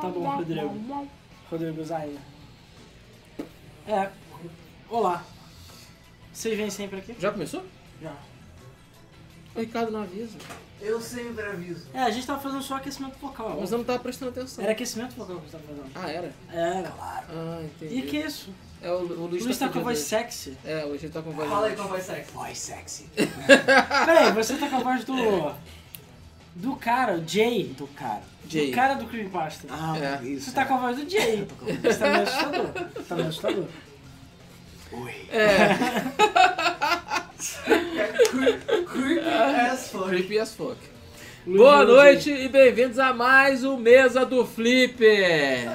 Tá bom, Rodrigo. Rodrigo Zaia. É. Olá. Vocês vêm sempre aqui? Já começou? Já. O Ricardo não avisa. Eu sempre aviso. É, a gente tava fazendo só aquecimento vocal. Mas eu não tava prestando atenção. Era aquecimento vocal que a gente tava fazendo. Ah, era? Era. Ah, entendi. E que isso? É, o, o O Luiz, Luiz tá com a voz hoje. sexy. É, hoje ele tá com a voz Fala aí com a voz sexy. Voz sexy. Peraí, você tá com a voz do. Do cara, o Jay. Do cara. Jay. Do cara do Creepypasta. Ah, É. isso. Você tá com a voz do Jay. Isso tá meio assustador. Tá meio assustador. Oi. É, Creepy as fuck. creepy as fuck. Luiz Boa noite e bem-vindos a mais um Mesa do Flipper.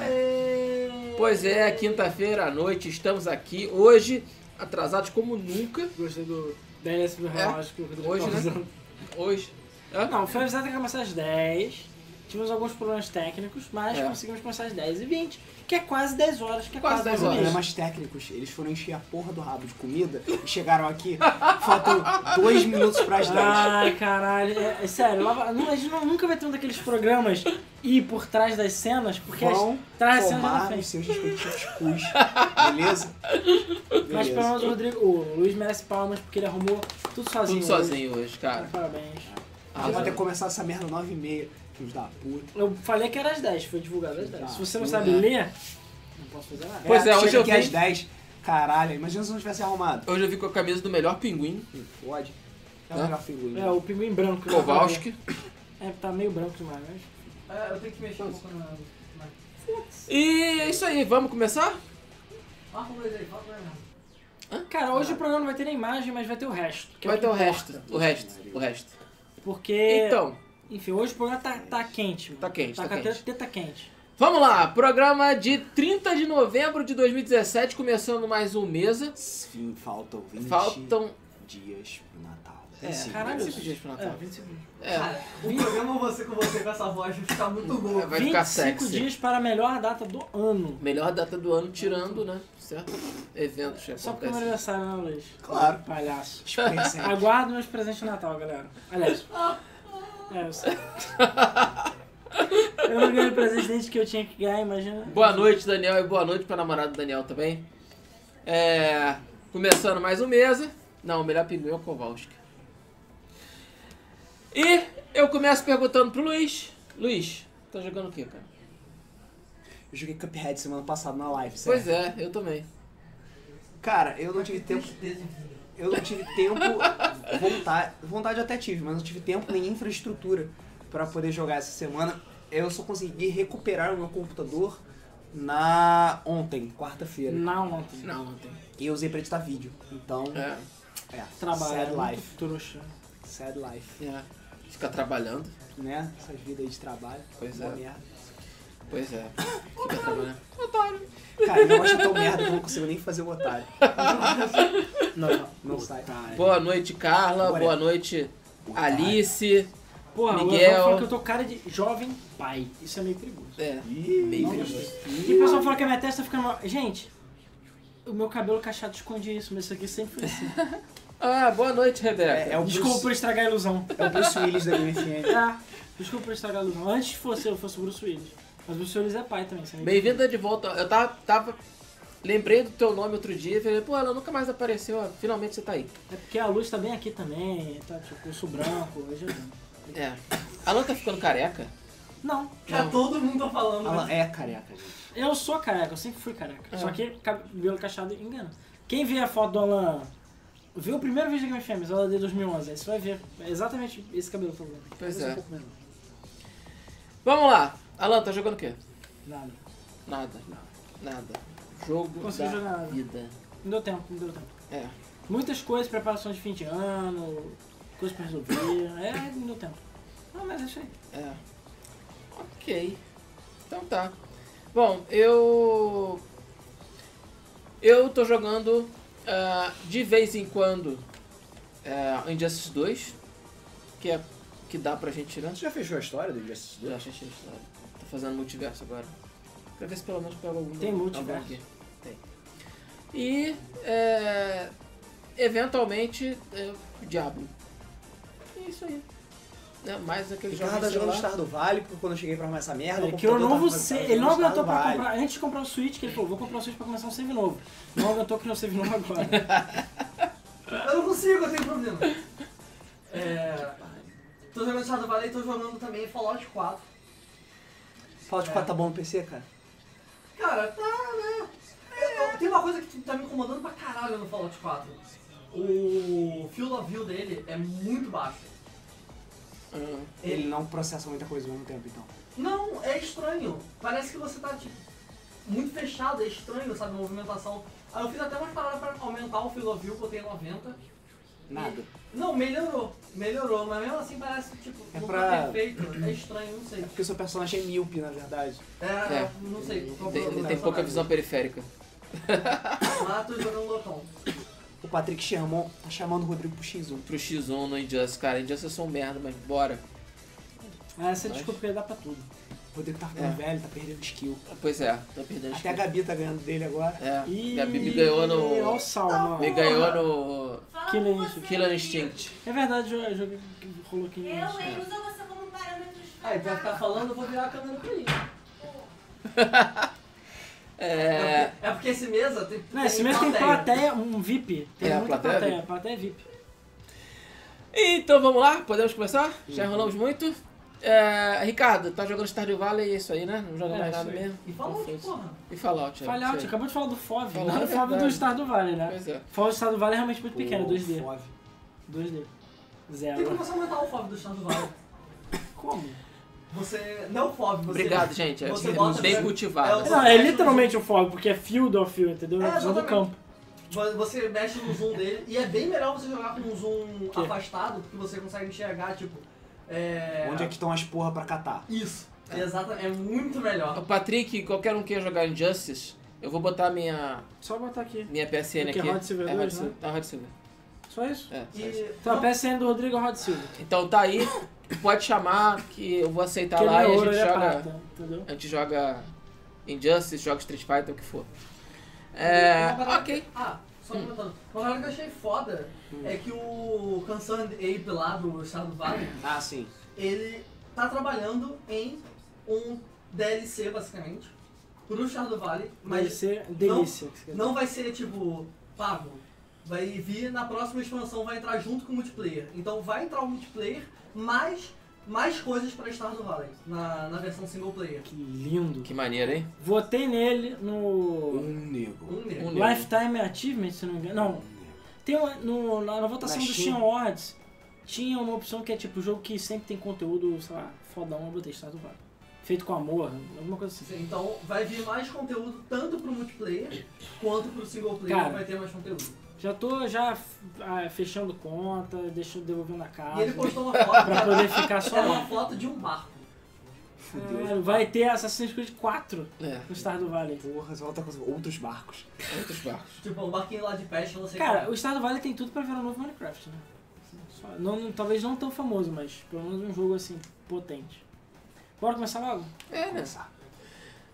Pois é, quinta-feira à noite estamos aqui. Hoje, atrasados como nunca. Gostei do 10 do relógio que o Rodrigo Hoje, né? usando. Hoje. Hã? Não, foi avisado que ia começar às 10. Tivemos alguns problemas técnicos, mas É. conseguimos começar às 10 e 20 que é quase 10 horas, que é Quase quase, 10 10 horas. Problemas técnicos. Eles foram encher a porra do rabo de comida e chegaram aqui. Faltam dois minutos pras 10. Ai, caralho. É, é sério, lava- não, a gente não- nunca vai ter um daqueles programas ir por trás das cenas, porque Vão as, trás das cenas os seus respectivos cus. Beleza? Mas Beleza. pelo menos o Rodrigo, o Luiz merece palmas porque ele arrumou tudo sozinho. Tudo sozinho hoje, cara. Parabéns. Ah, vai ter que começar essa merda 9h30. Filhos da puta. Eu falei que era às 10, foi divulgado às 10. Tá, Se você não sabe ler, não posso fazer nada. Pois é, hoje chega eu vim- às 10. Caralho, imagina se não tivesse arrumado. Hoje eu vi com a camisa do melhor pinguim, Pode. É o melhor figurino. É, o pinguim branco. Kowalski. É, tá meio branco demais, mas... É, eu tenho que mexer um pouco na. E é isso aí, vamos começar? Marca dois aí, fala pra mim. Cara, hoje o programa não vai ter nem imagem, mas vai ter o resto. que é Vai o ter o resto, o resto, o resto. Porque, Então, enfim, hoje o programa tá, tá quente. mano. Tá quente, tá com a quente. teta quente. vamos lá, programa de 30 de novembro de 2017, começando mais um Mesa. Sim, faltam 20 Faltam dias pro Natal. É, Sim. Caralho, 25 dias pro Natal. É, 25 dias. É, Cara, o programa você com você com essa voz vai ficar muito bom. vai ficar 25 sexy. dias para a melhor data do ano. Melhor data do ano, tirando, né? Certo? Eventos que Só porque é meu aniversário, né, Luiz? Claro. Palhaço. Aguardo meus presentes de Natal, galera. Aliás. É, eu sei. Eu não ganhei presente desde que eu tinha que ganhar, imagina. Boa noite, Daniel, e boa noite pra namorada do Daniel também. É, começando mais um Mesa. Não, o melhor pinguim é o Kowalski. E eu começo perguntando pro Luiz. Luiz, tá jogando o quê, cara? Eu joguei Cuphead semana passada na live, certo? Pois é, eu também. Cara, eu não tive tempo. Eu não tive tempo, vontade, vontade até tive, mas não tive tempo nem infraestrutura pra poder jogar essa semana. Eu só consegui recuperar o meu computador na ontem, quarta-feira. Não, não tem. Não, não tem. E eu usei pra editar vídeo. Então, É, é, Trabalho. sad life. Trouxa. Sad life, é. Fica trabalhando. né? Essas vidas aí de trabalho. Pois é. merda. Pois é. Fica trabalhando. Cara, eu não acho tão merda que eu não consigo nem fazer o otário. Não, não. Não sai. Boa noite, Carla. Bora. Boa noite, Alice. Porra, o Miguel. Evan falou que eu tô cara de jovem pai. Isso é meio perigoso. É, Ih, meio perigoso. E o pessoal falou que a minha testa tá ficando... mal- Gente, o meu cabelo cacheado esconde isso, mas isso aqui sempre foi assim. Ah, boa noite, Rebeca. É, é o Desculpa por Bruce, estragar a ilusão. é o Bruce Willis da MFM. Ah, desculpa por estragar a ilusão. Antes fosse eu, fosse o Bruce Willis. Mas o Willis é pai também, você Bem-vinda de volta. Eu tava, tava. Lembrei do teu nome outro dia e falei, pô, ela nunca mais apareceu, ó, finalmente você tá aí. É porque a luz tá bem aqui também, tá tipo curso branco, hoje eu... É. Alan tá ficando careca? Não, Não. todo mundo tá falando. Ela né? é careca, gente. eu sou careca, eu sempre fui careca. É. Só que cabelo cacheado engana. Quem vê a foto do Alan... Vê o primeiro vídeo da Game Fêmeas, ela de 2011, aí você vai ver é exatamente esse cabelo que eu tô vendo. Pois Talvez é. Um. Vamos lá. Alan, tá jogando o quê? Nada. Nada. Nada. Jogo Consegui da jogar nada. vida. Não deu tempo, não deu tempo. É. Muitas coisas, preparação de fim de ano, coisas pra resolver. É, não deu tempo. Não, mas é isso aí. É. Ok. Então tá. Bom, eu. Eu tô jogando ah, de vez em quando uh, Injustice 2, que é que dá pra gente tirar. Você já fechou a história do Injustice 2? Já achei cheio de história. Tô fazendo multiverso agora. Pra ver se pelo menos pego algum. Tem multiverso? aqui. Tem. E é, eventualmente é, Diablo. é isso aí. Né? Mais aquele Ricardo jogo tá de jogando celular. Stardew Valley, porque quando eu cheguei pra arrumar essa merda, É, o que o computador novo tava se... fazendo Ele não aguentou pra Valley. comprar. Antes de comprar o Switch, que ele falou, vou comprar o Switch pra começar um save novo. Não aguentou que não save novo agora. Eu não consigo, eu tenho problema. É. Tô jogando Shadow Valley e tô jogando também Fallout 4. Fallout 4 tá bom no PC, cara? Cara, tá, né? É, Tem uma coisa que tá me incomodando pra caralho no Fallout 4. O field of view dele é muito baixo. Hum. Ele não processa muita coisa ao mesmo tempo, então. Não, é estranho. Parece que você tá, tipo, muito fechado, é estranho, sabe, a movimentação. Aí eu fiz até umas paradas pra aumentar o field of view, botei 90. Nada. Não, melhorou. Melhorou, mas mesmo assim parece que, tipo, É não pra- tá perfeito. É estranho, não sei. É porque o seu personagem é míope, na verdade. É, É. não sei. qual Tem, ele tem pouca personagem. visão periférica. Lá tô jogando loucão. O Patrick chamou, tá chamando o Rodrigo pro X1. Pro X1 no Injustice, cara. Injustice é só um merda, mas bora. Ah, essa desculpa que ia dar pra tudo. O Rodrigo tá ficando É. velho, tá perdendo skill. Pois é, tô perdendo Até a Gabi tá ganhando dele agora. É, E... e a Bibi ganhou Olha no. o salmo. Me ganhou no. Killer Instinct. Killer. Instinct. É verdade, eu joguei, rolou aqui Eu, hein? Usa você como parâmetro de Aí, pra ficar falando, eu vou virar a câmera pra ele. É. É porque esse mesa tem. Não, esse mês tem plateia. plateia, um VIP. Tem É, muita plateia plateia. VIP. Plateia VIP. Então vamos lá, podemos começar? Já enrolamos muito. É, Ricardo, tá jogando Stardew Valley, é isso aí, né? Não joga É, mais nada aí. mesmo. E Então, onde, porra? E Fallout, é, Fallout, acabou de falar do FOV, Fallout não é do FOV do verdade. Star do Vale, né? Pois é. FOV do Star do Vale é realmente muito pequeno, O 2D. Fove. 2D. Tem Zero. como você aumentar o FOV do do Vale? Como? Você. Não o FOV, você. Obrigado, gente. É você bota bem cultivado. É, Não, é literalmente o FOV, porque é field of view, entendeu? É É, a visão do campo. Você mexe no zoom dele e é bem melhor você jogar com um zoom Que? afastado, porque você consegue enxergar, tipo. É. Onde é que estão as porra pra catar? Isso. Exatamente. É muito melhor. O Patrick, qualquer um que queira jogar Injustice, eu vou botar minha, Só botar aqui. minha PSN Que é aqui. Rod Silver é 2, Rod né? Silver. É Rod Silver. Só isso. É, só E. isso. Então a PSN do Rodrigo é Rod Silva. Então tá aí, pode chamar que eu vou aceitar lá é e a gente é joga. prata? A gente joga Injustice, joga Street Fighter, o que for. É. Ok. Ah, só comentando. Uma parada que eu achei foda é que o Concerned Ape lá do Estado do Vale, Ah, sim. ele tá trabalhando em um DLC, basicamente, pro Estado do Vale, Vai mas ser delícia. que você quer não vai ser, tipo, pago. Vai vir na próxima expansão, vai entrar junto com o multiplayer. Então vai entrar o multiplayer, mais, mais coisas pra Star do Valley, na, na versão single player. Que lindo. Que maneiro, hein? Votei nele no Um nego. Um. Um nego. Lifetime Achievement, se não me engano. Não, tem no, na, na votação Na do Steam. Awards, tinha uma opção que é tipo jogo que sempre tem conteúdo, sei lá, fodão, eu botei Star do Vale. Feito com amor, alguma coisa assim. Então vai vir mais conteúdo tanto pro multiplayer quanto pro single player Cara, vai ter mais conteúdo. Já tô já ah, fechando conta, deixando, devolvendo a casa. E ele postou uma foto Pra poder ficar só Era uma foto de um barco. Caralho, vai ter Assassin's Creed 4 É, no Star do Vale. Porra, só coisa. Outros barcos. outros barcos. Tipo, um barquinho lá de peste, sei Cara, qual. o Star do Vale tem tudo pra virar um novo Minecraft, né? Só- não- não- talvez não tão famoso, mas pelo menos um jogo assim, potente. Bora começar logo? É, né?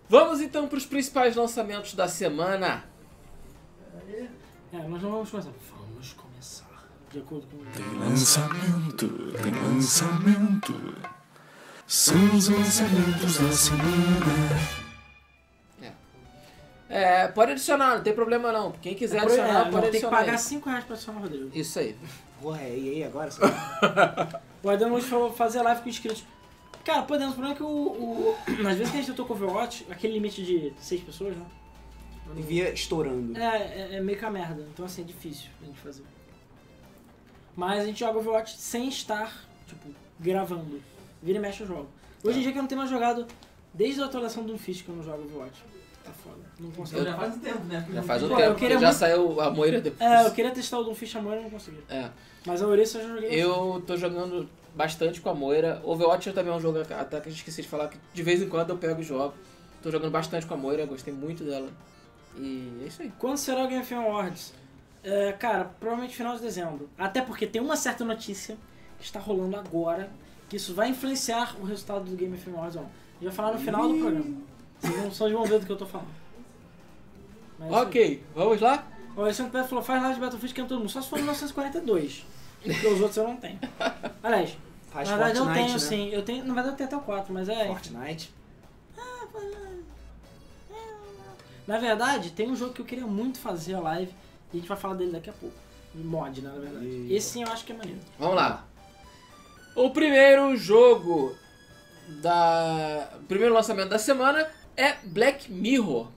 Vamos então pros principais lançamentos da semana. É, nós não vamos começar. Vamos começar. De acordo com o. Tem lançamento, tem lançamento. São os lançamentos da semana. É, pode adicionar, não tem problema não. Quem quiser É, adicionar, é, pode não, tem que adicionar. pagar aí. 5 reais pra adicionar o Rodrigo. Isso aí. Porra, é EA agora? O Adão hoje falou fazer live com inscritos. Cara, podemos, o problema é que o, o. Às vezes que a gente tentou com o Overwatch, aquele limite de 6 pessoas, né? E via estourando. É, é, é meio que a merda. Então assim, é difícil a gente fazer. Mas a gente joga Overwatch sem estar, tipo, gravando. Vira e mexe o jogo. Hoje em dia que eu não tenho mais jogado, desde a atualização do Fish que eu não jogo Overwatch. Tá foda. Não consigo. já faz um tempo, né? Já faz um Pô, eu tempo, queria porque já muito- saiu a moira depois. É, eu queria testar o Doomfish Amor e não consegui. É. Mas a Ouriça eu já joguei. Eu tô jogando bastante com a Moira. Overwatch também é um jogo, até que eu esqueci de falar, que de vez em quando eu pego e jogo. Tô jogando bastante com a Moira, gostei muito dela. E é isso aí. Quando será o Game Film Awards? É, cara, provavelmente final de dezembro. Até porque tem uma certa notícia que está rolando agora, que isso vai influenciar o resultado do Game Film Awards. Ó. Eu vou falar no final do programa. Vocês vão, só vão ver do que eu tô falando. Mas é. Ok, vamos lá? O Alexandre Pedro falou, faz live de Battlefield que é todo mundo. Só se for 1942. Porque os outros eu não tenho. Aliás, Faz na verdade Fortnite, eu tenho né? sim. Eu tenho, na verdade eu tenho até o 4, mas é. Fortnite. Na verdade, tem um jogo que eu queria muito fazer a live e a gente vai falar dele daqui a pouco. Mod, né, na verdade. E- Esse sim eu acho que é maneiro. Vamos lá. O primeiro jogo da. O primeiro lançamento da semana é Black Mirror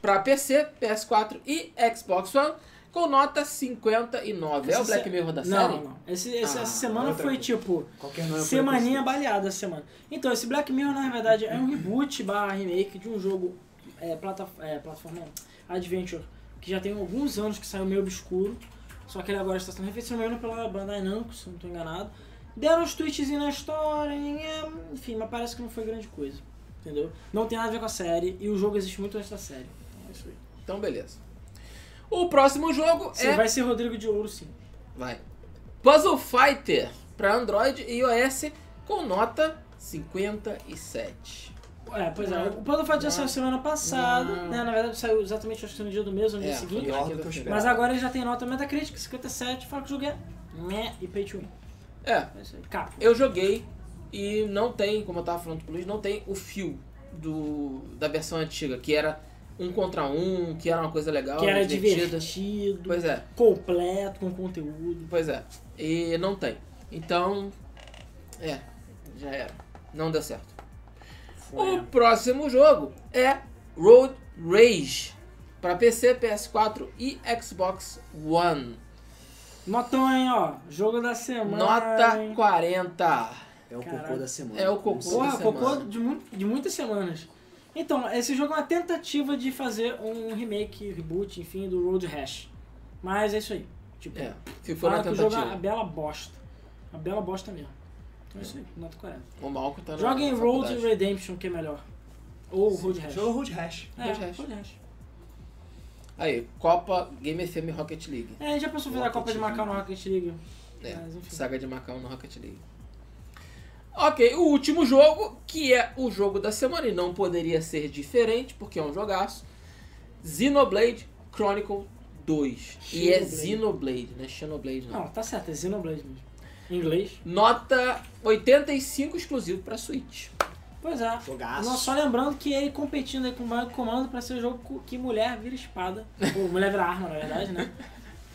para PC, PS4 e Xbox One com nota 59. é o Esse Black se- Mirror da não, série? Não, não. Esse, esse- Ah, essa semana foi tipo. Qualquer nome Semaninha baleada essa semana. Então, esse Black Mirror, na verdade, é um reboot barra remake de um jogo é, plata, é, plataforma Adventure, que já tem alguns anos que saiu meio obscuro. Só que ele agora está sendo engano, pela Bandai Namco, se não estou enganado. Deram uns tweetzinhos na história, enfim, mas parece que não foi grande coisa. Entendeu? Não tem nada a ver com a série e o jogo existe muito antes da série. É isso aí. Então, beleza. O próximo jogo Sim, é. vai ser Rodrigo de Ouro, sim. Vai. Puzzle Fighter para Android e iOS com nota 57. É, pois é. O Puzzle Fight já saiu semana passada, Não. né? Na verdade saiu exatamente acho que no dia do mês ou no dia É, seguinte. Eu esperava. Mas agora ele já tem nota Metacritic 57, fala que o jogo é meh e pay to win. É, É. Capo. eu joguei e não tem, como eu tava falando pro Luiz, não tem o fio do, da versão antiga, que era um contra um, que era uma coisa legal, Que era divertida. divertido, Pois é, completo, com conteúdo. pois é. E não tem. Então, é, já era. Não deu certo. O próximo jogo é Road Rage para PC, PS4 e Xbox One. Notão, hein, ó. Jogo da semana. Nota hein. 40. É o Caralho. cocô da semana. É o cocô. Porra, da cocô semana. de, mu- de muitas semanas. Então, esse jogo é uma tentativa de fazer um remake, reboot, enfim, do Road Rash. Mas é isso aí. Tipo, É, se for na fala que o jogo é uma tentativa. bela bosta. Uma bela bosta mesmo. Então é isso aí, nota 40. O Malco tá na Joguem na Road. Redemption, que é melhor. Ou Road Rash. Jogo Road Rash. É, Road Rash. Road Rash. Aí, Copa Game FM Rocket League. É, a gente já pensou fazer a Copa de Macau no Rocket League. É, Mas. Saga de Macau no Rocket League. Ok, o último jogo, que é o jogo da semana e não poderia ser diferente, porque é um jogaço. Xenoblade Chronicle 2. E é Xenoblade. Xenoblade, não é Xenoblade não. Não, tá certo, é Xenoblade mesmo. Em inglês. Nota 85 exclusivo pra Switch. Pois é. Jogaço. Não, só lembrando que ele competindo aí com o Banco Comando pra ser o jogo que mulher vira espada. Ou mulher vira arma, na verdade, né?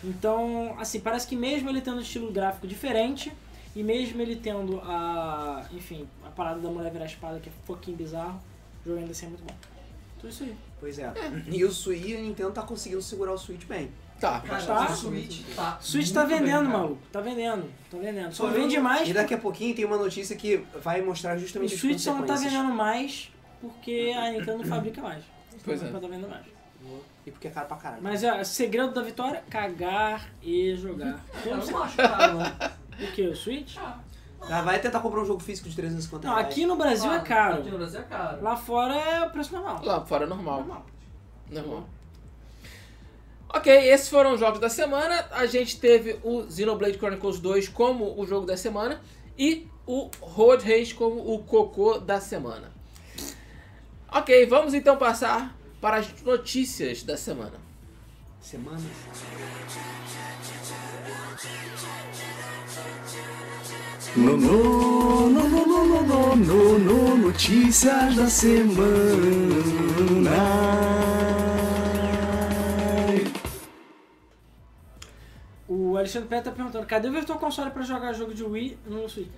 Então, assim, parece que mesmo ele tendo um estilo gráfico diferente, e mesmo ele tendo a. Enfim, a parada da mulher virar espada, que é um pouquinho bizarro, o jogo ainda assim é muito bom. Então é isso aí. Pois é. E o Switch, a Nintendo tá conseguindo segurar o Switch bem. Tá. Cara, Tá. o Switch tá. Switch tá bem, vendendo, cara. maluco. Tá vendendo. Tá vendendo. Só vende mais. E daqui a pouquinho tem uma notícia que vai mostrar O justamente as Switch só não tá vendendo mais porque a Nintendo não fabrica mais. Pois Então é. não tá vendendo mais. E porque é caro pra caralho. Mas é, segredo da vitória, cagar e jogar. Eu não acho caro, não. O que? O Switch? Ah, vai tentar comprar um jogo físico de 350 Não, reais. aqui no Brasil é Aqui caro. no Brasil é caro. Lá fora é o preço normal. Lá fora é normal. Normal. Normal. Ok, esses foram os jogos da semana. A gente teve o Xenoblade Chronicles 2 como o jogo da semana e o Road Race como o cocô da semana. Ok, vamos então passar para as notícias da semana. Semana. No, no, no, no, no, no, no, no, no, notícias da semana. O Alexandre Pérez tá perguntando, cadê o Virtual Console pra jogar jogo de Wii no Switch?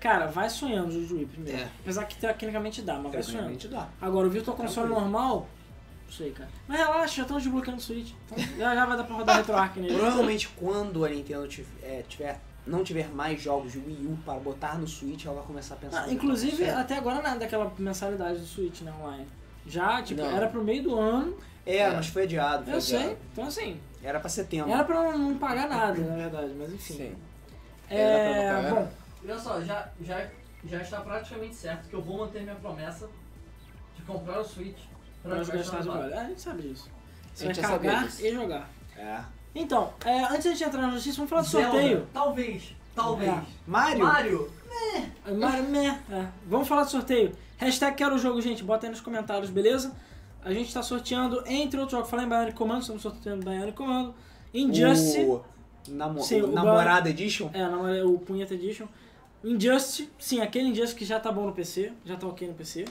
Cara, vai sonhando o jogo de Wii primeiro. É. Apesar que tecnicamente dá, mas vai sonhando. Dá. Agora, o Virtual Console normal, não sei, cara. Mas relaxa, já estão desbloqueando o Switch. Então, já, já vai dar pra rodar RetroArch nele. Provavelmente quando a Nintendo tiver, é, tiver- não tiver mais jogos de Wii U para botar no Switch, ela vai começar a pensar. Ah, inclusive, até agora nada daquela mensalidade do Switch, né, online. Já, tipo, Não. era pro meio do ano, É, mas foi adiado. Foi eu adiado. sei. Então, assim, Era pra setembro. era pra não, pagar nada, na verdade, mas enfim. Sim. É, bom, Olha só, já, já, já está praticamente certo que eu vou manter minha promessa de comprar o Switch pra para jogar jogar Stars Stars Valley. É, a gente sabe disso. Você A vai disso. e jogar. É. Então, é, antes de a gente entrar na justiça, vamos falar do Zelda, sorteio. Talvez, talvez. É. Mario? Mario, Mas, né, é. Vamos falar do sorteio. Hashtag quero o jogo, gente. Bota aí nos comentários, beleza? A gente tá sorteando, entre outros jogos, falar em Bionic Commando, estamos sorteando Bionic Commando. Injustice. O Namo Sim, o Namorada Edition? É, o Punheta Edition. Injustice, sim, aquele Injustice que já tá bom no PC, já tá ok no PC.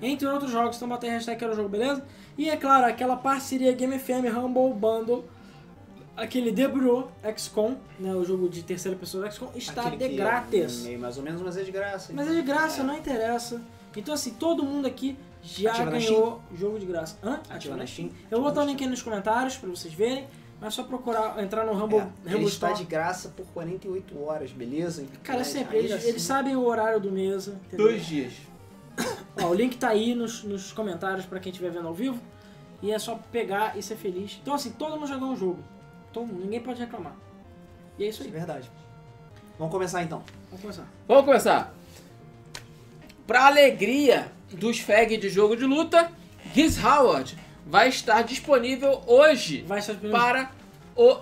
Entre outros jogos, então botei a hashtag que era o jogo, beleza? E é claro, aquela parceria Game FM Humble Bundle, aquele Bureau XCOM, né, o jogo de terceira pessoa do XCOM, está Aquele de grátis. É mais ou menos, mas é de graça. Mas é de graça, não interessa. Então assim, todo mundo aqui já Ativa ganhou jogo de graça. Hã? Ativa na Steam. Eu vou botar o link aí nos comentários pra vocês verem. Mas é só procurar, entrar no Humble, É, Humble ele está Store. de graça por 48 horas, beleza? Cara, Mas sempre, eles, assim- eles sabem o horário do mesa. entendeu? Dois dias. Ó, o link tá aí nos, nos comentários pra quem estiver vendo ao vivo. E é só pegar e ser feliz. Então assim, todo mundo jogou um jogo. Então ninguém pode reclamar. E é isso Isso é aí. verdade. Vamos começar então. Vamos começar. Vamos começar. Pra alegria dos fag de jogo de luta, Giz Howard vai estar disponível hoje Vai ser primeiro. para o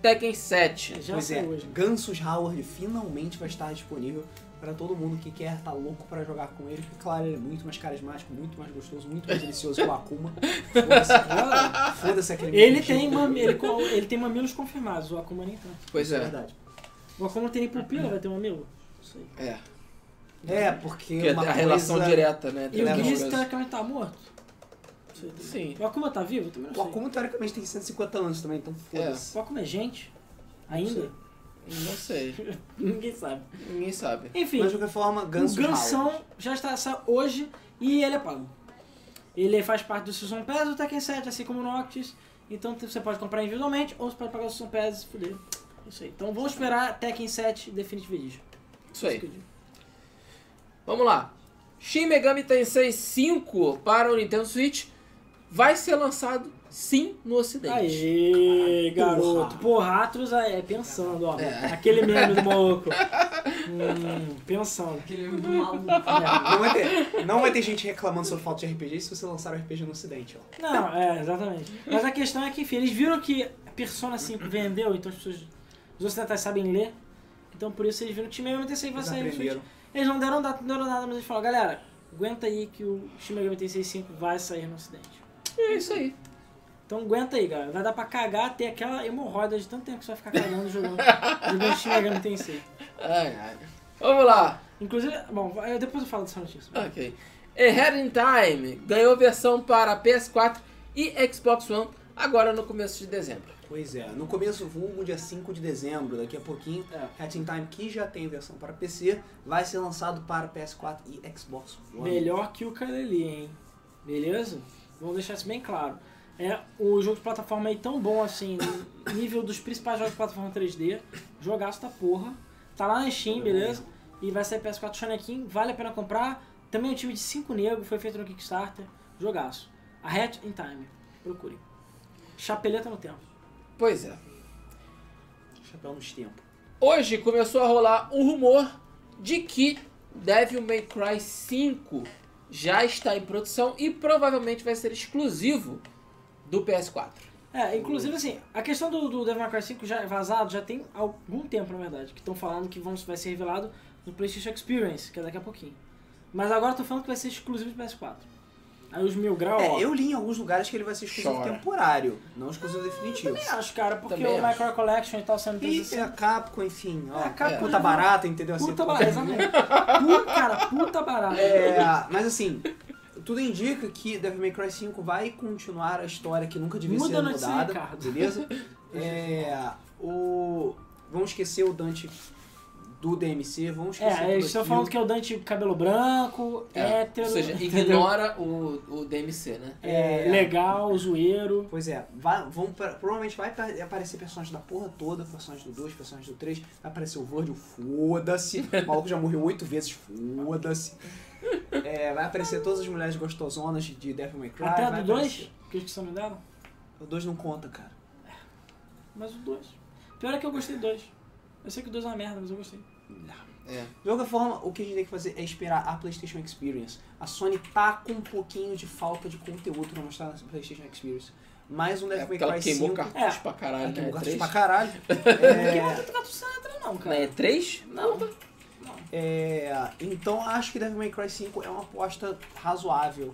Tekken 7. Já pois é, hoje. Gansos Howard finalmente vai estar disponível para todo mundo que quer estar louco para jogar com ele. Porque, claro, ele é muito mais carismático, muito mais gostoso, muito mais delicioso que o Akuma. Foda-se foda aquele Ele tem, mam, ele, ele tem mamilos confirmados, o Akuma nem tanto. Pois Isso é é. verdade. O Akuma tem nem pupila, vai ter mamilo? Não sei. É. É, porque Que é uma a relação coisa... direta, né? E o coisas. teoricamente, tá morto? Sim. O Akuma tá vivo? Eu também não O sei. Akuma, teoricamente, tem 150 anos também, então foda-se. O Akuma é gente? Ainda? Não sei. Ninguém sabe. Ninguém sabe. Enfim, Mas, de qualquer forma, Gansos o Gansão já está hoje e ele é pago. Ele faz parte do Season Pass do Tekken 7, assim como o Noctis. Então você pode comprar individualmente ou você pode pagar o Season Pass e se fuder. Isso aí. Então vamos esperar Tekken 7 Definitive Edition. Isso aí. que eu digo. Vamos lá. Shin Megami Tensei 5 para o Nintendo Switch vai ser lançado sim no ocidente. Aê, garoto. Porra, Atros é pensando, ó. É. Aquele meme do maluco. hum, pensando. Aquele do maluco. É. Não vai, ter, não vai ter gente reclamando sobre falta de RPG se você lançar o RPG no ocidente, ó. Não, é, exatamente. Mas a questão é que, enfim, eles viram que Persona 5 vendeu, então as pessoas. Os ocidentais sabem ler. Então por isso eles viram que o Shin Megami Tensei vai sair no Switch. Eles não deram data, não deram nada, mas eles falaram, galera, aguenta aí que o Shin Megami Tensei 5 vai sair no ocidente. É isso aí. Então aguenta aí, galera. Vai dar pra cagar, ter aquela hemorroida de tanto tempo que você vai ficar cagando jogando, jogando Shin Megami Tensei. Ai, ai. Vamos lá. Inclusive, bom, eu- depois eu falo dessa notícia. Ok. Ahead in Time ganhou versão para PS4 e Xbox One agora no começo de dezembro. Pois é, no começo, vulgo dia 5 de dezembro, daqui a pouquinho, É. Hat in Time, que já tem versão para PC, vai ser lançado para PS4 e Xbox One. Melhor que o Kaleli, hein? Beleza? Vamos deixar isso bem claro. É o jogo de plataforma aí tão bom assim, nível dos principais jogos de plataforma 3D. Jogaço da porra. Tá lá na Steam, beleza? E vai sair PS4 Shanekin, vale a pena comprar. Também é um time de 5 negros, foi feito no Kickstarter. Jogaço. A Hat in Time. Procure. Chapeleta no tempo. Pois é. Chapéu nos tempos. Hoje começou a rolar um rumor de que Devil May Cry 5 já está em produção e provavelmente vai ser exclusivo do PS4. É, inclusive assim, a questão do, do Devil May Cry 5 já é vazado já tem algum tempo, na verdade, que estão falando que vão, vai ser revelado no PlayStation Experience, que é daqui a pouquinho. Mas agora estão falando que vai ser exclusivo de PS4. Aí os mil graus, ó. É, eu li em alguns lugares que ele vai ser exclusivo Chora. temporário, não exclusivo definitivo. também acho, cara, porque Também o acho. Micro Collection e tal sendo E 360. a Capcom, enfim, ó, É, a Capcom puta já- barata, entendeu? Assim, Puta tudo- barata, exatamente. Puta, cara, puta barata. É, mas assim, tudo indica que Devil May Cry 5 vai continuar a história que nunca devia Muda ser mudada, beleza? É, o... Vamos esquecer o Dante do DMC, vamos esquecer É, eles estão falando que é o Dante cabelo branco, hétero, Ou seja, ignora o, o DMC, né? É, legal, zoeiro. Pois é, vai, vão, provavelmente vai pa- aparecer personagens da porra toda, personagens do 2, personagens do 3, vai aparecer o Virgil, foda-se, o maluco já morreu oito vezes, foda-se. É, vai aparecer todas as mulheres gostosonas de Devil May Cry. Até a do 2, aparecer- que eu esqueci o nome dela. O 2 não conta, cara. Mas o 2. Pior é que eu gostei do 2. Eu sei que o 2 é uma merda, mas eu gostei. É. De qualquer forma, o que a gente tem que fazer é esperar a PlayStation Experience. A Sony tá com um pouquinho de falta de conteúdo pra mostrar na PlayStation Experience. Mais um É Devil May porque ela Cry queimou 5. cartucho É. pra caralho, Ela né? queimou cartucho É pra três? caralho. É, não tem gato não entra não, Não, cara. é 3? Não. é, então acho que Devil May Cry 5 é uma aposta razoável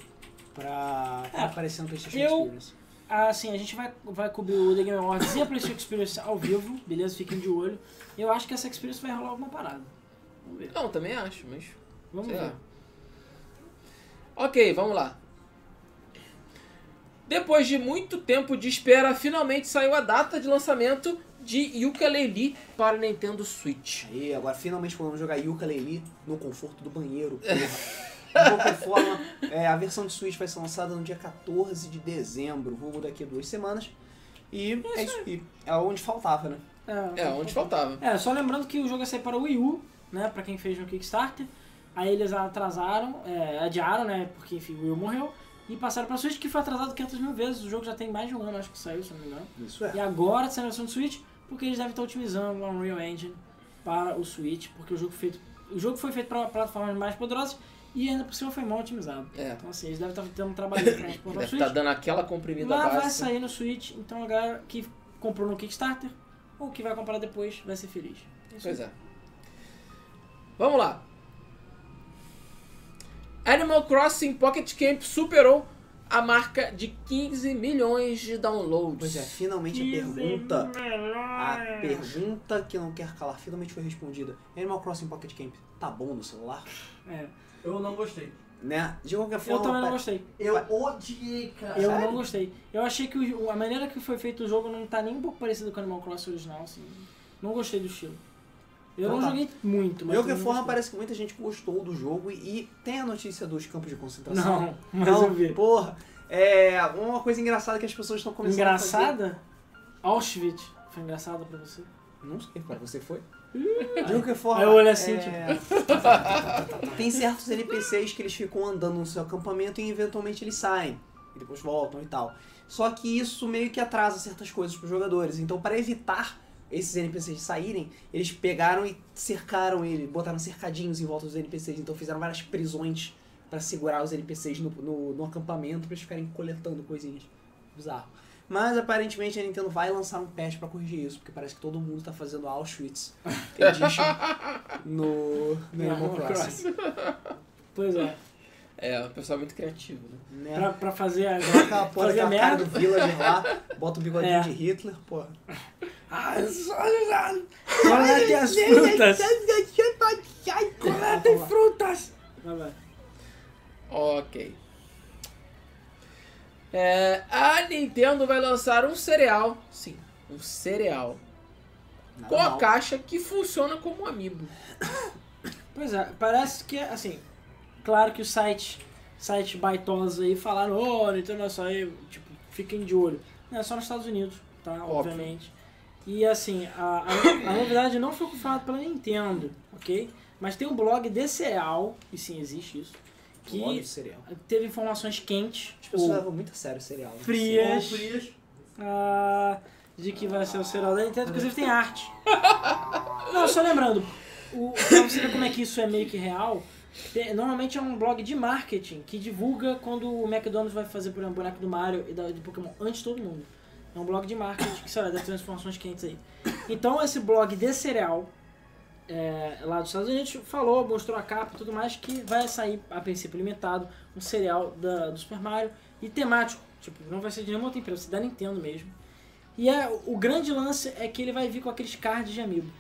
pra, pra É. aparecer no PlayStation Eu- Experience. assim, a gente vai, vai cobrir o The Game Awards e a PlayStation Experience ao vivo, beleza? Fiquem de olho. Eu acho que essa Experience vai rolar alguma parada. Vamos ver. Não, também acho, mas. Vamos ver. lá. Ok, vamos lá. Depois de muito tempo de espera, finalmente saiu a data de lançamento de Yooka-Laylee para o Nintendo Switch. Aí, agora finalmente podemos jogar Yooka-Laylee no conforto do banheiro, porra. De qualquer forma, é, a versão de Switch vai ser lançada no dia 14 de dezembro, vulgo daqui a duas semanas. E é isso aí. É onde faltava, né? É, onde faltava. É, só lembrando que o jogo ia sair para o Wii U, né? Pra quem fez no Kickstarter. Aí eles atrasaram, é, adiaram, né? Porque enfim, o Wii U morreu. E passaram pra Switch, que foi atrasado 500 mil vezes. O jogo já tem mais de um ano, acho que saiu, se não me engano. Isso é. E agora está na versão do Switch, porque eles devem estar otimizando o Unreal Engine para o Switch, porque o jogo, feito, o jogo foi feito para plataformas mais poderosas e ainda por cima foi mal otimizado. É. Então assim, eles devem estar tendo um trabalho para exportar o Deve Switch. estar dando aquela comprimida Lá vai sair no Switch, então a galera que comprou no Kickstarter ou que vai comprar depois vai ser feliz. Isso Pois aí. é. Vamos lá. Animal Crossing Pocket Camp superou a marca de 15 milhões de downloads. Pois é, finalmente a pergunta. A pergunta que não quer calar finalmente foi respondida. Animal Crossing Pocket Camp tá bom no celular? É. Eu não gostei. Né? De qualquer Eu forma. também não gostei. Eu odiei, cara. Eu Sério? não gostei. Eu achei que o- a maneira que foi feito o jogo não tá nem um pouco parecido com o Animal Crossing original, assim. Não gostei do estilo. Eu Então não tá. joguei muito, De mas. qualquer também forma, parece que muita gente gostou do jogo e, e tem a notícia dos campos de concentração. Não, mas Não, eu vi. porra. É uma coisa engraçada que as pessoas estão começando a fazer. Engraçada? Auschwitz. Foi engraçado pra você? Não sei, para você foi? De qualquer forma. Aí eu olho assim, é, Tem certos NPCs que eles ficam andando no seu acampamento e eventualmente eles saem. E depois voltam e tal. Só que isso meio que atrasa certas coisas para os jogadores. Então, para evitar esses NPCs saírem, eles pegaram e cercaram ele, botaram cercadinhos em volta dos NPCs. Então, fizeram várias prisões para segurar os NPCs no, no, no acampamento para eles ficarem coletando coisinhas. Bizarro. Mas aparentemente a Nintendo vai lançar um patch pra corrigir isso, porque parece que todo mundo tá fazendo Auschwitz Edition no, no Animal Crossing. Pois é. É, o pessoal é muito criativo, né? Pra, Né? pra fazer a. Coloca a porra daquela cara do Villager lá, bota o bigodinho É. de Hitler, porra. Ah, Coletem as frutas! Coletem frutas! Vai, vai. Ok. É, a Nintendo vai lançar um cereal, sim, um cereal, Nada com a mal. caixa que funciona como um amiibo. Pois é, parece que, assim, claro que os sites, sites baitosos aí falaram, ô, Nintendo é só aí, tipo, fiquem de olho. Não, é só nos Estados Unidos, tá, Óbvio. obviamente. E, assim, a, a, a novidade não foi confirmada pela Nintendo, ok? Mas tem um blog de cereal, e sim, existe isso, que cereal. teve informações quentes, As pessoas ou levam muito a sério o cereal. né? frias, Ou frias. ah, de que vai ser o cereal da Nintendo, inclusive tem arte. Não, só lembrando, o, pra você ver como é que isso é meio que real, tem- normalmente é um blog de marketing que divulga quando o McDonald's vai fazer, por exemplo, boneco do Mario e da, de Pokémon antes de todo mundo. É um blog de marketing que, sei lá, deve ter umas informações quentes aí. Então esse blog de cereal, é, lá dos Estados Unidos, falou, mostrou a capa e tudo mais, que vai sair, a princípio limitado, um cereal da, do Super Mario e temático. Tipo, não vai ser de nenhuma outra empresa, vai ser da Nintendo mesmo. E é, o grande lance é que ele vai vir com aqueles cards de amiibo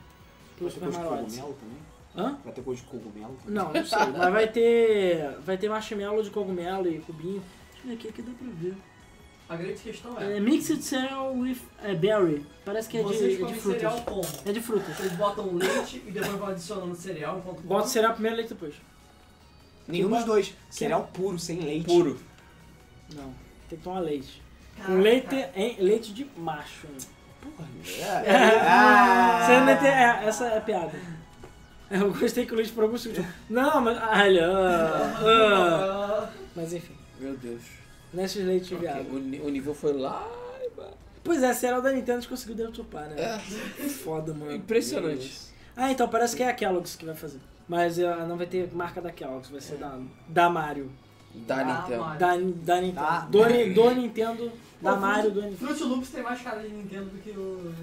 pro Vai ter Super coisa de Mario Odyssey. cogumelo também? Hã? Vai ter coisa de cogumelo também? Não, não sei. mas vai ter. Vai ter marshmallow de cogumelo e cubinho. Deixa eu ver aqui, aqui dá pra ver. A grande questão é, É Mixed Cereal with é, Berry. Parece que é de, vocês é de comem frutas. cereal como? É de frutas. Vocês botam leite e depois vão adicionando cereal enquanto Bota o cereal primeiro e leite depois. Nenhum dos dois. Cereal puro, sem leite. Puro. Não, tem que tomar leite. Caraca. Com leite, hein, leite de macho. né? Porra, é. Ah. Você não é, essa é a piada. Eu gostei que o leite por algum motivo. Não, mas. Olha. ah, ah. Ah, Mas enfim, Meu Deus. Nesses leites de Ok, viado. O, o nível foi lá. Pois é, cereal da Nintendo a gente conseguiu deturpar, né? É, Foda, mano. impressionante. Ah, então parece que é a Kellogg's que vai fazer. Mas ah, não vai ter marca da Kellogg's, vai ser da, da Mario. Da Ah, Nintendo. Mario. Da, da Nintendo. Da- Do, do Nintendo, da Pô, Mario, do Nintendo. Fruit Loops tem mais cara de Nintendo do que o...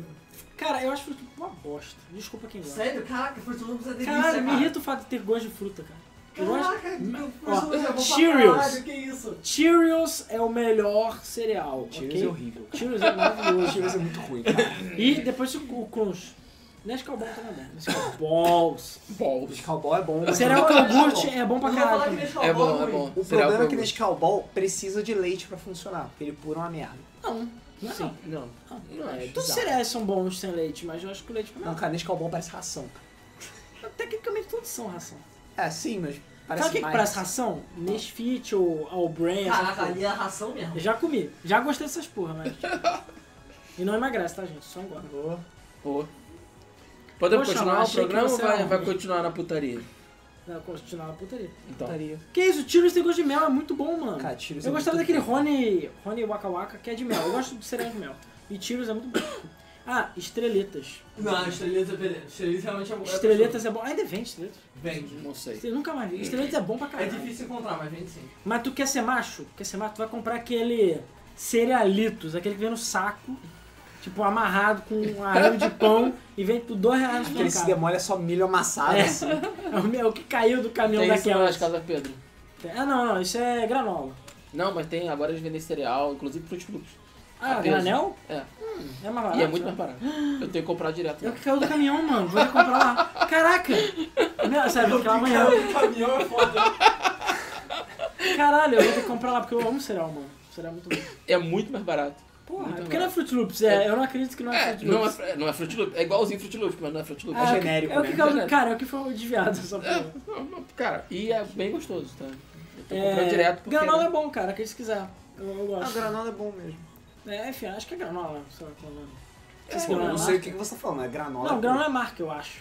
Cara, eu acho Fruit Loops uma bosta. Desculpa quem gosta. Sério? Caraca, Fruit Loops é delícia, me cara. irrita o fato de ter gosto de fruta, cara. Eu Caraca, Ó, é Cheerios. caralho, que isso? Cheerios é o melhor cereal, Cheerios ok? é horrível. Cheerios é maravilhoso. Cheerios é muito ruim, cara. E depois o, o Crunch. Nescau Ball tá na merda. Nescau Balls. Balls. Cowball é bom, Cereal que Não, eu não, curte é bom pra Não caralho também. Nescau É Ball bom, é ruim. bom. O Cereal problema é que eu- nesse cowball precisa de leite pra funcionar, porque ele pura uma merda. Não, não é Sim, não. não. Não é. Todos os cereais são bons sem leite, mas eu acho que o leite é Não, melhor. cara, nesse cowball parece ração. Tecnicamente todos são ração. É, sim, mas parece Sabe o que, que parece ração? Nesfit ou essas Caraca, ali é a ração mesmo. Eu já comi. Já gostei dessas porra, mas... e não emagrece, tá, gente? Só engorda. Boa. Pô. Podemos Poxa, continuar o programa ou vai, era vai continuar na putaria? Não, continuar na putaria. Então. Putaria. Que isso? O Cheerios tem gosto de mel, é muito bom, mano. Cara, Cheerios eu é gostava muito daquele bom. Rony, Rony Waka Waka, que é de mel. Eu gosto de cereal de mel. E Cheerios é muito bom. Ah, estrelitas. Não, estrelitas é beleza. Estrelitas realmente é bom. Estrelitas é bom. Ainda vende estrelitas. Vende. Não sei. Eu nunca mais vi. Estrelitas é bom pra É caralho. difícil encontrar, mas vende sim. Mas tu quer ser macho? Quer ser macho? Tu vai comprar aquele cerealitos, aquele que vem no saco, tipo amarrado com um arame de pão e vem por dois reais no Aquele se demora é só milho amassado, É. assim. É o meu- é o que caiu do caminhão Tem isso daquela. nas Casa Pedro. Ah, não, não, isso é granola. Não, mas tem, agora eles vendem cereal, inclusive Fruit Loops. Ah, granel? É. Hum, é mais barato. E é muito né? mais barato. Eu tenho que comprar direto. É o que caiu do caminhão, mano. Vou ter que comprar lá. Caraca! Não, sério, vou ficar lá amanhã. O caminhão é foda. Caralho, eu vou ter que comprar lá porque eu amo cereal, mano. Cereal é muito bom. É muito mais barato. Porra, Muito é porque não é Fruit Loops, é, eu não acredito que não é, É, Fruit não Loops. é, não é Fruit Loops. É igualzinho Fruit Loops, mas não é Fruit Loops. Ah, é o que- genérico, é o que né? Genérico. Cara, é o que foi desviado essa É, porra. não, não, cara, e é bem gostoso, tá? Eu tô comprando É, direto porque... granola é bom, cara, quem se quiser. Eu, eu Ah, gosto. granola é bom mesmo. É, enfim, acho que é granola, sei lá qual é o nome. É, eu granola não é sei o que que você tá falando, é granola. Não, pô. granola é marca, eu acho.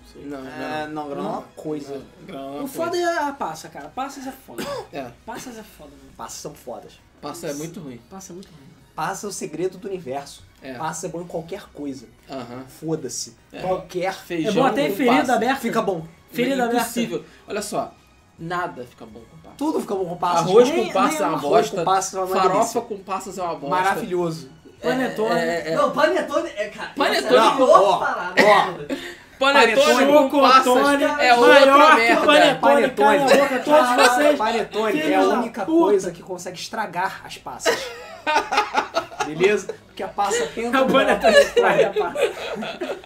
Não sei. Não, não. É, não, granola é uma coisa. Granola O foda é a passa, cara. Passas é foda. É, Passas é foda, mano. Passas são fodas. passa é muito ruim. Passa é muito ruim. Passa é o segredo do universo. É. Passa é bom em qualquer coisa. Aham. Foda-se. É. Qualquer. Feijão É bom até em ferida passa. aberta. Fica bom. Ferida aberta. Impossível. Olha só, nada fica bom com passa. Tudo fica bom com passas. Arroz nem- com passas é uma bosta. com passas é uma Farofa com passas é uma bosta. Maravilhoso. Panetone. É, é, é. Não, panetone é, cara. Panetone- é a ó, parada. ó. Panetone com passas Chocotone é outra maior que merda. panetone. Panetone. A boca, todos vocês. Panetone é a única puta. coisa que consegue estragar as passas. Beleza? Porque a passa tenta. É o durar panetone estraga a passa.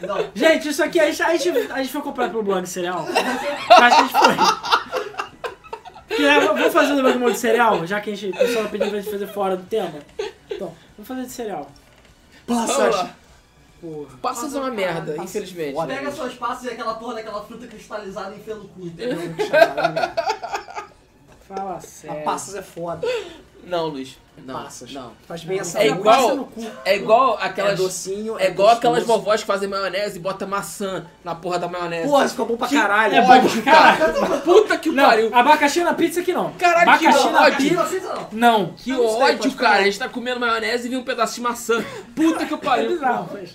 Não, Gente, isso aqui, a gente, a gente, a gente foi comprar pelo blog cereal. Eu acho que a gente foi. Que, é, vamos fazer um bagulho de cereal, já que a gente, o pessoal pediu pra gente fazer fora do tema. Então, vamos fazer de cereal. Passas. Porra. Passas é uma merda, Passas infelizmente. pega suas passas e aquela porra daquela fruta cristalizada e enfia no cu, entendeu? Fala A sério. passas é foda. Não, Luiz. Não. Passas. Não. Faz bem É saúde. Passa igual, no cu. é igual aquelas. É docinho. É igual aquelas gostoso. vovós que fazem maionese e botam maçã na porra da maionese. Porra, isso ficou bom pra caralho. É bom, ódio, cara. Puta que Não, pariu. abacaxi na pizza aqui não. Caralho, que abacaxi na ódio. pizza. Não não. Não. Que gostei, ódio, cara. falar. A gente tá comendo maionese e vem um pedaço de maçã. Puta que É pariu. bizarro, mas...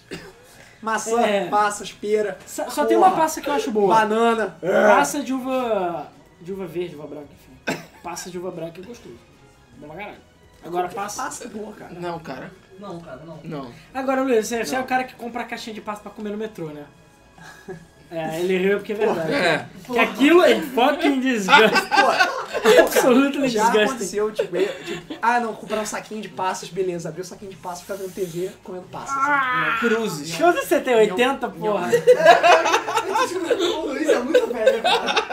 Maçã, É. passas, pera. Só, só tem uma passa que eu acho boa. Banana. Passa de uva. de uva verde, uva branca, enfim. Passa de uva branca é gostoso. Bom pra caralho. Agora passa. Passa é boa, cara. Não, cara. Não, cara, não. Não. Agora, Luiz, você, você é o cara que compra a caixinha de passa pra comer no metrô, né? É, ele riu porque é verdade. É. Que aquilo é fucking disgusting. Absolutely Já disgusting. aconteceu, tipo, eu, tipo, ah não, comprar um saquinho de passas, beleza. Abrir o saquinho de passas, ficar vendo TV, comendo passas. Ah, Cruzes. Quanto você tem? 80, porra? O Luiz é muito velho, cara.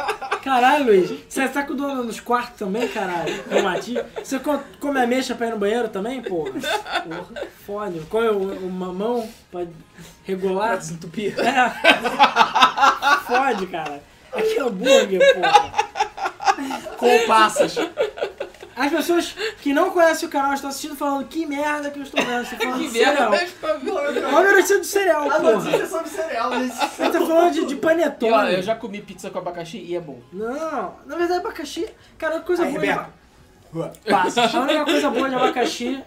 Caralho, Luiz. Você tá com dor nos quartos também, caralho? No matinho. Você co- come ameixa pra ir no banheiro também, porra? Porra. Fone. Come o, o mamão pra Pra regular. desentupir. É. Fode, cara. Aqui é hambúrguer, porra. Com passas. As pessoas que não conhecem o canal estão assistindo falando que merda que eu estou vendo. Você tá falando Que de cereal. merda. Olha a notícia do cereal, A porra. notícia é sobre cereal. Você tá falando de, de E panetone. olha, eu já comi pizza com abacaxi e é bom. Não, na verdade abacaxi... Cara, a coisa Aí, boa de Rebeca. aba- Passas. A única coisa boa de abacaxi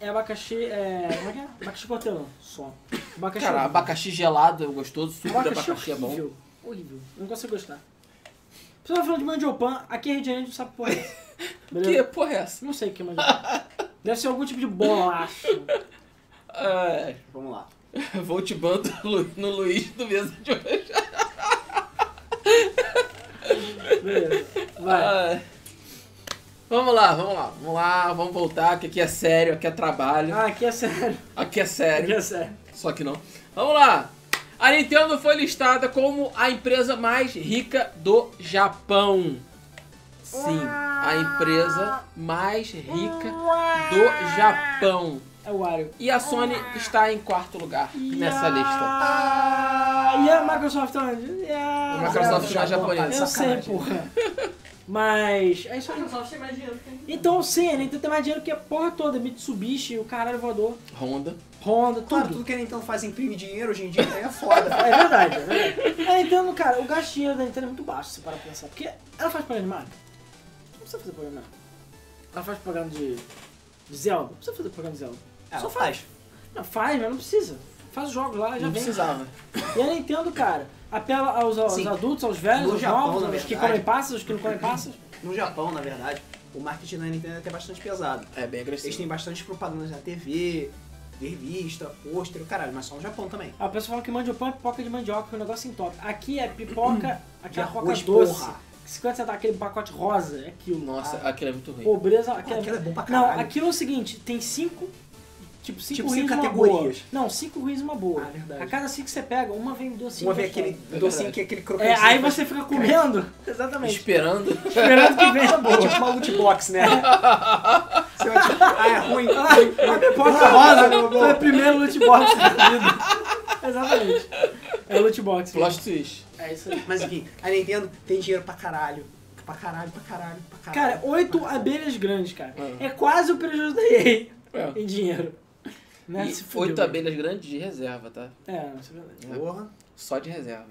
é abacaxi... É... Como é que é? Abacaxi com hortelã. Só. Abacaxi Cara, horrível. abacaxi gelado é gostoso, suco de Abacaxi abacaxi é bom. horrível. Horrível. Não consigo gostar. Você tá falando de mandiopan, aqui em Rio de Janeiro a gente sabe porra. é essa. Beleza? Que porra é essa? Não sei o que é mandiopan. Deve ser algum tipo de bolacha. É, Vamos lá. vou te bando no Luiz do mesa de hoje. Beleza. Vai. Vamos lá, vamos lá, vamos lá, vamos voltar, que aqui é sério, aqui é trabalho, Ah, aqui é sério. aqui é Aqui sério, é sério. só que não. Vamos lá! A Nintendo foi listada como a empresa mais rica do Japão. Sim, a empresa mais rica do Japão. É o Wario. E a Sony está em quarto lugar nessa lista. E a Microsoft onde? A... Microsoft na japonesa. Eu sei, porra. Mas é isso A aí. Microsoft tem mais dinheiro. Então sim, a Nintendo tem mais dinheiro que a porra toda. Mitsubishi, o caralho voador, Honda. Honda, Claro, tudo. tudo que a Nintendo faz imprime dinheiro hoje em dia é foda. É verdade, é verdade. A Nintendo, cara, o gasto de dinheiro da Nintendo é muito baixo, se parar pra pensar. Porque ela faz programa de Mario. Não precisa fazer programa de Mario. Ela faz programa de, de Zelda. Não precisa fazer programa de Zelda. Ela Só faz. Não, faz, mas não precisa. Faz os jogos lá, já Não vem. precisava. E a Nintendo, cara, apela aos, aos Sim. adultos, aos velhos, No aos Japão, novos, aos que comem passas, aos que não comem passas. No Japão, na verdade, o marketing da Nintendo é até bastante pesado. É bem Eles agressivo. têm bastante propagandas na TV, de revista, pôster, caralho, mas só no Japão também. A pessoa fala que mandioca é pipoca de mandioca, que é um negócio entope. Aqui é pipoca, aquela De pipoca arroz, doce. porra. Que se quando você dá aquele pacote rosa, é aquilo. Nossa, Ah, aquilo é muito ruim. Pobreza, aquilo aquilo é bom pra Não, caralho. aquilo é o seguinte, tem cinco. Tipo, cinco Tipo, ruins cinco uma categorias. boa. Não, cinco ruins e uma boa. Ah, verdade. A cada cinco que você pega, uma vem docinho. Uma gostosa. aquele É docinho que é aquele É, crocante. aí você fica comendo. Exatamente. Esperando. Esperando que venha boa. Tipo uma loot box, né? Você vai tipo, ah, é ruim. A pipoca rosa foi o primeiro loot box da vida. Exatamente. É o loot box. Plot twist. É isso aí. Mas enfim, a Nintendo tem dinheiro pra caralho. Pra caralho, pra caralho, pra caralho. Cara, oito abelhas grandes, cara. É. É quase o prejuízo da EA É. em dinheiro. Né? E Se fudeu, oito abelhas grandes de reserva, tá? É, isso é verdade. Porra. Só de reserva.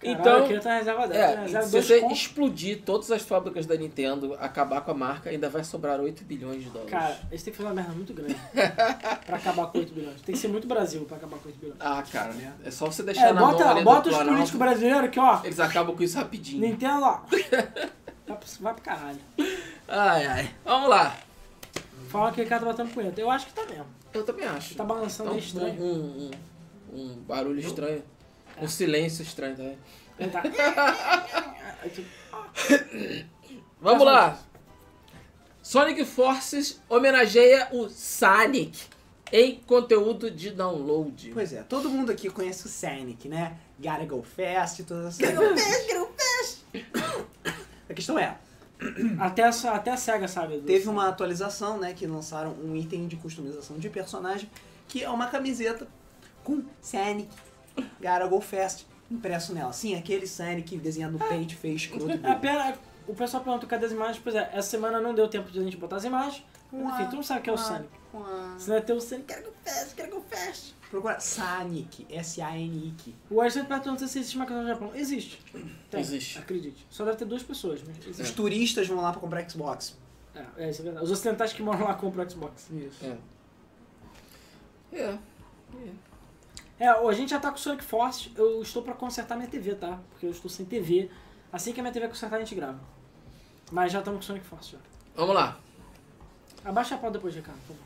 Caralho, Então, eu queria na reserva dela. É, na reserva se você contos. explodir todas as fábricas da Nintendo, acabar com a marca, ainda vai sobrar 8 bilhões de dólares. Cara, eles têm que fazer uma merda muito grande pra acabar com 8 bilhões. Tem que ser muito Brasil pra acabar com 8 bilhões. Ah, cara, é só você deixar É, na mão bota, ali bota do os Planalto, políticos brasileiros que, ó, Eles acabam com isso rapidinho. Nintendo, ó, vai pro, vai pro caralho. Ai, ai. Vamos lá. Fala que o cara tá batendo punheta. Eu acho que tá mesmo. Eu também acho. Tá balançando Então, meio estranho. um, um, um barulho estranho. Um silêncio estranho também. Tá... Vamos lá. Sonic Forces homenageia o Sonic em conteúdo de download. Pois é, todo mundo aqui conhece o Sonic, né? Gotta go fast e todas essas Gotta go fast, gotta go fast. A questão é, Até, a, até a SEGA sabe. teve uma atualização, né, que lançaram um item de customização de personagem, que é uma camiseta com Sonic Gotta go fast impresso nela. Sim, aquele Sonic desenhado no peito, feio, escroto. É, a pena, o pessoal perguntou cadê as imagens. Pois é, essa semana não deu tempo de a gente botar as imagens. Mas, enfim, tu não sabe o que é o Sonic. Se não é ter o Sonic, fast, quero go fast. Procura Sonic, S-A-N-I-K. O Arsene perguntou se existe Microsoft no Japão. Existe. Tem, Existe. Acredite. Só deve ter duas pessoas, mas Os turistas vão lá pra comprar Xbox. É, é, isso é verdade. Os ocidentais que moram lá compram o Xbox. Isso. É. É. É, a gente já tá com o Sonic Force. Eu estou pra consertar minha TV, tá? Porque eu estou sem TV. Assim que a minha TV consertar, a gente grava. Mas já estamos com o Sonic Force já. Vamos lá. Abaixa a pau depois, Ricardo, por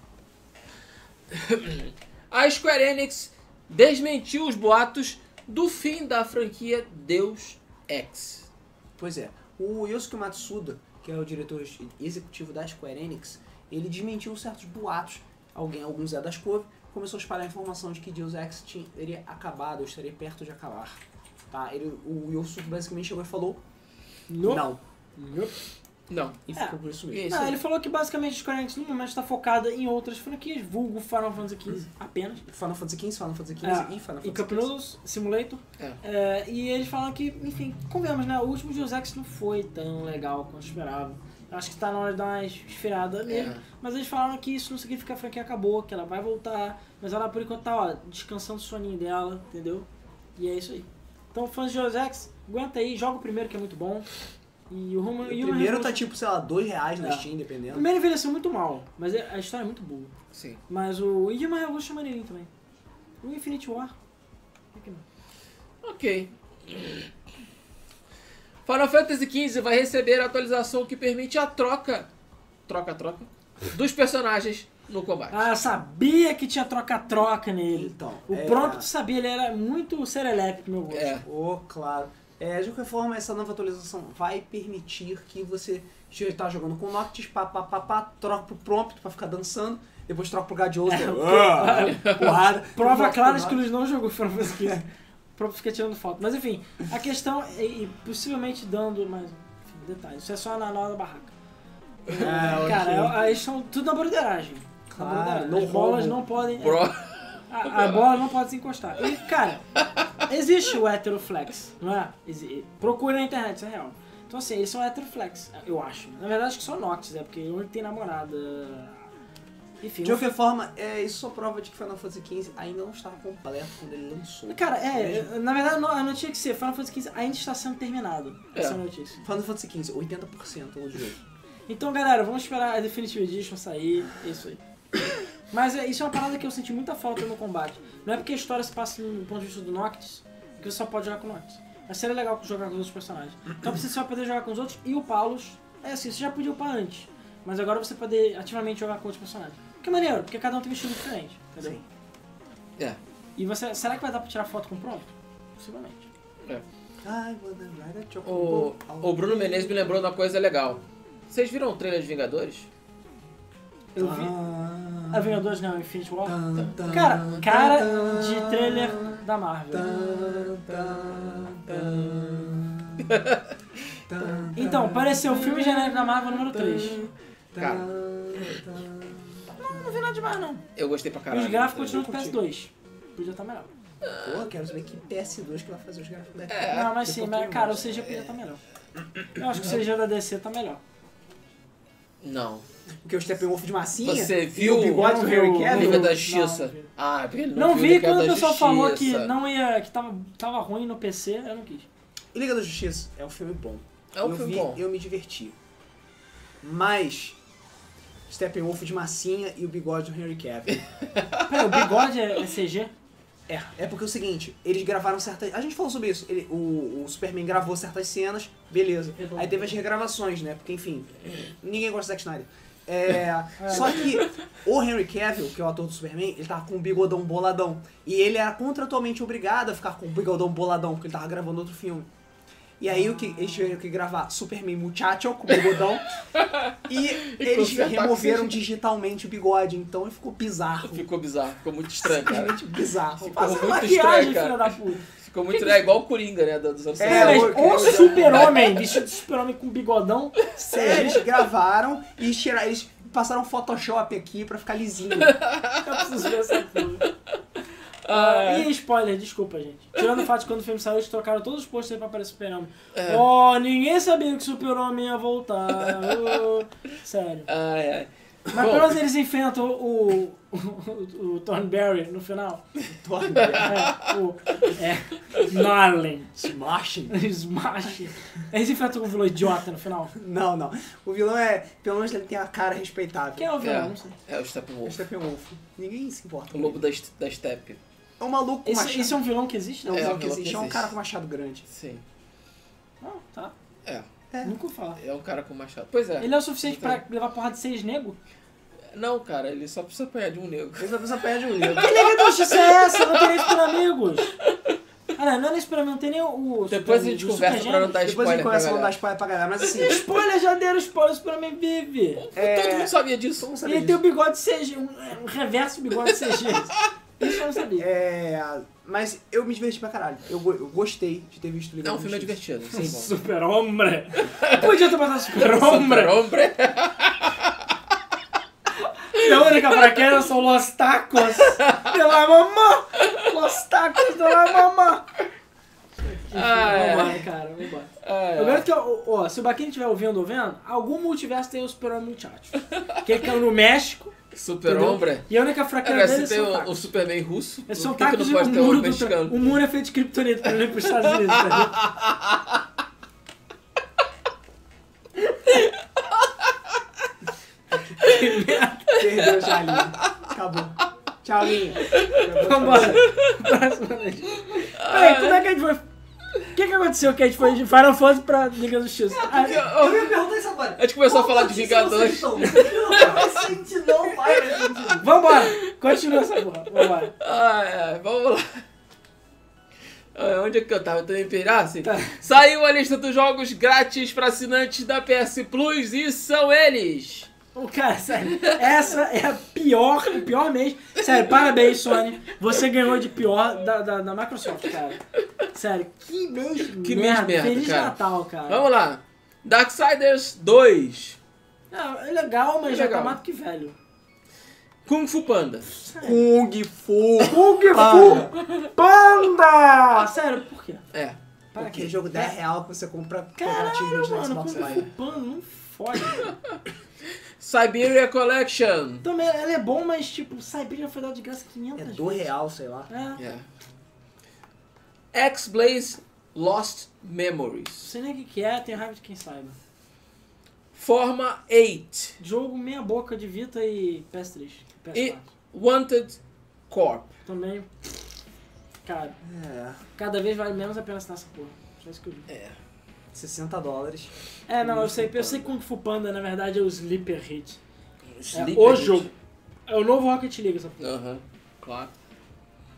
favor. A Square Enix desmentiu os boatos do fim da franquia Deus Ex. Pois é, o Yosuke Matsuda, que é o diretor executivo da Square Enix, ele desmentiu certos boatos. Alguém, alguns é das couve, começou a espalhar a informação de que Deus Ex tinha, teria acabado, ou estaria perto de acabar. Tá? Ele, o Yosuke basicamente chegou e falou No- não. Nope. Não. E É. ficou por isso E mesmo. Não, ele falou que basicamente a Square Enix no momento está focada em outras franquias, vulgo Final Fantasy XV apenas. Final Fantasy XV, Final Fantasy XV É, e Final E Fantasy Cup Noodles, Simulator. É. É, e eles falam que, enfim, convenhamos, né? O último Deus Ex não foi tão legal quanto esperava. Acho que tá na hora de dar uma esfriada mesmo. É. Mas eles falaram que isso não significa que a franquia acabou, que ela vai voltar. Mas ela por enquanto tá, ó, descansando o soninho dela, entendeu? E é isso aí. Então, fãs de Deus Ex, aguenta aí, joga o primeiro que é muito bom. E o Roman O e primeiro Human tá tipo, sei lá, dois reais na É. Steam, O dependendo. primeiro envelheceu muito mal, mas é- a história é muito boa. Sim. Mas o Human Revolution é maneirinho também. O Infinite War. por que não? Ok. Final Fantasy XV vai receber a atualização que permite a troca, troca, troca, dos personagens no combate. Ah, eu sabia que tinha troca-troca nele. Então, O é- Prompt sabia, ele era muito serelepe pro meu gosto. É. Oh, claro. É, de qualquer forma, essa nova atualização vai permitir que você já tá jogando com Noctis, pá, pá, pá, pá, troca pro Prompt pra ficar dançando, depois troca pro Gadioso, É, é, ah, porrada. Prova clara de que eles não jogou Final Fantasy XV. O próprio fica tirando foto. Mas enfim, a questão, é, e possivelmente dando mais enfim, detalhes, isso é só na nova barraca. Ok. Cara, é- eles são tudo na broderagem. Na Claro, broderagem. não As bolas não podem. Pro... A, a bola não pode se encostar. E, cara, existe o heteroflex, não é? Procure na internet, isso é real. Então, assim, eles são heteroflex, eu acho. Na verdade, acho que só Nox, é porque onde tem namorada. Enfim, De qualquer forma, é, isso só prova de que Final Fantasy XV ainda não estava completo quando ele lançou. Cara, é, Mesmo. na verdade não, não tinha que ser. Final Fantasy XV ainda está sendo terminado. Essa é a notícia. Final Fantasy XV, 80% do jogo. Então, galera, vamos esperar a Definitive Edition sair. É isso aí. Mas é, isso é uma parada que eu senti muita falta no combate. Não é porque a história se passa no ponto de vista do Noctis que você só pode jogar com o Noctis. Mas seria legal jogar com os outros personagens. Então você só vai poder jogar com os outros e o Paulus. É assim, você já podia upar antes. Mas agora você poder ativamente jogar com outros personagens. Que é maneiro, porque cada um tem um estilo diferente. Entendeu? Sim. É. E você. Será que vai dar pra tirar foto com o pronto? Possivelmente. Ai, vou lembrar da O, o Bruno Menezes me lembrou de uma coisa legal. Vocês viram o trailer de Vingadores? Eu vi. A Vingadores não, Infinity War. Cara, cara de trailer da Marvel. Então, pareceu o filme genérico da Marvel número 3. tan, Cara. tan. Não vi nada demais, não. Eu gostei pra E caralho. os gráficos continuam do PS2. Podia estar melhor. Pô, quero saber que PS2 que vai fazer os gráficos daqui. É, não, mas sim, mas cara, o. CG podia estar melhor. Eu acho que o CG da DC tá melhor. Não. Porque o Steppenwolf de massinha Você e viu o bigode do Harry Liga Cavill. não da. Justiça. Não vi. Ah, porque ele não, Não viu vi Liga quando o pessoal falou que não ia. que tava, tava ruim no PC, eu não quis. E Liga da Justiça é um filme bom. É um eu filme vi, bom. eu me diverti. Mas Steppenwolf de massinha e o bigode do Henry Cavill. Peraí, o bigode é, é CG? É, é porque é o seguinte, eles gravaram certas. A gente falou sobre isso. Ele- o, o Superman gravou certas cenas, beleza. Aí teve as regravações, né? Porque, enfim, ninguém gosta de Zack Snyder. É, só que o Henry Cavill, que é o ator do Superman, ele tava com um bigodão boladão. E ele era contratualmente obrigado a ficar com o bigodão boladão, porque ele tava gravando outro filme. E aí o que, eles tiveram que gravar Superman Muchacho com bigodão. e eles consertar com removeram digitalmente o bigode, então ele ficou bizarro. Ficou bizarro, ficou muito estranho, cara. Simplesmente bizarro. Ficou Faça muito maquiagem, estranho, filha da puta. Ficou muito é igual o Coringa, né? Dos anos É, É, mas o- super-homem, vestido de super-homem com bigodão, É, eles gravaram e tiraram, eles passaram Photoshop aqui pra ficar lisinho. eu preciso ver essa porra. Ah, e spoiler, desculpa, gente. Tirando o fato de quando o filme saiu, eles trocaram todos os posters pra aparecer Super-Homem. É. Oh, ninguém sabia que o Super-Homem ia voltar. Oh, sério. Ai, ai. Mas pelo menos eles enfrentam o, o, o, o Thornberry no final. É, o. É. Narlen. Smashing. Smash. Eles enfrentam o vilão idiota no final. Não, não. O vilão é. Pelo menos ele tem a cara respeitável. Quem é o vilão? É. Não sei. É o É Steppenwolf. Steppenwolf. Ninguém se importa. O lobo da, da steppe. É um maluco com Esse, machado. esse é um vilão que existe? Não, é, um vilão que existe. É um cara com machado grande. Sim. não tá. É. É. Nunca falar. É um cara com machado. Pois é. Ele é o suficiente Então. pra levar porrada de seis nego? Não, cara, ele só precisa apanhar de um negro. Ele só precisa perde um livro. Que justiça é essa? Não tem nem super amigos. Ah, não, não é nem super amigo, não tem nem o. Depois a Super gente Amigos, o conversa pra não dar Depois ele spoiler pra começa a mandar galera. spoiler pra galera, mas assim. Spoiler já deram spoiler, o Superman vive. É. Todo mundo sabia disso. Todo mundo E sabia ele tem o disso. bigode CG, um, um reverso bigode CG. Isso eu não sabia. É. Mas eu me diverti pra caralho. Eu, go- eu gostei de ter visto o Liga É um da filme Justiça. divertido. Sim, bom. Super-Homem. Podia ter botado Super-Homem. Super-Homem. A única fraqueza são Los Tacos de la Mamá. Los Tacos de la Mamá. Ah, é. Vambora, cara, vambora. Ah, Eu é. garanto que, ó, ó, se o Baquinho estiver ouvindo ou vendo, algum multiverso tem o Super-Homem Muchacho. Que ele caiu no México, Super-Homem. e a única fraqueza Cara, dele se é tem o, o tacos. Superman russo, É são por que, que não pode o ter o muro, do, mexicano? o muro é feito de kryptonita pra ele ir pros Estados Unidos, tá Perdeu já, Linha. Acabou. Tchau, Linha. Vambora. Próxima vez. Peraí, como é que a gente foi... O que que aconteceu que a gente foi de Final Fantasy pra Liga da Justiça? Ah, Eu ia perguntar isso agora. A gente começou a falar de vocês Vingadores. Não faz sentido, não faz sentido. Vambora! Continua essa porra, vambora. Ah, é. Vamos lá. Ah, Onde é que eu tava? Eu tô em Pirassi? Tá. Saiu a lista dos jogos grátis para assinantes da PS Plus e são eles. Ô, cara, sério, essa é a pior, o pior mês. Sério, parabéns, Sony. Você ganhou de pior da, da, da Microsoft, cara. Sério, que mês Que mês merda, Feliz cara. Natal, cara. Vamos lá. Darksiders 2. Não, é legal, mas É já legal. tá mais do que velho. Kung Fu Panda. Kung Fu. Kung Fu Panda! Sério, por quê? É. Para Porque quê? é jogo 10 real que você compra Caralho, mano, Xbox Kung Fu Live. Panda não fode. Siberia Collection. Também, ele é bom, mas tipo, Siberia foi dado de graça 500 É vezes. 2 real, sei lá. É, É. X-Blaze Lost não Memories. sei nem o que que é, tenho raiva de quem saiba. Forma 8. Jogo meia boca de Vita e PS3. PS4. E- Wanted Corp. Também, cara, É, cada vez vale menos a pena assinar essa porra. Só isso que eu vi. É. 60 dólares. É, não, eu sei, eu sei que Kung Fu Panda, na verdade, é o Sleeper Hit. É Sleeper o Hit. jogo. É o novo Rocket League, essa porra. Aham. Claro.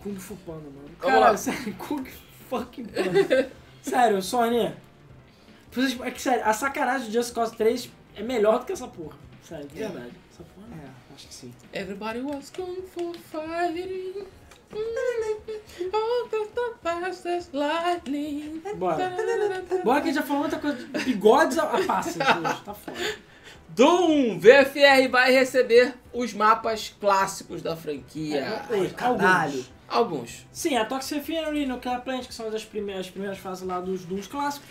Kung Fu Panda, mano. Vamos Cara, lá. sério, Kung fucking Panda. sério, Sony. Vocês- É que, sério, a sacanagem do Just Cause 3 é melhor do que essa porra. Sério, de É. verdade. Essa porra. É, acho que sim. Everybody was kung fu fighting. Bora. Bora que a gente já falou muita coisa de bigodes a, passa hoje. Tá foda. Doom VFR vai receber os mapas clássicos da franquia. Ei, caralho. alguns. Alguns. Sim, a Toxic Fury e Nuclear Plant, que são as primeiras, as primeiras fases lá dos Dooms clássicos,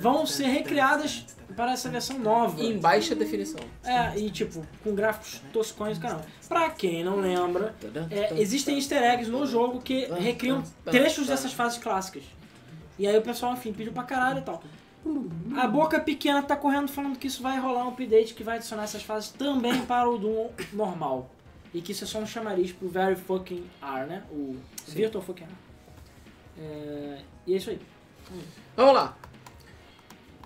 vão ser recriadas para essa versão nova. Em baixa definição. É, e tipo, com gráficos toscões, caramba. Pra quem não lembra, é, existem easter eggs no jogo que recriam trechos dessas fases clássicas. E aí o pessoal, enfim, pediu pra caralho e tal. A boca pequena tá correndo falando que isso vai rolar um update que vai adicionar essas fases também para o Doom normal. E que isso é só um chamariz pro Very Fucking R, né? O Virtual Fucking R. É, e é isso aí. Vamos lá.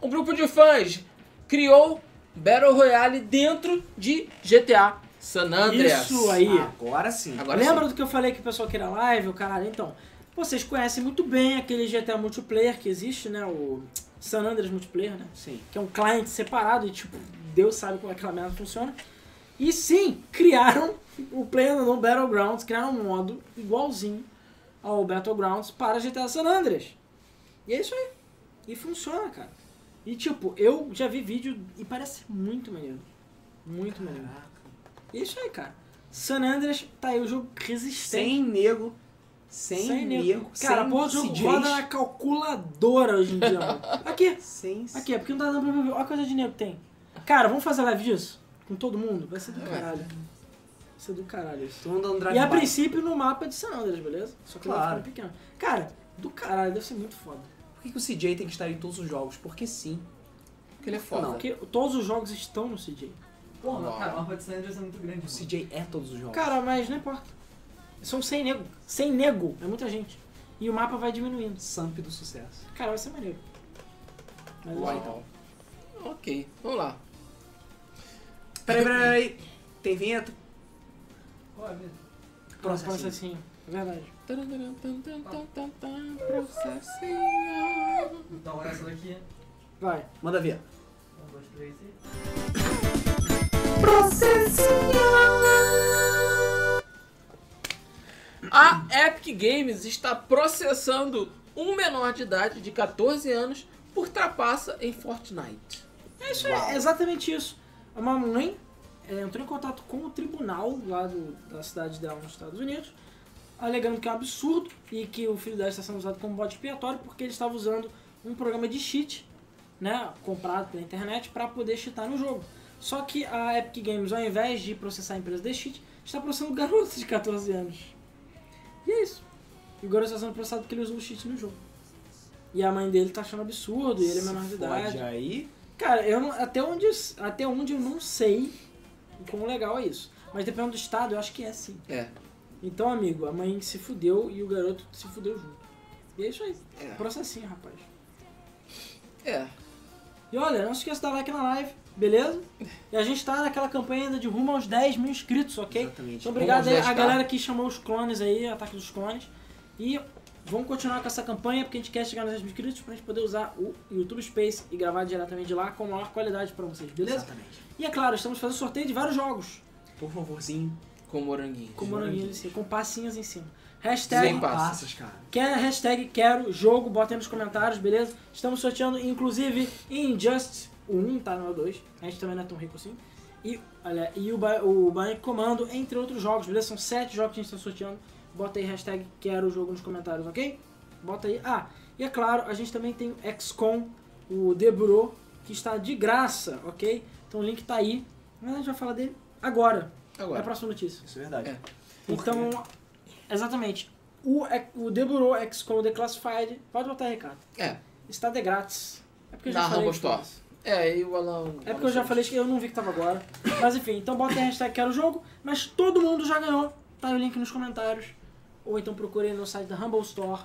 Um grupo de fãs criou Battle Royale dentro de GTA San Andreas. Isso aí. Agora sim. Agora Lembra sim. do que eu falei que o pessoal queria live, o caralho? Então, vocês conhecem muito bem aquele GTA multiplayer que existe, né? O San Andreas multiplayer, né? Sim. Que é um cliente separado e, tipo, Deus sabe como aquela merda funciona. E sim, criaram o PlayerUnknown Battlegrounds, criaram um modo igualzinho ao Battlegrounds para GTA San Andreas. E é isso aí. E funciona, cara. E tipo, eu já vi vídeo e parece muito maneiro. Muito maneiro. E é isso aí, cara. San Andreas tá aí o jogo resistente. Sem nego. Sem, nego. Cara, sem pô, o jogo CJs, roda na calculadora hoje em dia, mano. Aqui, Sem... aqui, é porque não tá dando pra ver. Olha a coisa de nego que tem. Cara, vamos fazer live disso? Com todo mundo? Vai ser do caralho. Vai ser do caralho isso. Dando E a princípio no mapa de San Andreas, beleza? Só que Claro. vai ficando pequeno. Cara, do caralho, deve ser muito foda. Por que, que o CJ tem que estar em todos os jogos? Porque sim. Porque ele é foda. Não. Porque todos os jogos estão no CJ. Porra, Uau. cara, o mapa de San Andreas é muito grande. O CJ é todos os jogos. Cara, mas não importa. São 100 nego. 100 nego, é muita gente. E o mapa vai diminuindo. Samp do sucesso. Cara, vai ser maneiro. Mas Uau. é então. Ok, vamos lá. Peraí, peraí, peraí. Tem vinheta? Olha, Processinho. Processinho. É verdade. Processinho. Então essa daqui. Vai. Manda ver. Um, dois, três e. A Epic Games está processando um menor de idade de 14 anos por trapaça em Fortnite. É isso aí, é exatamente isso. Uma mãe é, entrou em contato com o tribunal lá do- da cidade dela nos Estados Unidos, alegando que é um absurdo e que o filho dela está sendo usado como bode expiatório porque ele estava usando um programa de cheat, né, comprado pela internet, para poder cheatar no jogo. Só que a Epic Games, ao invés de processar a empresa de cheat, está processando garotos de 14 anos. E é isso. E o garoto está sendo processado porque ele usou o cheat no jogo. E a mãe dele tá achando absurdo, e ele é menor de idade. aí. Cara, eu não- até, onde, até onde eu não sei o quão legal é isso. Mas dependendo do estado, eu acho que é sim. É. Então, amigo, a mãe se fudeu e o garoto se fudeu junto. E é isso aí. É. Processinho, rapaz. É. E olha, não se esqueça de dar like na live, beleza? E a gente tá naquela campanha ainda de rumo aos 10 mil inscritos, ok? Exatamente. Então obrigado aí a 10K. galera que chamou os clones aí, ataque dos clones. E vamos continuar com essa campanha porque a gente quer chegar nos 10 mil inscritos pra gente poder usar o YouTube Space e gravar diretamente de lá com maior qualidade pra vocês, beleza? Exatamente. E é claro, estamos fazendo sorteio de vários jogos Por favorzinho. Com moranguinho. com moranguinhos em cima, com passinhos em cima. Sem Hashtag, passas. Passas, cara. quer, hashtag quero jogo, bota aí nos comentários, beleza? Estamos sorteando, inclusive, Injustice o 1, tá? Não é o 2. A gente também não é tão rico assim. E, olha, e o, Ba- o Bionic Comando, entre outros jogos, beleza? São 7 jogos que a gente está sorteando. Bota aí hashtag quero jogo nos comentários, ok? Bota aí. Ah, e é claro, a gente também tem o XCOM, o The Bureau, que está de graça, ok? Então o link tá aí. Mas a gente vai falar dele agora. É a Agora. próxima notícia. Isso é verdade. É. Então, exatamente. O, o The Bureau XCOM Declassified, pode botar aí, Ricardo. É, Está de grátis. É porque eu já na falei Store. É, e o Alan... É porque eu já falei que eu não vi que tava agora. Mas enfim, então bota aí a hashtag quero jogo, mas todo mundo já ganhou. Tá aí o link nos comentários. Ou então procure no site da Humble Store.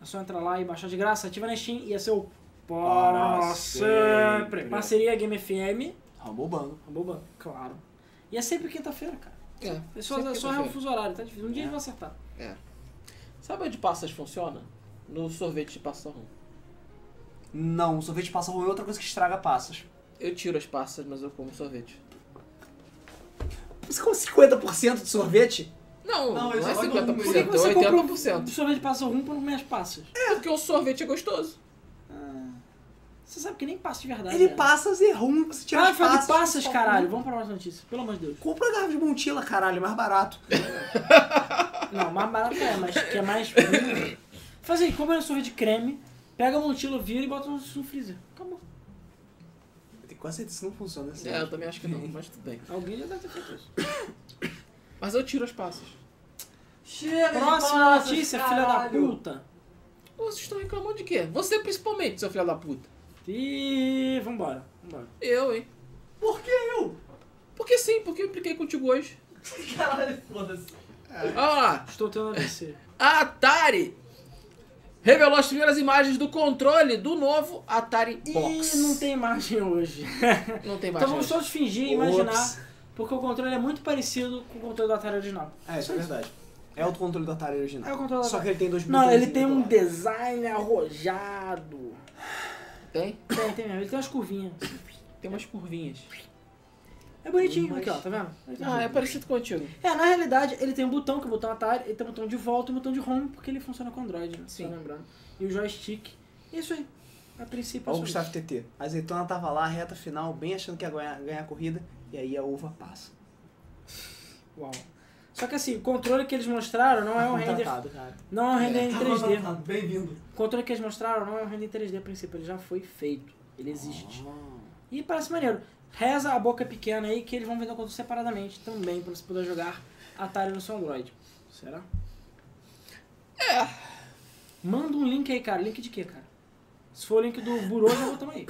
É só entrar lá e baixar de graça, ativa na Steam e é seu para Para sempre. sempre. Parceria Game FM. Rumble Bando. Humble Band, claro. E é sempre quinta-feira, cara. É, É só, é só quinta-feira. o fuso horário, tá difícil. Um dia eu vou acertar. Sabe onde passas funciona? No sorvete de passa rum. Não, o sorvete de passa é outra coisa que estraga passas. Eu tiro as passas, mas eu como sorvete. Você come 50% de sorvete? Não, Não, não, eu é só 50%, como- Por que é que você compra 80%. um sorvete passa rum por minhas passas? Porque o sorvete é gostoso. Você sabe que nem passa de verdade. Ele né? passas e ruim, você tira Para as falar de passas. passas, caralho. Vamos pra próxima notícia. Pelo amor de Deus. Compra a garrafa de Montila, caralho, é mais barato. Não, mais barato é, mas que é mais. Faz aí, compra um sorvete de creme, pega a mochila, vira e bota no, freezer. Acabou. Eu tenho quase certeza que isso não funciona assim. É, eu também acho que não, mas tudo bem. Alguém já deve ter feito isso. Mas eu tiro as passas. Chega Próxima passas, notícia, filha da caralho. puta. Vocês estão reclamando de quê? Você principalmente, seu filho da puta. E vambora, vambora. Eu, hein? Por que eu? Porque sim, porque eu impliquei contigo hoje. Caralho, foda-se. Vamos lá. Estou tendo AVC. A Atari revelou as primeiras imagens do controle do novo Atari Box. Ih, não tem imagem hoje. Não tem mais. Então vamos gente. todos fingir e Ops. imaginar, porque o controle é muito parecido com o controle do Atari original. É, isso é verdade. É o controle do Atari original. É o controle do Só Atari. que ele tem dois Não, ele tem um design arrojado. Tem? Tem, tem mesmo. Ele tem umas curvinhas. Tem umas curvinhas. É bonitinho Mas- aqui, ó, tá vendo? Ah, é parecido contigo. É, na realidade, ele tem um botão, que é o botão Atari, ele tem um botão de volta e um botão de home, porque ele funciona com Android, né? Sim. Só lembrando. E o joystick. Isso aí. A princípio Olha o Gustavo TT. A azeitona tava lá, reta final, bem achando que ia ganhar, ganhar a corrida, e aí a uva passa. Uau. Só que assim, o controle que eles mostraram não é um render. cara. Não é um render em Tá 3D. contratado, Bem-vindo. O controle que eles mostraram não é um render em 3D a princípio, ele já foi feito. Ele existe. Oh. E parece maneiro. Reza a boca pequena aí que eles vão vender o controle separadamente também, pra você poder jogar Atari no seu Android. Será? É. Manda um link aí, cara. Link de quê, cara? Se for o link do Burô, já botamos aí.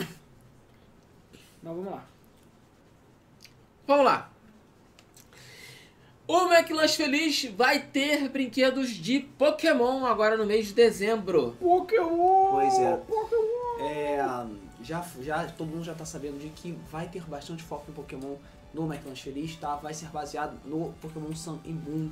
Mas vamos lá. Vamos lá. O McLanche Feliz vai ter brinquedos de Pokémon agora no mês de dezembro. Pokémon! Pois é. É, já, já, todo mundo já tá sabendo de que vai ter bastante foco em Pokémon no McLanche Feliz, tá? Vai ser baseado no Pokémon Sun e Moon.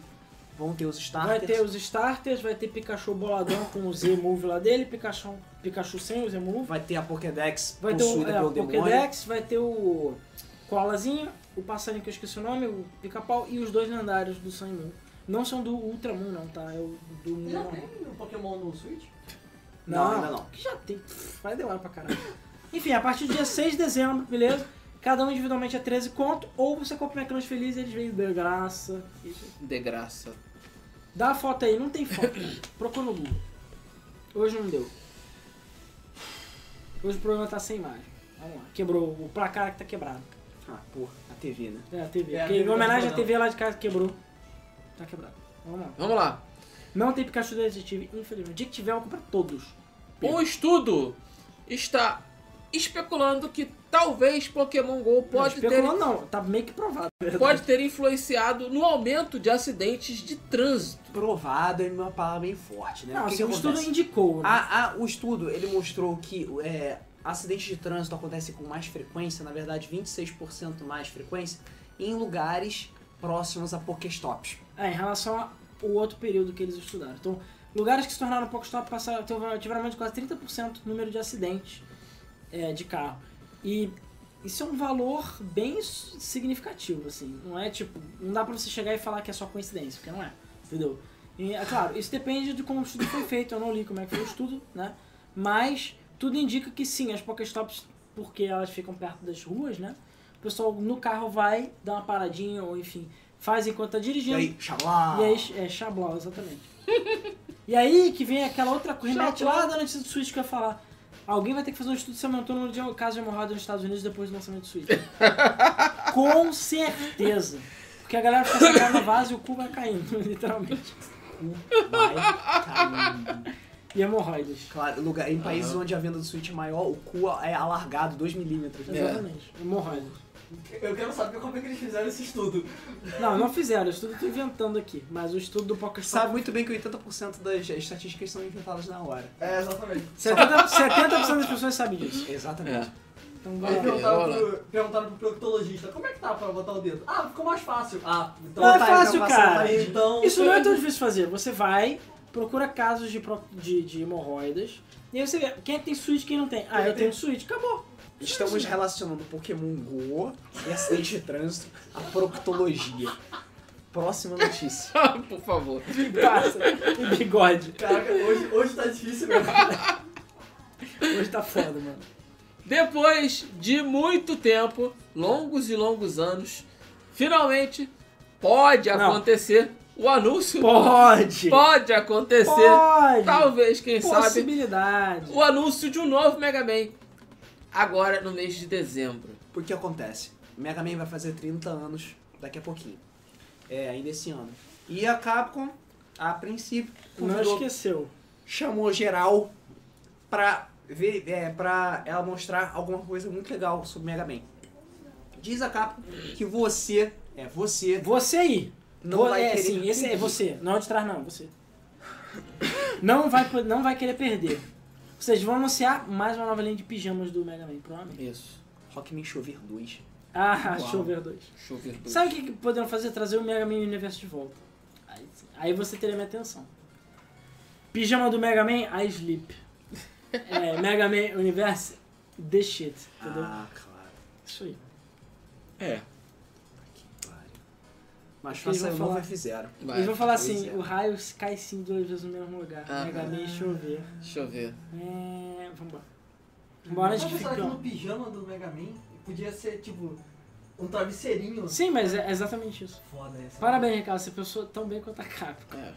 Vão ter os Vai starters. ter os starters, vai ter Pikachu boladão com o Z-Move lá dele, Pikachu, Pikachu sem o Z-Move. Vai ter a Pokédex Vai ter o, é, pelo o demônio. Pokédex, vai ter o Koalazinho, o passarinho que eu esqueci o nome, o Pica-Pau e os dois lendários do Sun Moon. Não são do Ultramon não, tá? É o do Moon Já tem um Pokémon no Switch? Não, ainda não. Que já tem. Vai demorar pra caralho. Enfim, a partir do dia 6 de dezembro, beleza? Cada um individualmente é 13 conto, ou você compra o McLanche Feliz e eles vêm de graça. De graça. Dá a foto aí, não tem foto. Procura no Google. Hoje não deu. Hoje o programa tá sem imagem. Vamos lá. Quebrou o placar que tá quebrado. Ah, porra, TV, né? É, a TV. É, a Porque TV em homenagem tá à TV lá de casa que quebrou. Tá quebrado. Vamos lá. Vamos lá. Não tem Pikachu Detetive, infelizmente. O dia que tiver, eu vou comprar todos. Um estudo está especulando que talvez Pokémon GO pode não, ter, não, tá meio que provado. pode ter influenciado no aumento de acidentes de trânsito. Provado é uma palavra bem forte, né? Não, o que assim, que o estudo indicou, né? Ah, ah, o estudo, ele mostrou que é, acidentes de trânsito acontecem com mais frequência, na verdade 26% mais frequência, em lugares próximos a Pokéstops. É, em relação ao outro período que eles estudaram. Então, lugares que se tornaram Pokestop passaram, tiveram aumento de quase 30% no número de acidentes é, de carro. E isso é um valor bem significativo, assim. Não é tipo, não dá pra você chegar e falar que é só coincidência, porque não é, entendeu? E, é claro, isso depende de como o estudo foi feito, eu não li como é que foi o estudo, né? Mas tudo indica que sim, as Pokestops, porque elas ficam perto das ruas, né? O pessoal no carro vai, dá uma paradinha, ou enfim, faz enquanto tá E dirigindo. aí, xalá. E aí, é Xablau, exatamente. e aí que vem aquela outra coisa, remete lá da notícia do Switch que eu ia falar. Alguém vai ter que fazer um estudo se aumentou o número de hemorroida nos Estados Unidos depois do lançamento do Switch. Com certeza. Porque a galera fica sentada no vaso e o cu vai caindo, literalmente. Vai caindo. E hemorroidas. Claro, lugar, em países onde a venda do Switch é maior, o cu é alargado 2 milímetros. né? Exatamente. Hemorroidas. Eu quero saber como é que eles fizeram esse estudo. Não, não fizeram. O estudo eu tô inventando aqui. Mas o estudo do Poker Sabe muito bem que 80% das estatísticas são inventadas na hora. É, exatamente. 70%, 70 das pessoas sabem disso. Exatamente. É. Então Aí vai lá. perguntaram, pro, perguntaram pro proctologista, como é que tá pra botar o dedo? Ah, ficou mais fácil. Ah, então... Não é tá, fácil, então, cara. passando aí. Então... Isso não é tão difícil de fazer. Você vai, procura casos de, de, de hemorroidas, e aí você vê quem é que tem Switch e quem não tem. Ah, eu tenho Switch, acabou. Estamos relacionando Pokémon GO e acidente de trânsito à proctologia. Próxima notícia. Por favor. Passa. E bigode. Caraca, hoje, hoje tá difícil mesmo. Hoje tá foda, mano. Depois de muito tempo, longos e longos anos, finalmente pode Não. acontecer o anúncio. Pode! Pode acontecer. Pode! Talvez, quem sabe, Possibilidade. o anúncio de um novo Mega Man. Agora no mês de dezembro. O que acontece? Mega Man vai fazer 30 anos daqui a pouquinho. É, ainda esse ano. E a Capcom, a princípio, Não convidou- esqueceu. chamou geral pra, ver, é, pra ela mostrar alguma coisa muito legal sobre Mega Man. Diz a Capcom que você, é você, Você aí. Não vai é, querer... sim, esse é você. Não é de trás, não. Você. Não vai, não vai querer perder. Seja, vão anunciar mais uma nova linha de pijamas do Mega Man, provavelmente. Isso. Rockman Chover 2. Ah, Uau. deixa eu ver dois. Chover dois. Sabe o que, poderiam fazer? Trazer o Mega Man Universo de volta. Aí. Aí você teria minha atenção. Pijama do Mega Man, I Sleep. É, Mega Man Universe, The Shit. Entendeu? Ah, claro. Isso aí. É. Mas faça novo falar- e fizeram. Vai. Eles vão falar assim, é. o raio cai sim duas vezes no mesmo lugar. Ah. Mega Man, deixa eu ver. Deixa eu ver. É, vambora. Vambora antes Vamos que pensar que no fica... pijama do Mega Man podia ser, tipo, um travesseirinho. Sim, mas é exatamente isso. Foda essa. Parabéns, Ricardo, você pensou tão bem quanto a Capcom. É.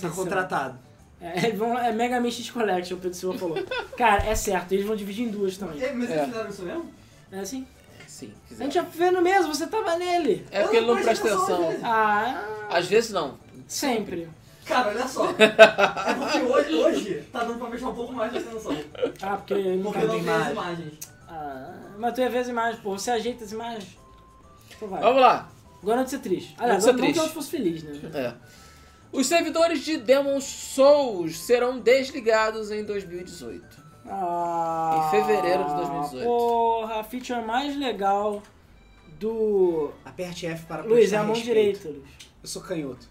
Tá contratado. É, eles vão- é Mega Man X Collection, o Pedro Silva falou. Cara, é certo, eles vão dividir em duas também. É, mas É. eles fizeram isso mesmo? É assim? Sim, A fizeram. gente já vê no mesmo, você tava nele. É porque ele não presta atenção. às vezes. Ah, Às vezes não. sempre. Cara, olha só. é porque hoje, hoje tá dando pra prestar um pouco mais de atenção. Ah, porque ele não Porque tá não tem as mais. imagens. Ah, mas tu ia ver as imagens, pô. Você ajeita as imagens. Então vai. Vamos lá. Agora não de ser triste. Aliás, Não de não, que eu fosse feliz, né? É. Os servidores de Demon Souls serão desligados em 2018. Ah, Em fevereiro de 2018. Porra, a feature mais legal do. Aperte F para Luiz, é a mão respeito. direita, Luiz. Eu sou canhoto.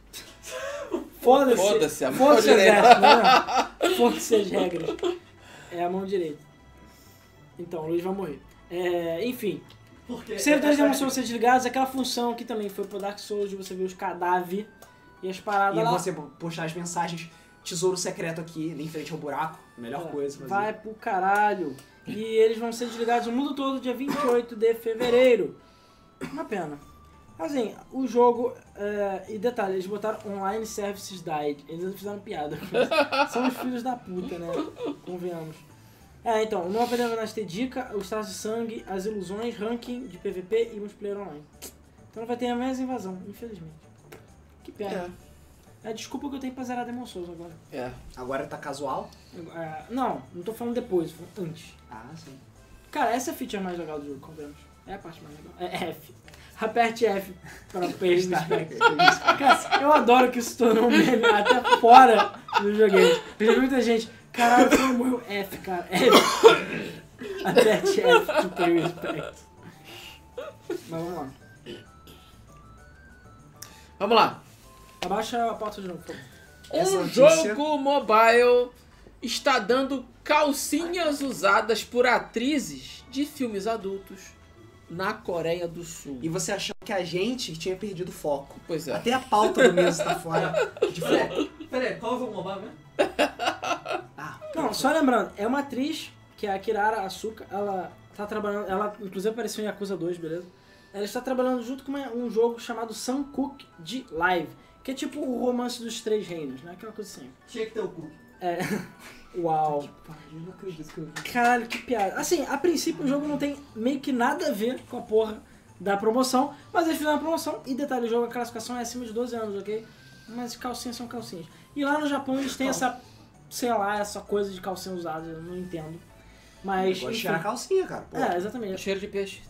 Foda-se. Foda-se, a mão Foda-se o direita. né? Foda-se as regras. É a mão direita. Então, o Luiz vai morrer. É, enfim, os servidores de é- emoção ser desligados, aquela função que também foi pro Dark Souls de você ver os cadáveres e as paradas E lá. você postar as mensagens, tesouro secreto aqui, em frente ao buraco. Melhor coisa. fazer. Vai pro caralho. E eles vão ser desligados no mundo todo dia 28 de fevereiro. Uma pena. Assim, o jogo. é, e detalhe, eles botaram online services died. Eles ainda fizeram piada. São os filhos da puta, né? Convenhamos. É, então, o novo Pedernast tem dica, os traços de sangue, as ilusões, ranking de PVP e multiplayer online. Então não vai ter a mesma invasão, infelizmente. Que pena. É. desculpa que eu tenho pra zerar Demon Souls agora. É. Agora tá casual? É, não, não tô falando depois, tô falando antes. Ah, sim. Cara, essa é a feature mais legal do jogo, convenhamos. É a parte mais legal. É F. Aperte F para prestar. Cara, eu adoro que isso tornou um meme até fora do joguete. Eu já vi muita gente, caralho, como morreu F, cara. F. Aperte F to pay respect. Mas vamos lá. Vamos lá. Abaixa a pauta de novo, por favor. Essa Um notícia- jogo mobile está dando calcinhas usadas por atrizes de filmes adultos na Coreia do Sul. E você achou que a gente tinha perdido o foco. Pois é. Até a pauta do mês tá fora de foco. Peraí, qual é o jogo mobile mesmo? Ah, Não, só lembrando, é uma atriz, que é a Kirara Asuka, ela tá trabalhando, ela inclusive apareceu em Yakuza 2, beleza? Ela está trabalhando junto com uma- um jogo chamado Suncook de Live, que é tipo o romance dos três reinos, né? Aquela coisa assim. Tinha que ter o cookie. É. Uau. eu não acredito que eu vi. Caralho, que piada. Assim, a princípio o jogo não tem meio que nada a ver com a porra da promoção, mas eles fizeram a promoção e detalhe, o jogo, a classificação é acima de 12 anos, ok? Mas calcinhas são calcinhas. E lá no Japão eles têm essa, sei lá, essa coisa de calcinha usada, eu não entendo. Mas. Gosto de enfim. cheirar a calcinha, cara. Pô. É, exatamente. Cheiro de peixe.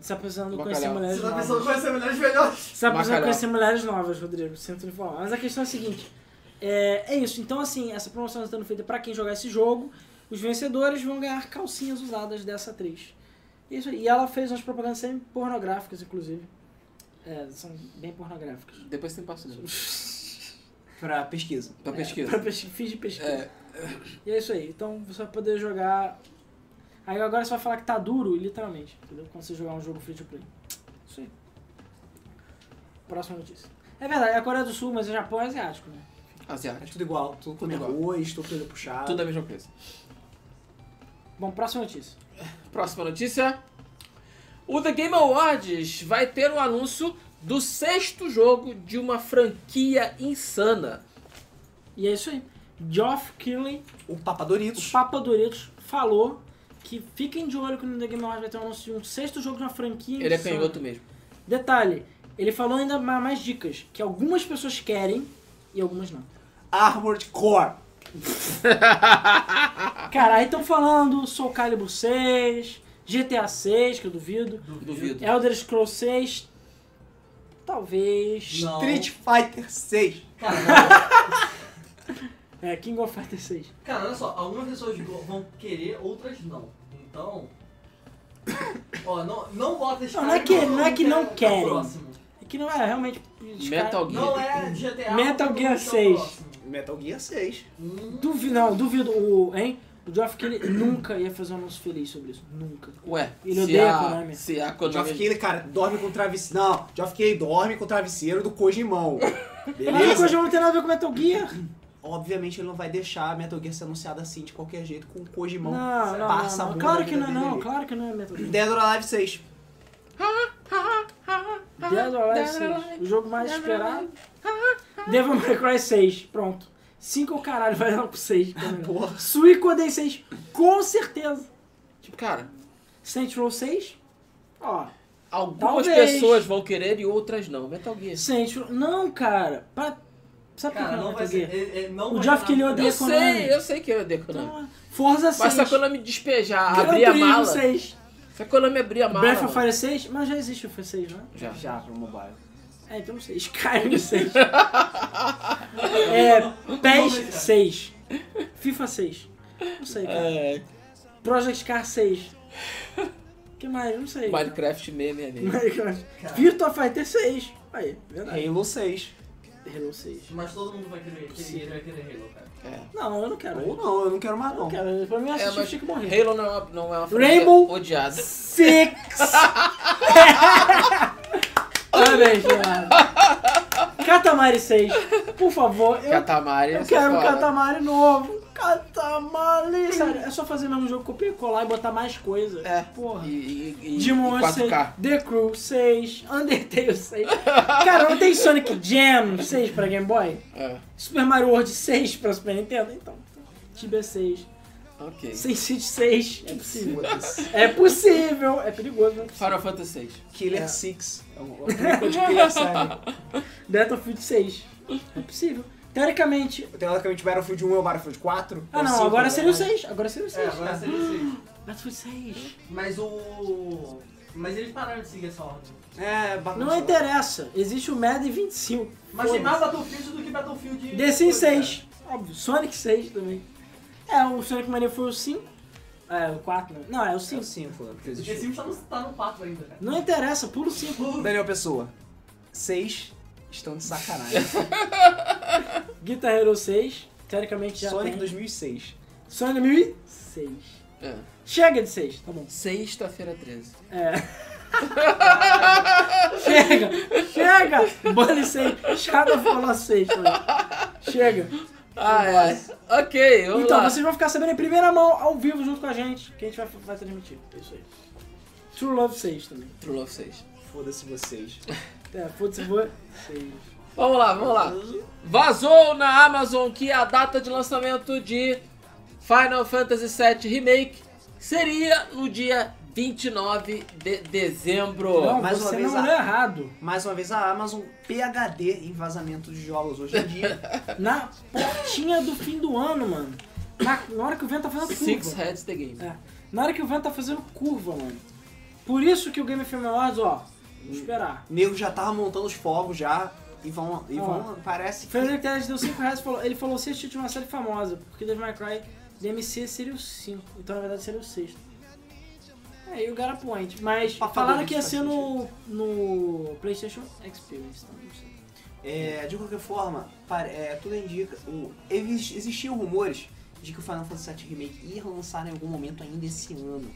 Você tá precisando Bacalhau. conhecer mulheres Você tá novas. pensando em conhecer mulheres melhores? Você tá precisando Bacalhau. conhecer mulheres novas, Rodrigo, sinto informar. Mas a questão é a seguinte: é, é isso. Então, assim, essa promoção está sendo feita pra quem jogar esse jogo. Os vencedores vão ganhar calcinhas usadas dessa atriz. Isso. E ela fez umas propagandas sempre pornográficas, inclusive. É, são bem pornográficas. Depois você me passa o nome. Pra pesquisa. Pra É, pesquisa. pra pesqui- fiz de pesquisa. É, E é isso aí. Então você vai poder jogar. Aí agora você vai falar que tá duro, literalmente. Entendeu? Quando você jogar um jogo free to play. Isso aí. Próxima notícia. É verdade, é a Coreia do Sul, mas o Japão é asiático, né? É asiático. tudo igual. Tudo igual. arroz, tudo tudo puxado. Tudo a mesma coisa. Bom, próxima notícia. Próxima notícia. O The Game Awards vai ter o anúncio do sexto jogo de uma franquia insana. E é isso aí. Geoff Keighley, O Papa o Doritos. Papa Doritos, falou que fiquem de olho que no The Game Awards vai ter um anúncio de um sexto jogo de uma franquia Ele é canhoto mesmo. Detalhe, ele falou ainda ma- mais dicas, que algumas pessoas querem e algumas não. Armored Core. Cara, aí estão falando Soul Calibur 6, GTA 6, que eu duvido, Duvido. Elder Scrolls 6, talvez, Não. Street Fighter 6. Cara, não. É, King of Fighters 6. Cara, olha só, algumas pessoas vão querer, outras não. Então. Ó, não, não bota esse Não, cara não é que- não é que não o querem. É que não é realmente... os Metal Gear. Não é GTA. Metal Gear mundo quer o 6. próximo. Metal Gear 6. Hum, Duvido, não, duvido, o, hein? O Geoff Keighley nunca ia fazer um anúncio feliz sobre isso, nunca. Ué, Ele se odeia a, a Konami. Se a Geoff Konami... Keighley, cara, dorme com travesseiro. Não, Geoff Keighley dorme com o travesseiro do Kojimão. Mas a Beleza? não tem nada a ver com Metal Gear. Obviamente ele não vai deixar Metal Gear ser anunciado assim de qualquer jeito com o Kojimão. Não, não, passa a não, não. Claro que não, não, claro que não é Metal Gear. Dead or Alive 6. Dead or Alive 6, o jogo mais esperado. Devil May Cry 6, pronto. 5 é o caralho, vai lá pro 6. Porra. Suicoden 6, com certeza. Tipo, cara, Saints Row 6, ó. algumas Talvez. pessoas vão querer e outras não. Metal Gear. Saints Row, não, cara. Pra, sabe por que Cara, não não é vai ser. Ele, ele não O vai Geoff ter Keighley nada- odeia Eu Konami. sei, eu sei que eu odeio Konami. Então, Forza 6. Mas se a Konami despejar, Gran abrir a mala... 6. Se a Konami abrir a mala... Breath of Fire 6, mas já existe o Fire 6, né? Já. Já pro mobile. É, então não sei. Skyrim 6. é, PES 6. FIFA 6. Não sei, cara. É, Project Car 6. que mais? Não sei. Minecraft meme, é meme. Minecraft. Cara. Virtua Fighter 6. Aí, verdade. Halo 6. Halo 6. Mas todo mundo vai querer, querer, vai querer Halo, cara. É. Não, eu não quero. Ou não, eu não quero mais Eu não não. quero. Pra mim, É, assistir mas tinha que morrer. Halo não é uma, não é uma franquia Rainbow odiada. Six! Parabéns, Leonardo. Katamari 6. Por favor, eu, Katamari, eu essa quero um foda. Katamari novo. Katamari. Sério, é só fazer o mesmo jogo, copiar e colar e botar mais coisa. É. Porra. E, e, e, Demon e 6, 4K. The Crew 6, Undertale 6. Cara, não tem Sonic Jam 6 pra Game Boy? É, Super Mario World 6 pra Super Nintendo? Então, Tibia 6. ok. Sem City 6. É possível. É possível. É perigoso? Final Fantasy 6. Killer É. 6. É um é um prequel de Killer 7. Battlefield 6. É possível. Teoricamente. Teoricamente, Battlefield 1 é o Battlefield 4. Ah é o não, 5, agora né? seria o 6. Agora seria o 6. É, agora seria isso. Battlefield 6. Mas o. Mas eles pararam de seguir essa ordem. É, Battlefield. Não interessa. Existe o Madden 25. Mas tem mais. Battlefield do que Battlefield. The Sims coisa, 6. Óbvio. Sonic 6 também. É, o Sonic Mania foi o 5. É, o 4, né? Não, é o É o 5. 5, porque. The existe. Tá no, tá no 4 ainda, cara. Não interessa, pula o 5. Daniel Pessoa. 6. Estão de sacanagem. Guitar Hero 6, teoricamente já Sonic tem. 2006. Sonic 2006. É. Chega de 6, tá bom. Sexta-feira 13. É. chega! Chega! Bunny 6. Shadow Colossus 6 também. Chega. Ah, é. Ok, vamos Então, lá. vocês vão ficar sabendo em primeira mão, ao vivo, junto com a gente, que a gente vai, vai transmitir. É isso aí. True Love 6 também. True Love 6. Foda-se vocês. É, vocês. Vamos lá, vamos lá. Vazou na Amazon que a data de lançamento de Final Fantasy VII Remake seria no dia 29 de dezembro. Não, mais uma vez não a- leu errado. Mais uma vez a Amazon PHD em vazamento de jogos hoje em dia. Na portinha do fim do ano, mano. Na, na hora que o vento tá fazendo curva. Six Heads the Game. É. Na hora que o vento tá fazendo curva, mano. Por isso que o Game FM Awards, ó, esperar. O nego já tava montando os fogos já e vão. E Ó. vão parece que. Telles deu 5 reais e falou, ele falou se assistir uma série famosa, porque Devil May Cry DMC seria o 5, então na verdade seria o 6. É, e o Gara Point. Mas Papai falaram que ia ser no, no PlayStation Experience, então não sei. É, de qualquer forma, pare- é, tudo indica. O, exi- existiam rumores de que o Final Fantasy VII Remake ia lançar em algum momento ainda esse ano.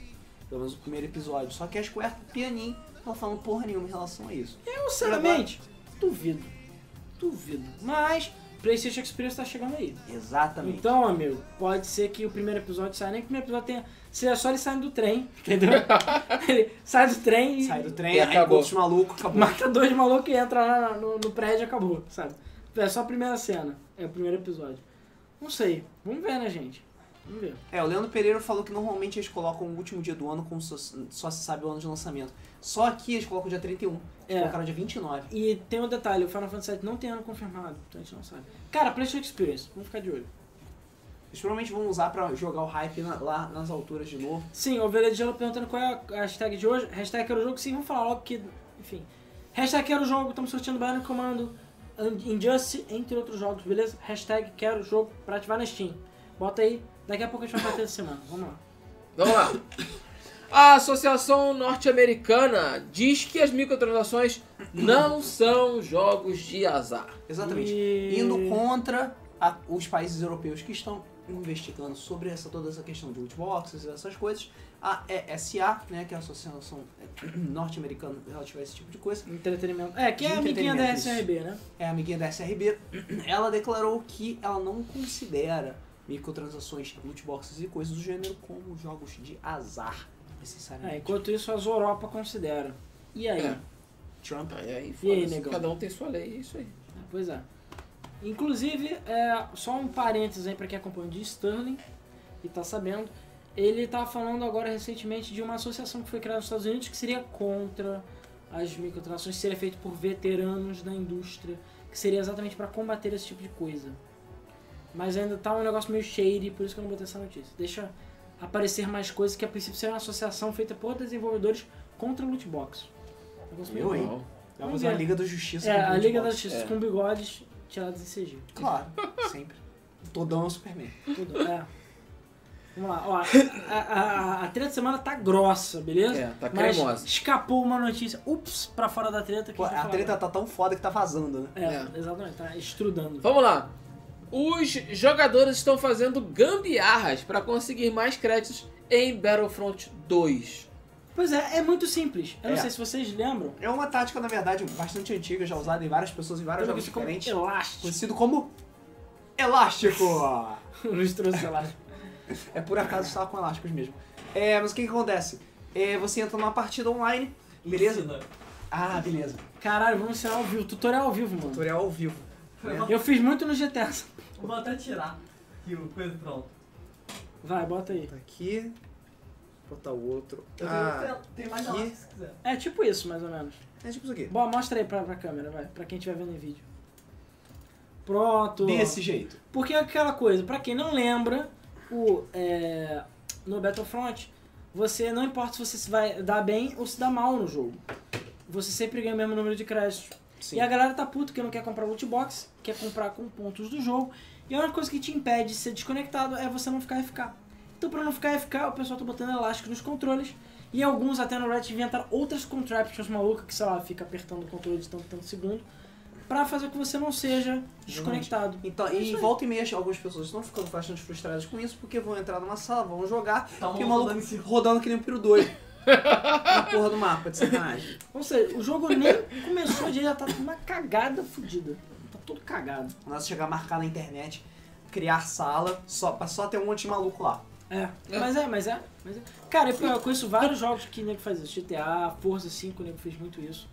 Pelo menos o primeiro episódio. Só que a Square pianinho não falando porra nenhuma em relação a isso. Eu, sinceramente, duvido. Duvido. Mas, PlayStation Experience tá chegando aí. Exatamente. Então, amigo, pode ser que o primeiro episódio saia, nem que o primeiro episódio tenha. Seja só ele saindo do trem, entendeu? ele sai do trem e Sai do trem, E aí acabou. encontra os malucos, acabou. mata dois malucos e entra lá no, no prédio e acabou, sabe? É só a primeira cena, é o primeiro episódio. Não sei, vamos ver, né, gente? Vamos ver. É, o Leandro Pereira falou que normalmente eles colocam o último dia do ano como só, só se sabe o ano de lançamento. Só aqui eles colocam dia 31. Eles É. colocaram dia 29. E tem um detalhe, o Final Fantasy VII não tem ano confirmado, então a gente não sabe. Cara, PlayStation Experience, vamos ficar de olho. Eles provavelmente vão usar pra jogar o hype na- lá nas alturas de novo. Sim, Ovelha de Gelo perguntando qual é a hashtag de hoje. Hashtag quero o jogo, sim, vamos falar logo que, enfim. Hashtag quero o jogo, estamos sorteando Bionic Commando, Injustice, entre outros jogos, beleza? Hashtag quero o jogo pra ativar na Steam. Bota aí, daqui a pouco a gente vai bater essa semana, vamos lá. Vamos lá. A Associação Norte-Americana diz que as microtransações não são jogos de azar. Exatamente. E- Indo contra a- os países europeus que estão investigando sobre essa, toda essa questão de loot boxes e essas coisas. A ESA, né, que é a Associação Norte-Americana relativa a esse tipo de coisa, Entretenimento. É, que é a amiguinha da SRB, né? é a amiguinha da SRB, ela declarou que ela não considera microtransações, loot boxes e coisas do gênero como jogos de azar, necessariamente. É, enquanto isso, as Europa considera. E aí? É. Trump Aí, aí, E aí, negão? Cada um tem sua lei, é isso aí. É, Pois é. Inclusive, é, só um parênteses aí pra quem acompanha o de Sterling e tá sabendo, ele tá falando agora recentemente de uma associação que foi criada nos Estados Unidos que seria contra as microtransações, que seria feito por veteranos da indústria, que seria exatamente pra combater esse tipo de coisa. Mas ainda tá um negócio meio shady, por isso que eu não botei essa notícia. Deixa aparecer mais coisas que a princípio seria uma associação feita por desenvolvedores contra loot box. Eu, hein? Vamos Vamos a ver. Liga da Justiça. É, com a Liga da box. Justiça É. com bigodes tirados em CG. Claro, sempre. Todão é o Superman. Tudo, é. Vamos lá, ó. A, a, a treta da semana tá grossa, beleza? É, tá Mas cremosa. escapou uma notícia, ups, pra fora da treta que Pô, a a treta agora. tá tão foda que tá vazando, né? É, É. exatamente, tá estrudando. Vamos lá. Os jogadores estão fazendo gambiarras para conseguir mais créditos em Battlefront 2. Pois é, é muito simples. Eu não É. sei se vocês lembram. É uma tática, na verdade, bastante antiga, já usada em várias pessoas em vários jogos vi como diferentes. elástico. Conhecido como Elástico! Luiz trouxe elástico. é por acaso estava com elásticos mesmo. É, mas o que, que acontece? É, você entra numa partida online, beleza? Ensina. Ah, beleza. Caralho, vamos ensinar ao vivo. Tutorial ao vivo, mano. Tutorial ao vivo. Eu fiz muito no GTA. Vou até tirar aqui o coisa pronto. Vai, bota aí. Tá aqui. Botar o outro. Ah, tem mais aqui. se quiser. É tipo isso, mais ou menos. é tipo isso aqui. Bom, mostra aí pra, pra câmera, vai. Pra quem estiver vendo em vídeo. Pronto. Desse jeito. Porque é aquela coisa, pra quem não lembra, o, é, no Battlefront, você não importa se você se vai dar bem ou se dá mal no jogo. Você sempre ganha o mesmo número de créditos. Sim. E a galera tá puta que não quer comprar loot box, quer comprar com pontos do jogo. E a única coisa que te impede de ser desconectado é você não ficar FK. Então pra não ficar FK, o pessoal tá botando elástico nos controles. E alguns até no Reddit inventaram outras contraptions malucas que, sei lá, fica apertando o controle de tanto, tanto segundo. pra fazer com que você não seja desconectado. Então, É e aí. volta e meia, algumas pessoas estão ficando bastante frustradas com isso, porque vão entrar numa sala, vão jogar, Tá e o maluco rodando que nem um piro doido. Na porra do mapa, de sacanagem. Ou seja, o jogo nem começou, a gente já tá uma cagada fodida. Tá tudo cagado. Nós chegar a marcar na internet, criar sala, só, pra só ter um monte de maluco lá. É, mas é, mas é. Mas é. Cara, eu conheço vários jogos que o nego faz isso. GTA, Forza 5, o nego fez muito isso.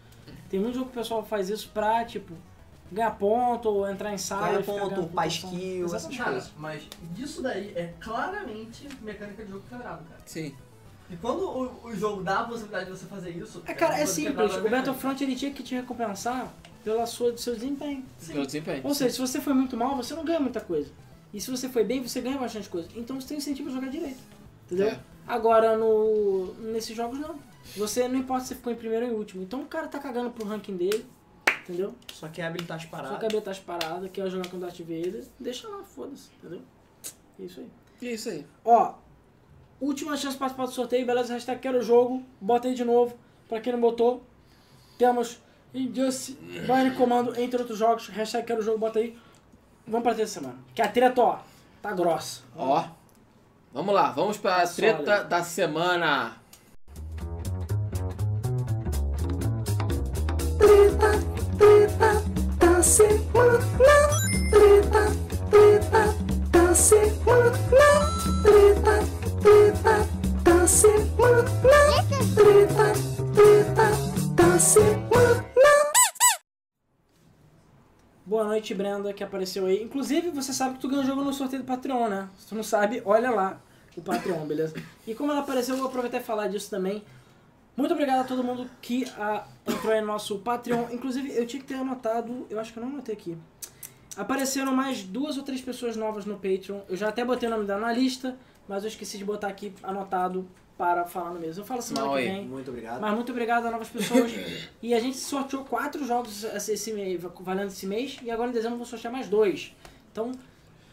Tem muito jogo que o pessoal faz isso pra, tipo, ganhar ponto ou entrar em sala. Ganhar ponto, skill, essas coisas. mas disso daí é claramente mecânica de jogo quebrado, cara. Sim. E quando o, o jogo dá a possibilidade de você fazer isso. É, cara, é coisa simples. O. Battlefront ele tinha que te recompensar pela sua, do seu desempenho. Pelo desempenho. Ou seja, se você foi muito mal, você não ganha muita coisa. E se você foi bem, você ganha bastante coisa. Então você tem incentivo a jogar direito. Entendeu? É. Agora, no, nesses jogos, não. Você não importa se você ficou em primeiro ou em último. Então o cara tá cagando pro ranking dele. Entendeu? Só que é habilitar as Só paradas. que a beta parada, quer jogar com o Darth Vader, deixa lá, foda-se. Entendeu? É isso aí. É isso aí. Ó, última chance de participar do sorteio, beleza? Hashtag quero o jogo, bota aí de novo, pra quem não botou. Temos Injustice, Bind Comando, entre outros jogos, hashtag quero o jogo, bota aí. Vamos pra terça semana. Que a treta, ó, tá grossa. Ó. Vamos lá, vamos pra treta Sólida. da semana. da semana, treta, treta da semana, treta, treta da semana, treta, treta da semana. Boa noite, Brenda, que apareceu aí. Inclusive, você sabe que tu ganhou o jogo no sorteio do Patreon, né? Se tu não sabe, olha lá o Patreon, beleza? E como ela apareceu, eu vou aproveitar e falar disso também. Muito obrigado a todo mundo que ah, entrou aí no nosso Patreon. Inclusive, eu tinha que ter anotado, eu acho que eu não anotei aqui. Apareceram mais duas ou três pessoas novas no Patreon. Eu já até botei o nome dela na lista, mas eu esqueci de botar aqui anotado para falar no mesmo. Eu falo semana Mal que vem. Muito obrigado. Mas muito obrigado a novas pessoas. e a gente sorteou quatro jogos esse mês, valendo esse mês. E agora em dezembro eu vou sortear mais dois. Então,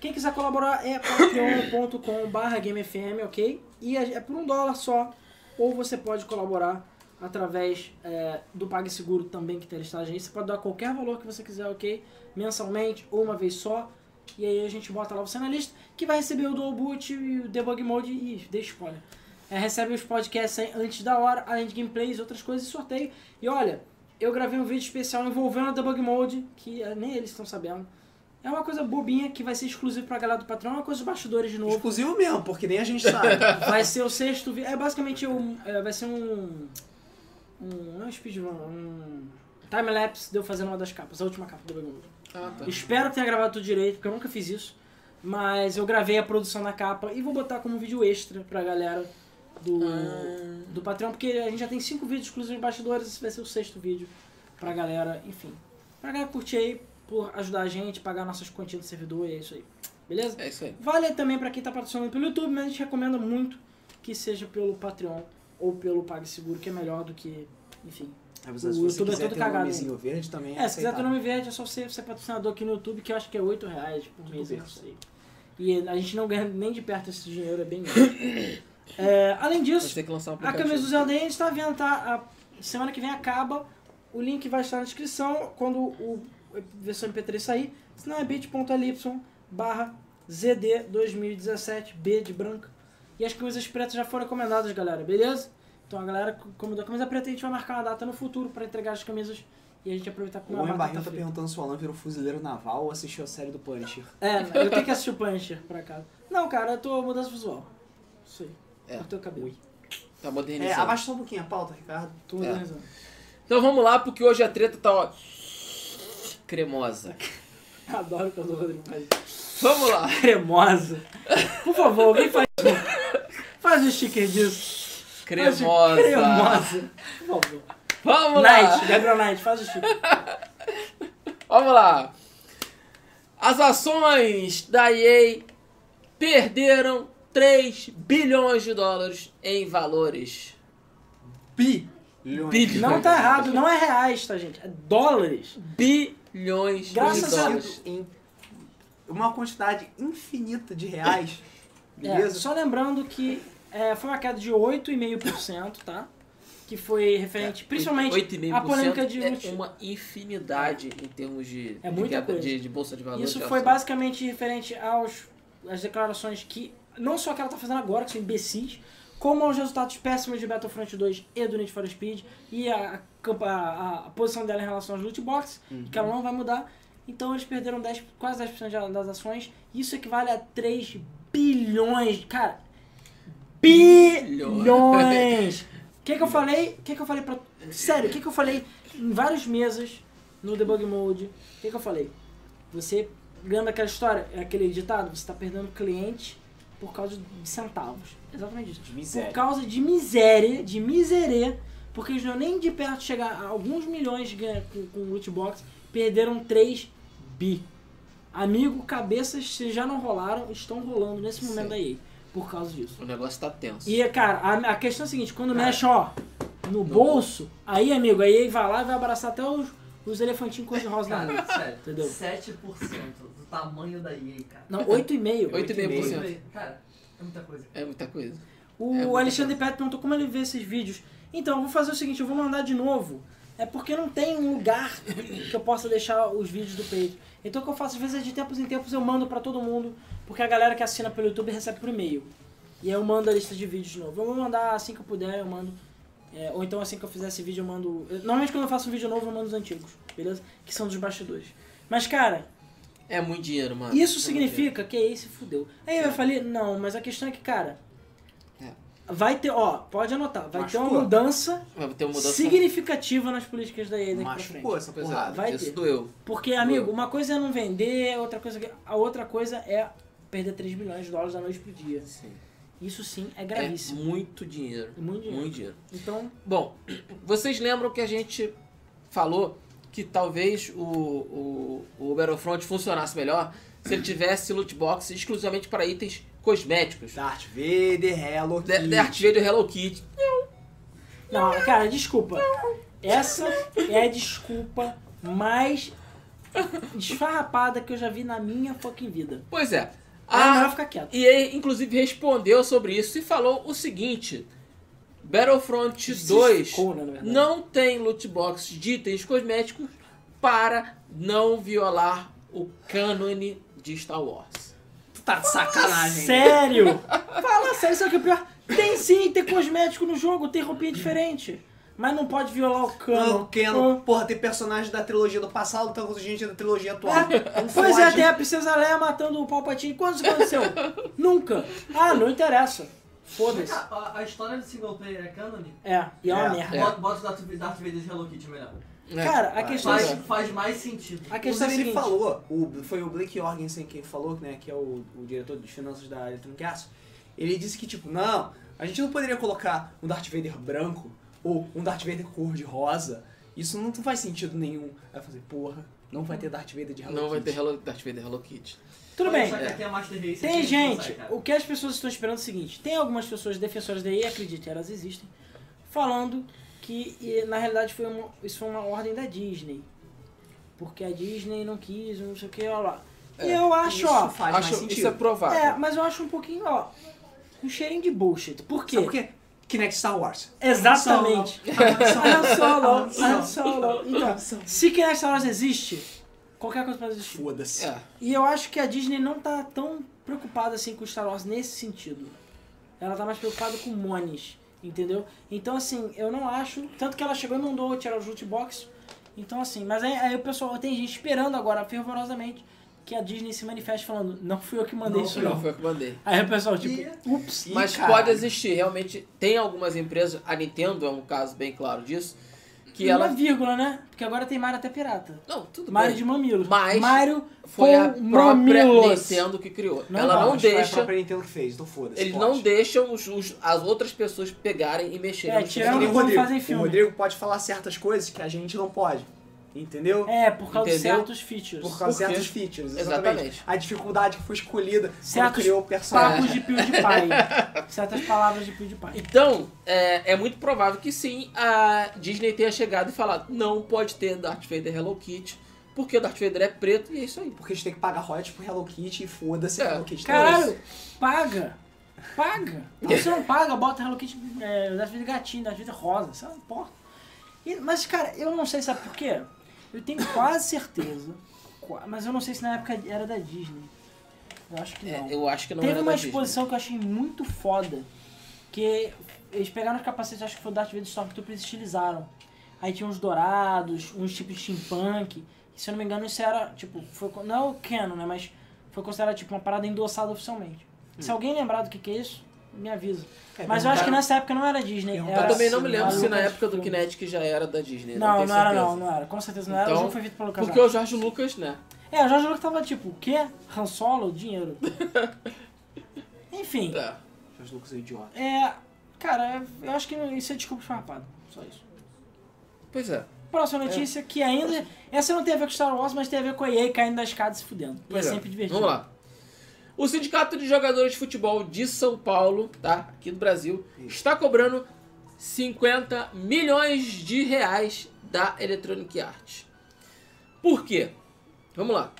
quem quiser colaborar é patreon.com.br GameFM, ok? E é é por um dólar só. Ou você pode colaborar através é, do PagSeguro também, que tem listagem aí. Você pode dar qualquer valor que você quiser, ok? Mensalmente ou uma vez só. E aí a gente bota lá você na lista, que vai receber o Dual Boot e o Debug Mode e dê spoiler. É, recebe os podcasts aí antes da hora, além de gameplays, outras coisas e sorteio. E olha, eu gravei um vídeo especial envolvendo o Debug Mode, que é, nem eles estão sabendo. É uma coisa bobinha que vai ser exclusivo pra galera do Patreon, é uma coisa dos bastidores de novo. Exclusivo mesmo, porque nem a gente sabe. Vai ser o sexto vídeo. É basicamente um. é, vai ser um. Um. Não é um speedrun, um. Timelapse de eu fazendo uma das capas, a última capa do Debug Mode. Ah, tá. Espero que tenha gravado tudo direito, porque eu nunca fiz isso. Mas eu gravei a produção da capa e vou botar como vídeo extra pra galera do, Ah. do Patreon, porque a gente já tem cinco vídeos exclusivos de bastidores, esse vai ser o sexto vídeo pra galera, enfim. Pra galera curtir aí, por ajudar a gente, pagar nossas continhas do servidor e é isso aí. Beleza? É isso aí. Vale também pra quem tá patrocinando pelo YouTube, mas a gente recomenda muito que seja pelo Patreon ou pelo PagSeguro, que é melhor do que, enfim. O se YouTube é todo um cagado, nomezinho verde também É, se quiser ter nome verde, é só você ser patrocinador aqui no YouTube, que eu acho que é 8 reais por mês, eu não sei. E a gente não ganha nem de perto esse dinheiro, é bem grande. É, além disso, ter que lançar um a camisa do Zelda aí a gente tá vendo, tá? A semana que vem acaba. O link vai estar na descrição quando o a versão MP3 sair. Senão é bit.ly barra ZD 2017, B de branca. E as camisas pretas já foram encomendadas, galera, beleza? Então a galera comandou a camisa preta e a gente vai marcar uma data no futuro para entregar as camisas e a gente aproveitar com O uma Homem batata Barril tá perguntando se o Alan virou fuzileiro naval ou assistiu a série do Punisher. É, eu tenho que assistir o Punisher pra casa. Não, cara, eu tô mudança visual. Isso aí. É. Cortei o cabelo. Tá É, modernizando. abaixa só um pouquinho a pauta, Ricardo. Tô É. modernizando. Então vamos lá, porque hoje a treta tá, ó, cremosa. Adoro quando o Rodrigo faz isso. Vamos lá. Cremosa. Por favor, alguém faz. faz o sticker disso. Cremosa. Cremosa. Por favor. Vamos lá. Knight, Gabriel Knight, faz o sticker. Vamos lá. As ações da EA perderam 3 bilhões de dólares em valores. Bilhões. Bilhões. Não tá errado, não é reais, tá, gente? É dólares. Bilhões Graças de a dólares. Em uma quantidade infinita de reais. É, Beleza? só lembrando que é, foi uma queda de 8,5%, tá? que foi referente, principalmente 8,5% a polêmica de é uma infinidade em termos de, É de muita coisa. de, de bolsa de valores. Isso de foi basicamente referente aos às declarações que não só que ela tá fazendo agora, que são imbecis, como aos resultados péssimos de Battlefront 2 e do Need for Speed e a, a, a posição dela em relação aos loot boxes, que ela não vai mudar. Então eles perderam 10, quase 10% de- das ações. Isso equivale a 3 bilhões, cara. Bilhões! O que que eu falei? O que que eu falei pra... Sério, o que que eu falei em várias mesas no debug mode? O que que eu falei? Você lembra aquela história, aquele ditado? Você está perdendo cliente por causa de centavos. Exatamente isso. De miséria. Por causa de miséria, de miserê, porque eles não nem de perto chegar a alguns milhões de ganha com, com loot box, perderam 3 bi. Amigo, cabeças se já não rolaram, estão rolando nesse momento Sim. EA, por causa disso. O negócio tá tenso. E, cara, a, a questão é a seguinte, quando mexe, ó, no bolso, aí, amigo, aí EA vai lá e vai abraçar até os, os elefantinhos cor-de-rosa da mão. Cara, sério, Entendeu? 7% do tamanho da EA, cara. Não, 8,5. 8,5%. Cara, é muita coisa. É muita coisa. O É, muita Alexandre Pet perguntou como ele vê esses vídeos. Então, eu vou fazer o seguinte, eu vou mandar de novo. É porque não tem um lugar que eu possa deixar os vídeos do peito. Então o que eu faço, às vezes, de tempos em tempos eu mando pra todo mundo, porque a galera que assina pelo YouTube recebe por e-mail. E aí eu mando a lista de vídeos de novo. Eu vou mandar assim que eu puder, eu mando. É, ou então assim que eu fizer esse vídeo eu mando. eu- Normalmente quando eu faço um vídeo novo eu mando os antigos, beleza? Que são dos bastidores. Mas cara, É muito dinheiro, mano. isso É significa que aí se fudeu. Aí eu falei, não, mas a questão é que, cara, É. vai ter, ó, pode anotar, vai ter uma Machucou. mudança Vai ter uma mudança. significativa nas políticas da EA daqui pra frente. Machucou essa porrada. é, Vai isso ter. doeu. Porque, amigo, uma coisa é não vender, outra coisa a outra coisa é perder 3 bilhões de dólares da noite pro dia. Sim. Isso sim é É gravíssimo. muito dinheiro. É muito dinheiro. Muito dinheiro. Então, Bom, vocês lembram que a gente falou que talvez o, o, o Battlefront funcionasse melhor se ele tivesse loot box exclusivamente para itens cosméticos. Darth Vader, Hello De- Kitty. Darth Vader e Hello Kitty. não, cara, desculpa. Essa é a desculpa mais desfarrapada que eu já vi na minha fucking vida. Pois é. Ah, melhor A ficar quieto. EA, inclusive, respondeu sobre isso e falou o seguinte: Battlefront 2 Justificou, né, não tem loot box de itens cosméticos para não violar o cânone de Star Wars. Tá de sacanagem. Sério? Fala sério, é o que é pior. Tem sim, tem cosmético no jogo, tem roupinha diferente. Mas não pode violar o cano. Não, Canon, porra, tem personagem da trilogia do passado, então gente da trilogia atual. Não Pois é, tem a Princesa Leia matando o Palpatine. Quando isso aconteceu? Nunca. Ah, não interessa. Foda-se. A, a história do single player é canon? É, e é uma É. merda. Bota, bota o Darth, Darth Vader de Hello Kitty melhor. Cara, a questão é Faz, assim, faz mais sentido. a questão é Inclusive, ele seguinte. falou, o, foi o Blake Jorgensen quem falou, né, que é o, o diretor de finanças da Electronic Arts, ele disse que, tipo, não, a gente não poderia colocar um Darth Vader branco ou um Darth Vader cor de rosa, isso não faz sentido nenhum. Aí eu falei, porra, não vai ter Darth Vader de Hello Não vai ter Kitty. Hello, Darth Vader Hello Kitty. Tudo Pode bem. é Race, Tem não gente, o que as pessoas estão esperando é o seguinte: tem algumas pessoas defensoras da EA, acredite, elas existem, falando que e, na realidade foi uma, isso foi uma ordem da Disney. Porque a Disney não quis, não sei o que, ó lá. E É, eu acho, Isso ó. Acho sentido. isso é provável. É, mas eu acho um pouquinho, ó. Um cheirinho de bullshit. Por quê? Sabe por quê? Kinect Star Wars. Exatamente. Han Solo, Han Solo. Então, se Kinect Star Wars existe, qualquer coisa pode existir. Foda-se. É. E eu acho que a Disney não tá tão preocupada assim com Star Wars nesse sentido. Ela tá mais preocupada com Monies, entendeu? Então, assim, eu não acho. Tanto que ela chegou e mandou tirar os loot box. Então, assim, mas aí, aí o pessoal tem gente esperando agora fervorosamente que a Disney se manifeste falando: não fui eu que mandei Não isso, não. Não foi o que eu mandei. Aí o pessoal, tipo, E- ups. Mas caralho. pode existir, realmente. Tem algumas empresas, a Nintendo é um caso bem claro disso, que Uma ela. vírgula, né? Porque agora tem Mario até pirata. Não, tudo Mario bem. de mamilos. Mas Mario Foi a própria mamilos. Nintendo que criou. Não ela vai, não Mas foi a deixa. própria Nintendo que fez, então foda-se. Eles pode. não deixam os, os- as outras pessoas pegarem e mexerem É, tirando o Rodrigo. fazem filme. O Rodrigo pode falar certas coisas que a gente não pode. Entendeu? É, por causa de certos features. Por causa de certos features. Exatamente. Exatamente. A dificuldade que foi escolhida Certos criou o personagem. Papos de PewDiePie. Certas palavras de PewDiePie. Então, é, é muito provável que sim, a Disney tenha chegado e falado: não pode ter Darth Vader Hello Kitty, porque o Darth Vader é preto e é isso aí. Porque a gente tem que pagar royalties pro Hello Kitty e foda-se É. Hello Kitty. Caralho, paga. Paga. Se você não paga, bota Hello Kitty, é, Darth Vader gatinho, Darth Vader rosa, isso não importa. E- mas, cara, eu não sei, sabe por quê? Eu tenho quase certeza, mas eu não sei se na época era da Disney. Eu acho que não. É, eu acho que não Teve uma da Disney. exposição que eu achei muito foda, que eles pegaram os capacetes, acho que foi o Darth Vader Stormtroopers e estilizaram. Aí tinha uns dourados, uns tipos de steampunk, se eu não me engano isso era, tipo, foi, não é o canon, né, mas foi considerado tipo uma parada endossada oficialmente. Se alguém lembrar do que que é isso, me avisa. É, Mas eu acho que nessa época não era Disney. Eu Eu Era, também não me lembro se na Lucas época do. Kinetic já era da Disney. Não, tenho não era não, não era. Com certeza não era. Então, o jogo foi feito pelo casal. Porque o Jorge Lucas, né? É, o Jorge Lucas tava tipo, o quê? Han Solo? Dinheiro. Enfim, É. Jorge Lucas é um idiota. é... Cara, eu acho que isso é desculpa esfarrapada. Só isso. Pois é. Próxima notícia, que ainda... Essa não tem a ver com Star Wars, mas tem a ver com a EA caindo da escada e se fudendo. E é é. sempre divertido. Vamos lá. O Sindicato de Jogadores de Futebol de São Paulo, tá? Aqui do Brasil, está cobrando 50 milhões de reais da Electronic Arts. Por quê? Vamos lá.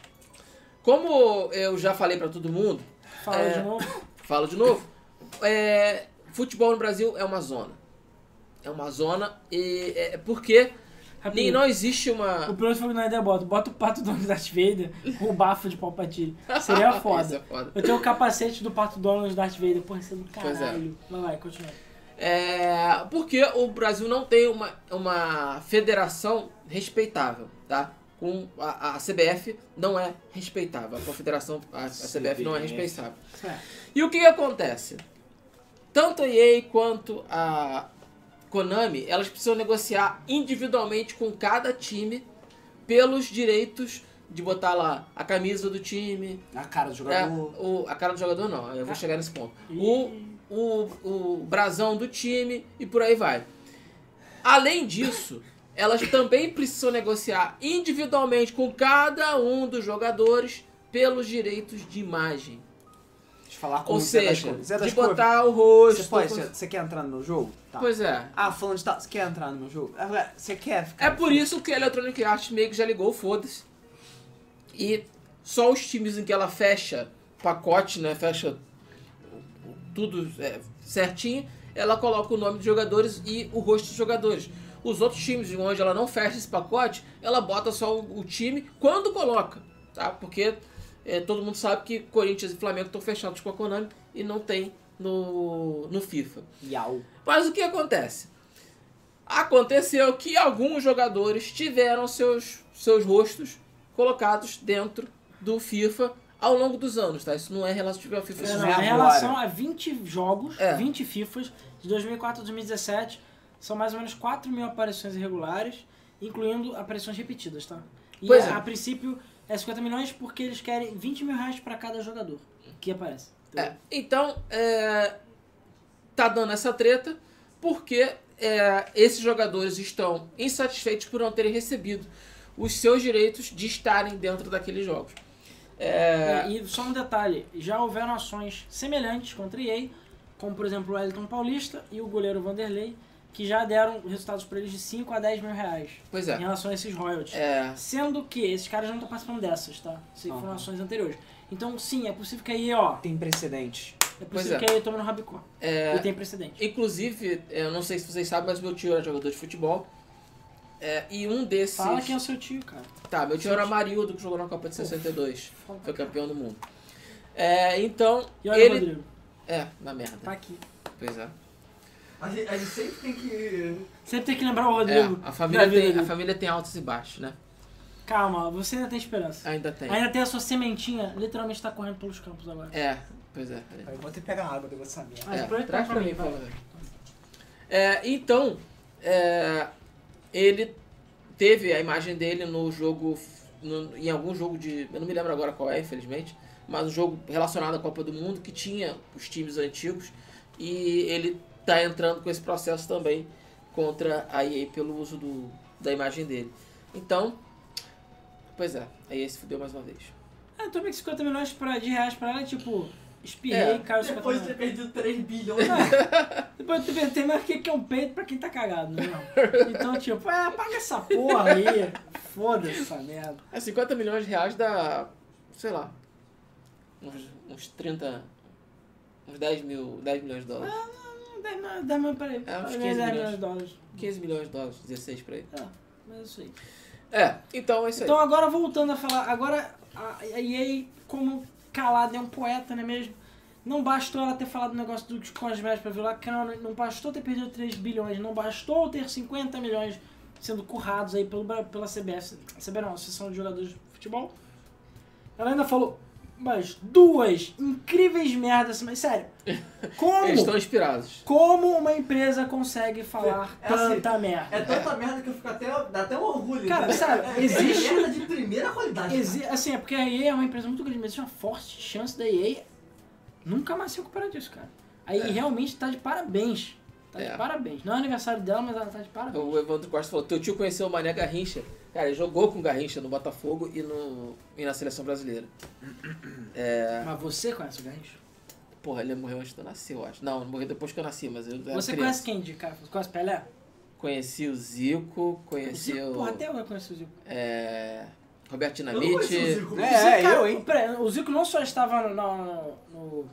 Como eu já falei pra todo mundo, Fala É. de novo. falo de novo, é, futebol no Brasil é uma zona. É uma zona e é porque nem não existe O uma piloto foi na ideia bota. Bota o pato Donald Darth Vader com o bafo de Palpatine. Seria foda. é foda. Eu tenho o capacete do pato Donald Darth Vader. Porra, isso é do Pois é. caralho. Vai, vai, continua. É, porque o Brasil não tem uma, uma federação respeitável, tá? Com a, a CBF não é respeitável, a confederação, a, a CBF não é respeitável. É. E o que, que acontece? Tanto a EA quanto a Konami, elas precisam negociar individualmente com cada time pelos direitos de botar lá a camisa do time, A cara do é, jogador. o, a cara do jogador não, eu vou Ah. chegar nesse ponto. O, o, o brasão do time e por aí vai. Além disso, elas também precisam negociar individualmente com cada um dos jogadores pelos direitos de imagem. De falar como Ou Zé das seja, Cores. Zé de das Cores, botar o rosto. Você pode, você, quer entrar no meu jogo? Tá. Pois é. Ah, falando de tal, você quer entrar no meu jogo? Agora, Você quer ficar. É por isso que a Electronic Arts meio que já ligou, foda-se. E só os times em que ela fecha pacote, né? Fecha tudo é, certinho, ela coloca o nome dos jogadores e o rosto dos jogadores. Os outros times onde ela não fecha esse pacote, ela bota só o, o time quando coloca, tá? Porque é, todo mundo sabe que Corinthians e Flamengo estão fechados com a Konami e não tem no, no FIFA. Yau. Mas o que acontece? Aconteceu que alguns jogadores tiveram seus, seus rostos colocados dentro do FIFA ao longo dos anos, tá? Isso não é relativo ao FIFA. É, Isso não, não é em relação a 20 jogos, É. 20 FIFAs, de 2004 a 2017, são mais ou menos 4 mil aparições irregulares, incluindo aparições repetidas, tá? E Pois a, é. a princípio é 50 milhões porque eles querem 20 mil reais pra cada jogador que aparece. É, então, é, tá dando essa treta porque é, esses jogadores estão insatisfeitos por não terem recebido os seus direitos de estarem dentro daqueles jogos. É, e só um detalhe, já houveram ações semelhantes contra EA, como por exemplo o Wellington Paulista e o goleiro Vanderlei, que já deram resultados para eles de 5 a 10 mil reais pois em é. relação a esses royalties. é Sendo que esses caras não estão participando dessas, tá? Isso aí foram Aham. ações anteriores. Então, sim, é possível que a EA, ó, Tem precedente. é possível é. que a EA tome no Rabicó. É, E tem precedente. Inclusive, eu não sei se vocês sabem, mas meu tio era jogador de futebol. É, e um desses. Fala quem é o seu tio, cara. Tá, meu tio era Marildo, que jogou na Copa de Pô, 62. foda. Foi campeão do mundo. É, então, E olha o ele. Rodrigo, É, na merda. tá aqui. Pois é. A gente, a gente sempre tem que. Sempre tem que lembrar o É, Rodrigo. a família, tem, a família tem altos e baixos, né? Calma, você ainda tem esperança. Ainda tem. Ainda tem a sua sementinha, literalmente tá correndo pelos campos agora. É, pois é. Eu vou ter que pegar água, devo saber. Mas É, aproveita traz pra pra mim, por favor. É, então, é, ele teve a imagem dele no jogo, no- em algum jogo de, eu não me lembro agora qual é, infelizmente, mas um jogo relacionado à Copa do Mundo que tinha os times antigos e ele tá entrando com esse processo também contra a EA pelo uso do, da imagem dele. Então, pois é, a EA se fudeu mais uma vez. Ah, também que 50 milhões pra, de reais pra ela é tipo, espirrei, É. caiu 50 Depois de ter perdido 3 bilhões. Depois tu tem mais que que é um peito pra quem tá cagado, né? Então, tipo, é, paga essa porra aí. Foda-se essa merda. É 50 milhões de reais dá, sei lá, uns, uns 30, Uns 10 mil, 10 milhões de dólares. Não, 10 milhões, 10 milhões, peraí. É, uns Paguei 15 10 milhões milhões. de dólares. 15 milhões de dólares, 16 por aí. É, mas isso aí. É, então é isso aí. Então agora voltando a falar, agora a a EA, como calada é um poeta, não é mesmo? Não bastou ela ter falado o negócio dos cosméticos pra violar cano, não bastou ter perdido 3 bilhões, não bastou ter 50 milhões sendo currados aí pelo, pela CBF, CBF não, Associação de Jogadores de Futebol. Ela ainda falou, mas duas incríveis merdas, mas sério, como, Eles estão inspirados. como uma empresa consegue falar É assim, tanta merda? É tanta merda que eu fico até. dá até um orgulho. Cara, né? sabe, é, existe- É merda de primeira qualidade. Exi- assim, é porque a EA é uma empresa muito grande, mas existe uma forte chance da EA nunca mais se recuperar disso, cara. A EA realmente tá de parabéns. Tá É. de parabéns. Não é aniversário dela, mas ela tá de parabéns. O Evandro Costa falou, teu tio conheceu o Mané Garrincha. Cara, ele jogou com o Garrincha no Botafogo e, no, e na seleção brasileira. Mas você conhece o Garrincha? Porra, ele morreu antes de eu nascer, eu acho. Não, ele morreu depois que eu nasci, mas eu era Você criança. conhece quem de cara? Você conhece Pelé? Conheci o Zico, conheci Zico, o... Porra, até eu conheci o Zico. é, Roberto Eu o Dinamite. Zico. É, O Zico, cara, eu, hein? peraí, o Zico não só estava no, no,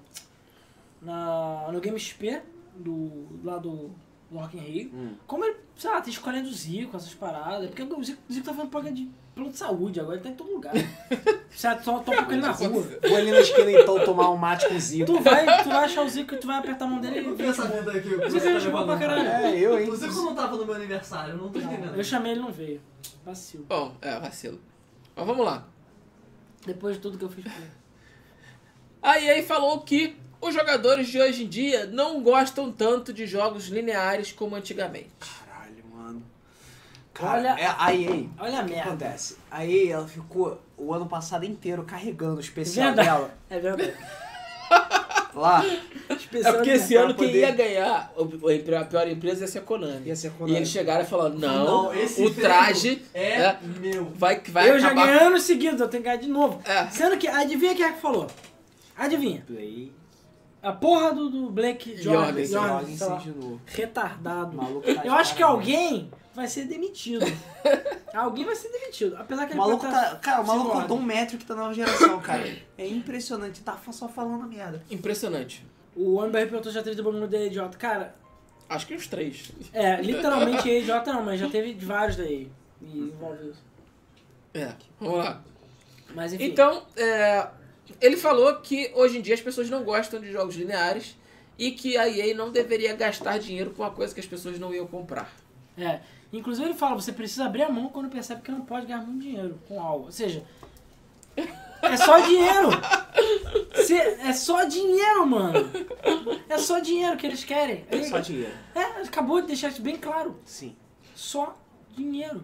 no, no Game XP, do, lá do, do Rock in Rio, Hum. como ele, sei lá, tá escolhendo o Zico, essas paradas. Porque o Zico, o Zico tá fazendo programa de plano de saúde agora, ele tá em todo lugar. certo? Só toca com ele na rua. Vou ali na esquina então tomar um mate com zico. Tu vai, tu vai achar o Zico e tu vai apertar a mão dele Eu e essa vida aqui. que Zico você é tá gente boa levando. pra caralho. É, eu, hein? O Zico não tava no meu aniversário, eu não tô entendendo. Eu chamei ele não veio. Vacilo. Bom, é, vacilo. Mas vamos lá. Depois de tudo que eu fiz por ele. A EA falou que os jogadores de hoje em dia não gostam tanto de jogos lineares como antigamente. Caralho, mano. Cara, Olha- é a EA. Olha a O que merda. acontece? A EA, ela ficou o ano passado inteiro carregando o especial Verdade. dela É verdade. lá. É porque esse ano quem poder- ia ganhar, a pior empresa ia ser a Konami. Ia ser a E Konami. eles chegaram e falaram, não, Não, esse o traje é, né, meu. vai, vai eu já acabar... ganhei anos seguidos, eu tenho que ganhar de novo. É. Sendo que, adivinha quem é que falou? Adivinha. Play. A porra do, do Blake Jordan. Jordan, novo. Retardado. O maluco tá eu acho que alguém vai ser demitido. alguém vai ser demitido. Apesar que O ele maluco pode tá. Cara, o maluco contou um métrico da nova geração, cara. É impressionante, tá só falando merda. Impressionante. O Amber perguntou se já teve de bagulho da idiota. Cara, Acho que uns três. é, literalmente é idiota não, mas já teve de vários daí. E envolve isso. É, vamos lá. Mas enfim. Então, é, ele falou que hoje em dia as pessoas não gostam de jogos lineares e que a EA não deveria gastar dinheiro com uma coisa que as pessoas não iam comprar. É. Inclusive ele fala, você precisa abrir a mão quando percebe que não pode ganhar muito dinheiro com algo. Ou seja, é só dinheiro. Se- é só dinheiro, mano. É só dinheiro que eles querem. Ele- Só dinheiro. É, ele acabou de deixar isso bem claro. Sim. Só dinheiro.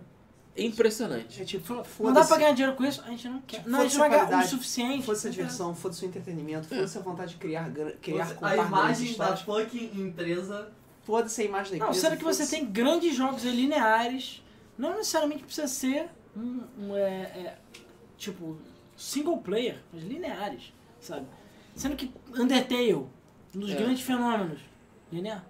Impressionante. É tipo, Não dá pra ganhar dinheiro com isso? A gente não quer. Tipo, Não, a gente vai ganhar o qualidade, suficiente. Foda-se a diversão, foda-se o entretenimento, foda-se a vontade de criar, criar a imagem da fucking empresa. Foda-se a imagem da Não, empresa. sendo que você tem grandes jogos lineares, não necessariamente precisa ser um, um, é, é, tipo single player, mas lineares, sabe? Sendo que Undertale, um dos É. grandes fenômenos, linear.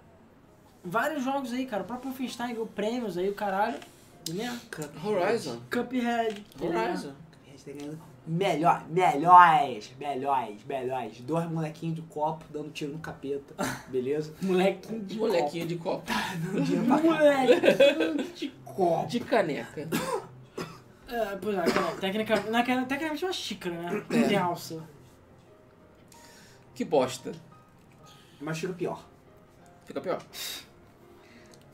Vários jogos aí, cara, o próprio Wolfenstein ganhou prêmios aí, o caralho, linear. Cuphead. Horizon. Cuphead. Horizon. Cuphead tá ganhando Melhor, melhores, melhores, melhores. Dois molequinhos de copo dando tiro no capeta, beleza? Molequinho de Molequinho de copo. Dando tiro pra copo. Molequinho de copo. De caneca. É, pois é, aquela, tecnica, naquela, tecnicamente uma xícara, né? É. De alça. Que bosta. Mas fica pior. Fica pior.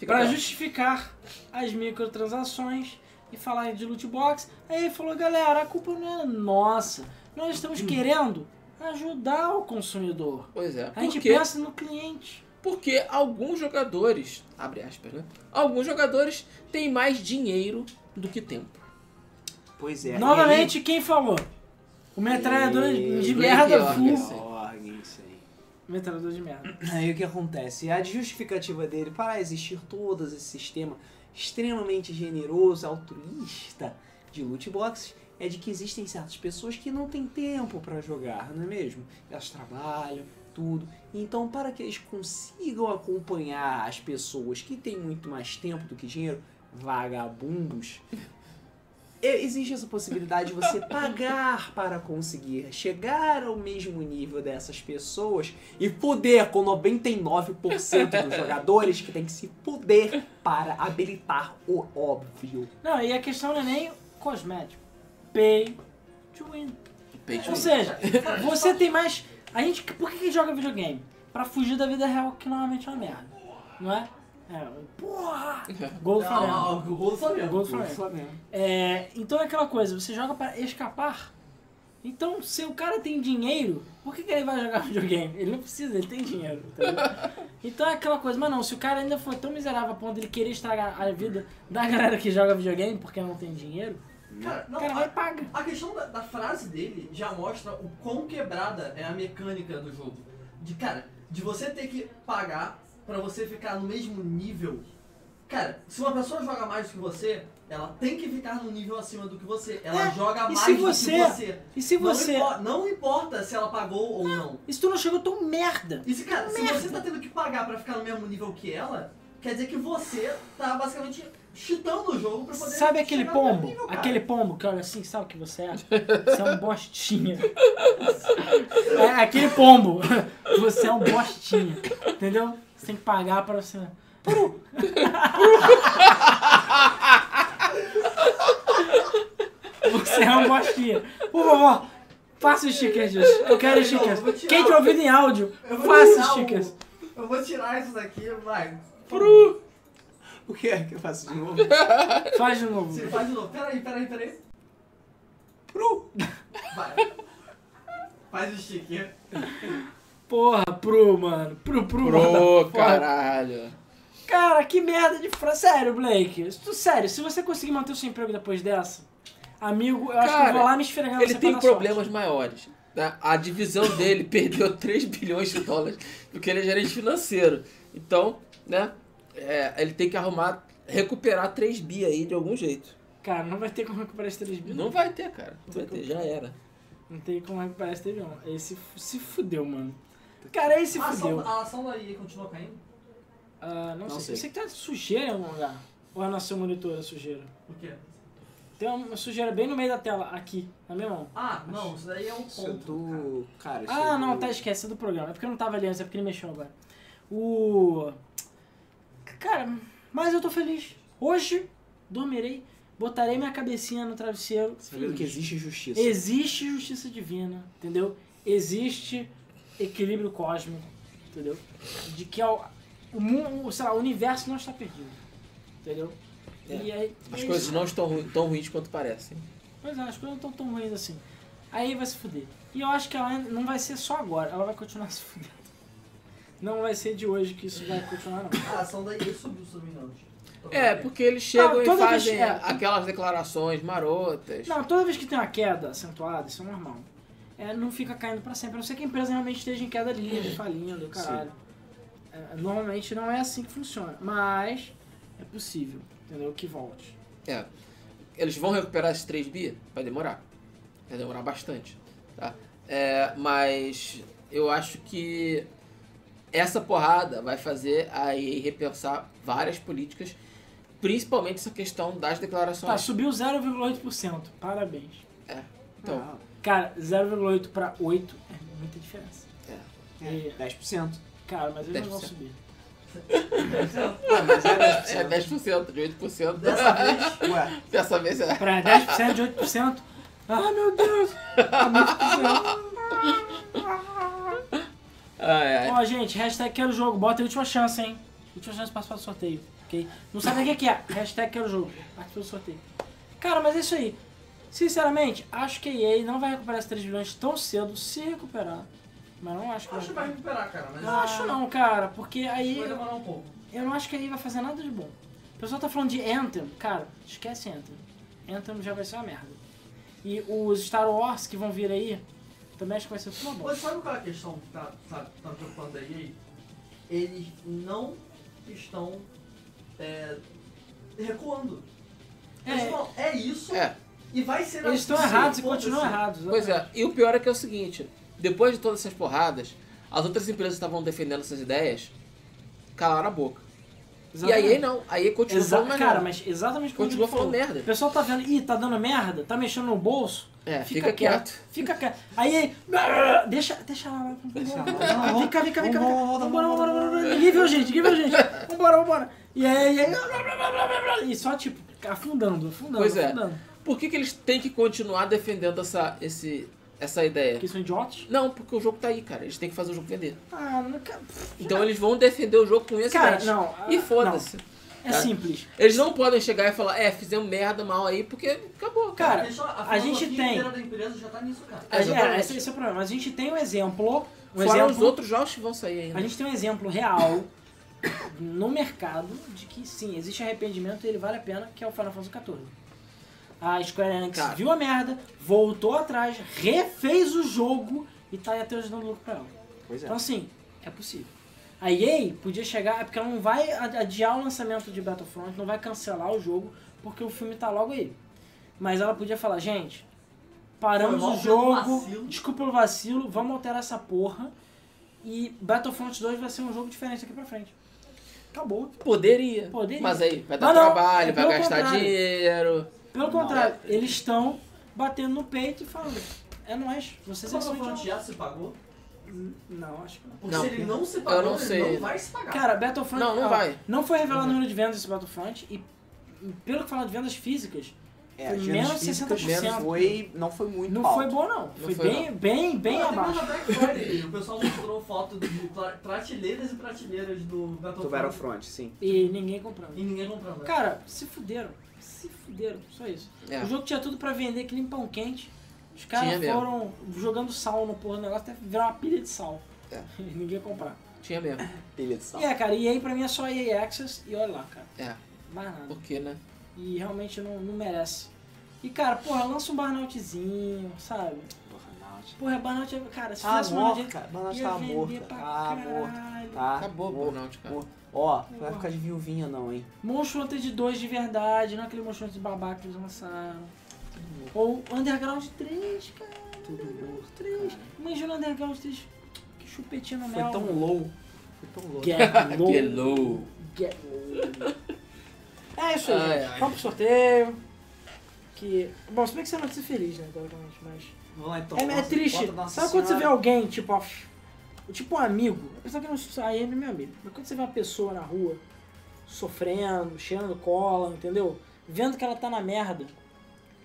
Pior. justificar as microtransações e falar de loot box. Aí ele falou, galera, a culpa não é nossa. Nós estamos querendo ajudar o consumidor. Pois é. A gente Porque, pensa no cliente. porque alguns jogadores, abre aspas, né? Alguns jogadores têm mais dinheiro do que tempo. Pois é. Novamente, quem falou? O metralhador E- de Blake merda Jorgensen. full. Metralhador de merda. Aí o que acontece? A justificativa dele para existir todo esse sistema extremamente generoso, altruísta de loot boxes é de que existem certas pessoas que não têm tempo para jogar, não é mesmo? Elas trabalham, tudo. Então, para que eles consigam acompanhar as pessoas que têm muito mais tempo do que dinheiro, vagabundos, existe essa possibilidade de você pagar para conseguir chegar ao mesmo nível dessas pessoas e poder com 99% dos jogadores que tem que se poder para habilitar o óbvio. Não, e a questão não é nem cosmético. Pay to win. Peixe. Ou seja, você tem mais. A gente. Por que que joga videogame? Pra fugir da vida real, que normalmente é uma merda. Não é? É. Porra! Gol do Flamengo. Ah, o gol do Flamengo. Gol do Flamengo. É, então é aquela coisa, você joga pra escapar. Então, se o cara tem dinheiro, por que, que ele vai jogar videogame? Ele não precisa, ele tem dinheiro? Então é aquela coisa, mas não, se o cara ainda for tão miserável a ponto de ele querer estragar a vida da galera que joga videogame porque não tem dinheiro, Cara, o não, cara a- vai e paga. A questão da, da frase dele já mostra o quão quebrada é a mecânica do jogo. De cara, de você ter que pagar pra você ficar no mesmo nível. Cara, se uma pessoa joga mais do que você, ela tem que ficar no nível acima do que você. Ela É, joga mais do você- que você. E se você. Não, impo- não importa se ela pagou ou não. E se tu não chegou tão merda? E se, cara, se Merda. você tá tendo que pagar pra ficar no mesmo nível que ela, quer dizer que você tá basicamente cheatando o jogo pra poder. Sabe aquele pombo? nível, aquele pombo que olha assim, sabe o que você é? Você é um bostinha. É aquele pombo. Você é um bostinha. Entendeu? Você tem que pagar pra você. Você é um bostinha. Por favor, faça os stickers. Eu quero Não, stickers. Quem te o- ouvindo em áudio, faça tirar o- stickers. Eu vou tirar isso daqui, vai. Pro. O que é que eu faço de novo? Faz de novo. Você faz de novo. Peraí, peraí, peraí. Pro. Vai. Faz o sticker. Porra, pro, mano. Pro, pro. Pro, mano. Caralho. Cara, que merda de frase. Sério, Blake. Tu- Sério, se você conseguir manter o seu emprego depois dessa, amigo, eu acho que eu Cara, vou lá me esfregar Ele tem problemas sorte. maiores. né? A divisão dele perdeu 3 bilhões de dólares porque ele é gerente financeiro. Então, né? é, ele tem que arrumar, recuperar 3 bi aí de algum jeito. Cara, não vai ter como recuperar esse 3 bilhões. Não vai ter, cara. Não vai ter, já era. Não tem como recuperar esse 3 bilhões. Esse se fudeu, mano. Cara, esse A ação, fudeu. a ação da EA continua caindo? Ah, não, Não sei. sei. Eu sei que tá sujeira em algum lugar. Ou é no seu monitor a sujeira? Por quê? Tem uma sujeira bem no meio da tela, aqui, na minha mão. Ah, não, isso daí é um Isso é ponto. do. Cara, isso Ah, é não, do- tá, esquece é do programa. É porque eu não tava ali antes, é porque ele mexeu agora. O. Cara, mas eu tô feliz. Hoje, dormirei, botarei minha cabecinha no travesseiro. Sabendo que feliz. existe justiça. Existe justiça divina, entendeu? Existe equilíbrio cósmico, entendeu? De que ao- o, mundo, sei lá, o universo não está perdido, entendeu? É. E aí, As é coisas isso. não estão ru- tão ruins quanto parecem. Pois é, as coisas não estão tão ruins assim. Aí vai se fuder. E eu acho que ela não vai ser só agora, ela vai continuar se fudendo. Não vai ser de hoje que isso vai continuar, não. A ação da EA subiu, se não. É, porque eles chegam Ah, e fazem é. aquelas declarações marotas. Não, toda vez que tem uma queda acentuada, isso é normal. É, não fica caindo pra sempre. A não ser que a empresa realmente esteja em queda livre, falindo, caralho. É, normalmente não é assim que funciona. Mas é possível, entendeu? Que volte. É. Eles vão recuperar esses 3 bi? Vai demorar. Vai demorar bastante. Tá? É, mas eu acho que essa porrada vai fazer a EA repensar várias políticas, principalmente essa questão das Tá, declarações. subiu 0,8%. Parabéns. Então, Ah, Cara, 0,8 pra 8 é muita diferença. é. E, 10%. cara, mas eles não vão 10%. subir. Ah, mas é É 10%. 10%, de 8%. Dessa vez, Ué, Dessa vez é. Pra 10% de 8%. Ah, meu Deus! É muito Ai, ai. Ó, gente, hashtag quero jogo. Bota aí última chance, hein? Última chance de participar do sorteio, ok? Não sabe o que que é? Hashtag quero jogo. Participa do sorteio. Cara, mas é isso aí. Sinceramente, acho que a EA não vai recuperar esses 3 bilhões tão cedo, se recuperar. Mas não acho que acho que vai recuperar, cara. Mas Não acho não, cara, porque aí vai demorar um pouco. eu não acho que a EA vai fazer nada de bom. O pessoal tá falando de Anthem. Cara, esquece Anthem. Anthem já vai ser uma merda. E os Star Wars que vão vir aí, também acho que vai ser tudo uma bosta. Mas sabe qual é a questão que tá, tá, tá preocupando EA? Eles não estão é, recuando. Eles É. falam, é isso É, e vai ser Eles estão errados e continuam errados. pois é. E o pior é que é o seguinte: depois de todas essas porradas, as outras empresas que estavam defendendo essas ideias calaram a boca. E a EA não, a EA continua Exa falando mais cara, mas exatamente como Continua falando merda. O pessoal tá vendo, ih, tá dando merda, tá mexendo no bolso. É, fica, quieto. Fica quieto. Aí, deixa, deixa lá. Deixa lá. Vem cá, vem cá, vem cá. Vambora, vambora, vambora. Ninguém viu a gente, ninguém viu a gente. Vambora, vambora. E aí, e aí, e só tipo, afundando, afundando, Pois é. Por que, que eles têm que continuar defendendo essa, esse, essa ideia? Porque são idiotas? Não, porque o jogo tá aí, cara. Eles têm que fazer o jogo vender. Ah, não, cara. Então eles vão defender o jogo com esse Cara, dente. não. E ah, foda-se. É Tá? simples. Eles não podem chegar e falar, é, fizemos merda mal aí, porque acabou. Cara, Deixa a gente filosofia tem- da empresa já tá nisso, cara. É, Exatamente. esse, esse é o problema. Mas a gente tem um exemplo. Um Fora exemplo os outros jogos que vão sair ainda. A gente tem um exemplo real no mercado de que sim, existe arrependimento e ele vale a pena, que é o Final Fantasy XIV. A Square Enix Cara. viu a merda, voltou atrás, refez o jogo e tá aí até hoje dando lucro pra ela. Pois é. Então assim, é possível. A EA podia chegar, é porque ela não vai adiar o lançamento de Battlefront, não vai cancelar o jogo, porque o filme tá logo aí. Mas ela podia falar, gente, paramos Foi o jogo, vacilo. desculpa pelo vacilo, vamos alterar essa porra. E Battlefront 2 vai ser um jogo diferente daqui pra frente. Acabou. Poderia. Poderia. Mas aí vai dar Mas trabalho, é vai gastar contrário. dinheiro. Pelo Não, contrário, eles estão batendo no peito e falando, é nóis, vocês Você é só Battlefront já se pagou? Não, acho que não. Porque Não. se ele não se Eu pagou, não ele não vai se pagar. Cara, Battlefront. Não, não ó, vai. Não foi revelado o número de vendas desse Battlefront e, pelo que fala de vendas físicas, É, Foi menos físicas 60%. Foi, não foi muito não alto. foi bom não. Foi, foi, bem, bem, bem Não, abaixo. na Black Friday, o pessoal mostrou foto de pra- prateleiras e prateleiras do Battlefront. Do Battlefront, sim. E ninguém comprando. E ninguém comprando. né? Cara, se fuderam. Fuderam, só isso. É. O jogo tinha tudo pra vender que nem pão quente. Os caras mesmo. foram jogando sal no porra do negócio até virar uma pilha de sal. É. E ninguém ia comprar. Tinha mesmo. Pilha de sal. E é, cara, e aí pra mim é só EA Access e olha lá, cara. É. Mais nada. Por quê, né? E realmente não, não merece. E cara, porra, lança um burnoutzinho, sabe? Burnout. Porra, burnout, é- cara, se Ah, fizesse uma morto, gente, cara. Burnout ia tá morto. Ah, morto. Tá. Acabou o morto, Burnout, cara. morto. Ó, não vai ficar de viuvinha não, hein. Monstro Hunter de 2 de verdade, não aquele Monstro Hunter de babaca que eles lançaram. Ou Underground 3, cara. Tudo Underground morto, 3. Imagina o Underground 3. Que chupetinho no Foi mel. tão low. Foi tão low. Get low. Que low. Get low. É isso aí, Ai, gente. ai. Vamos pro sorteio. Que. Bom, se bem que você não vai ser feliz, né, teoricamente, mas. Vamos lá então. É, é triste. Sabe quando você vê alguém, tipo, ó, tipo um amigo, apesar que não aí ele não é meu amigo, mas quando você vê uma pessoa na rua sofrendo, cheirando cola, entendeu? Vendo que ela tá na merda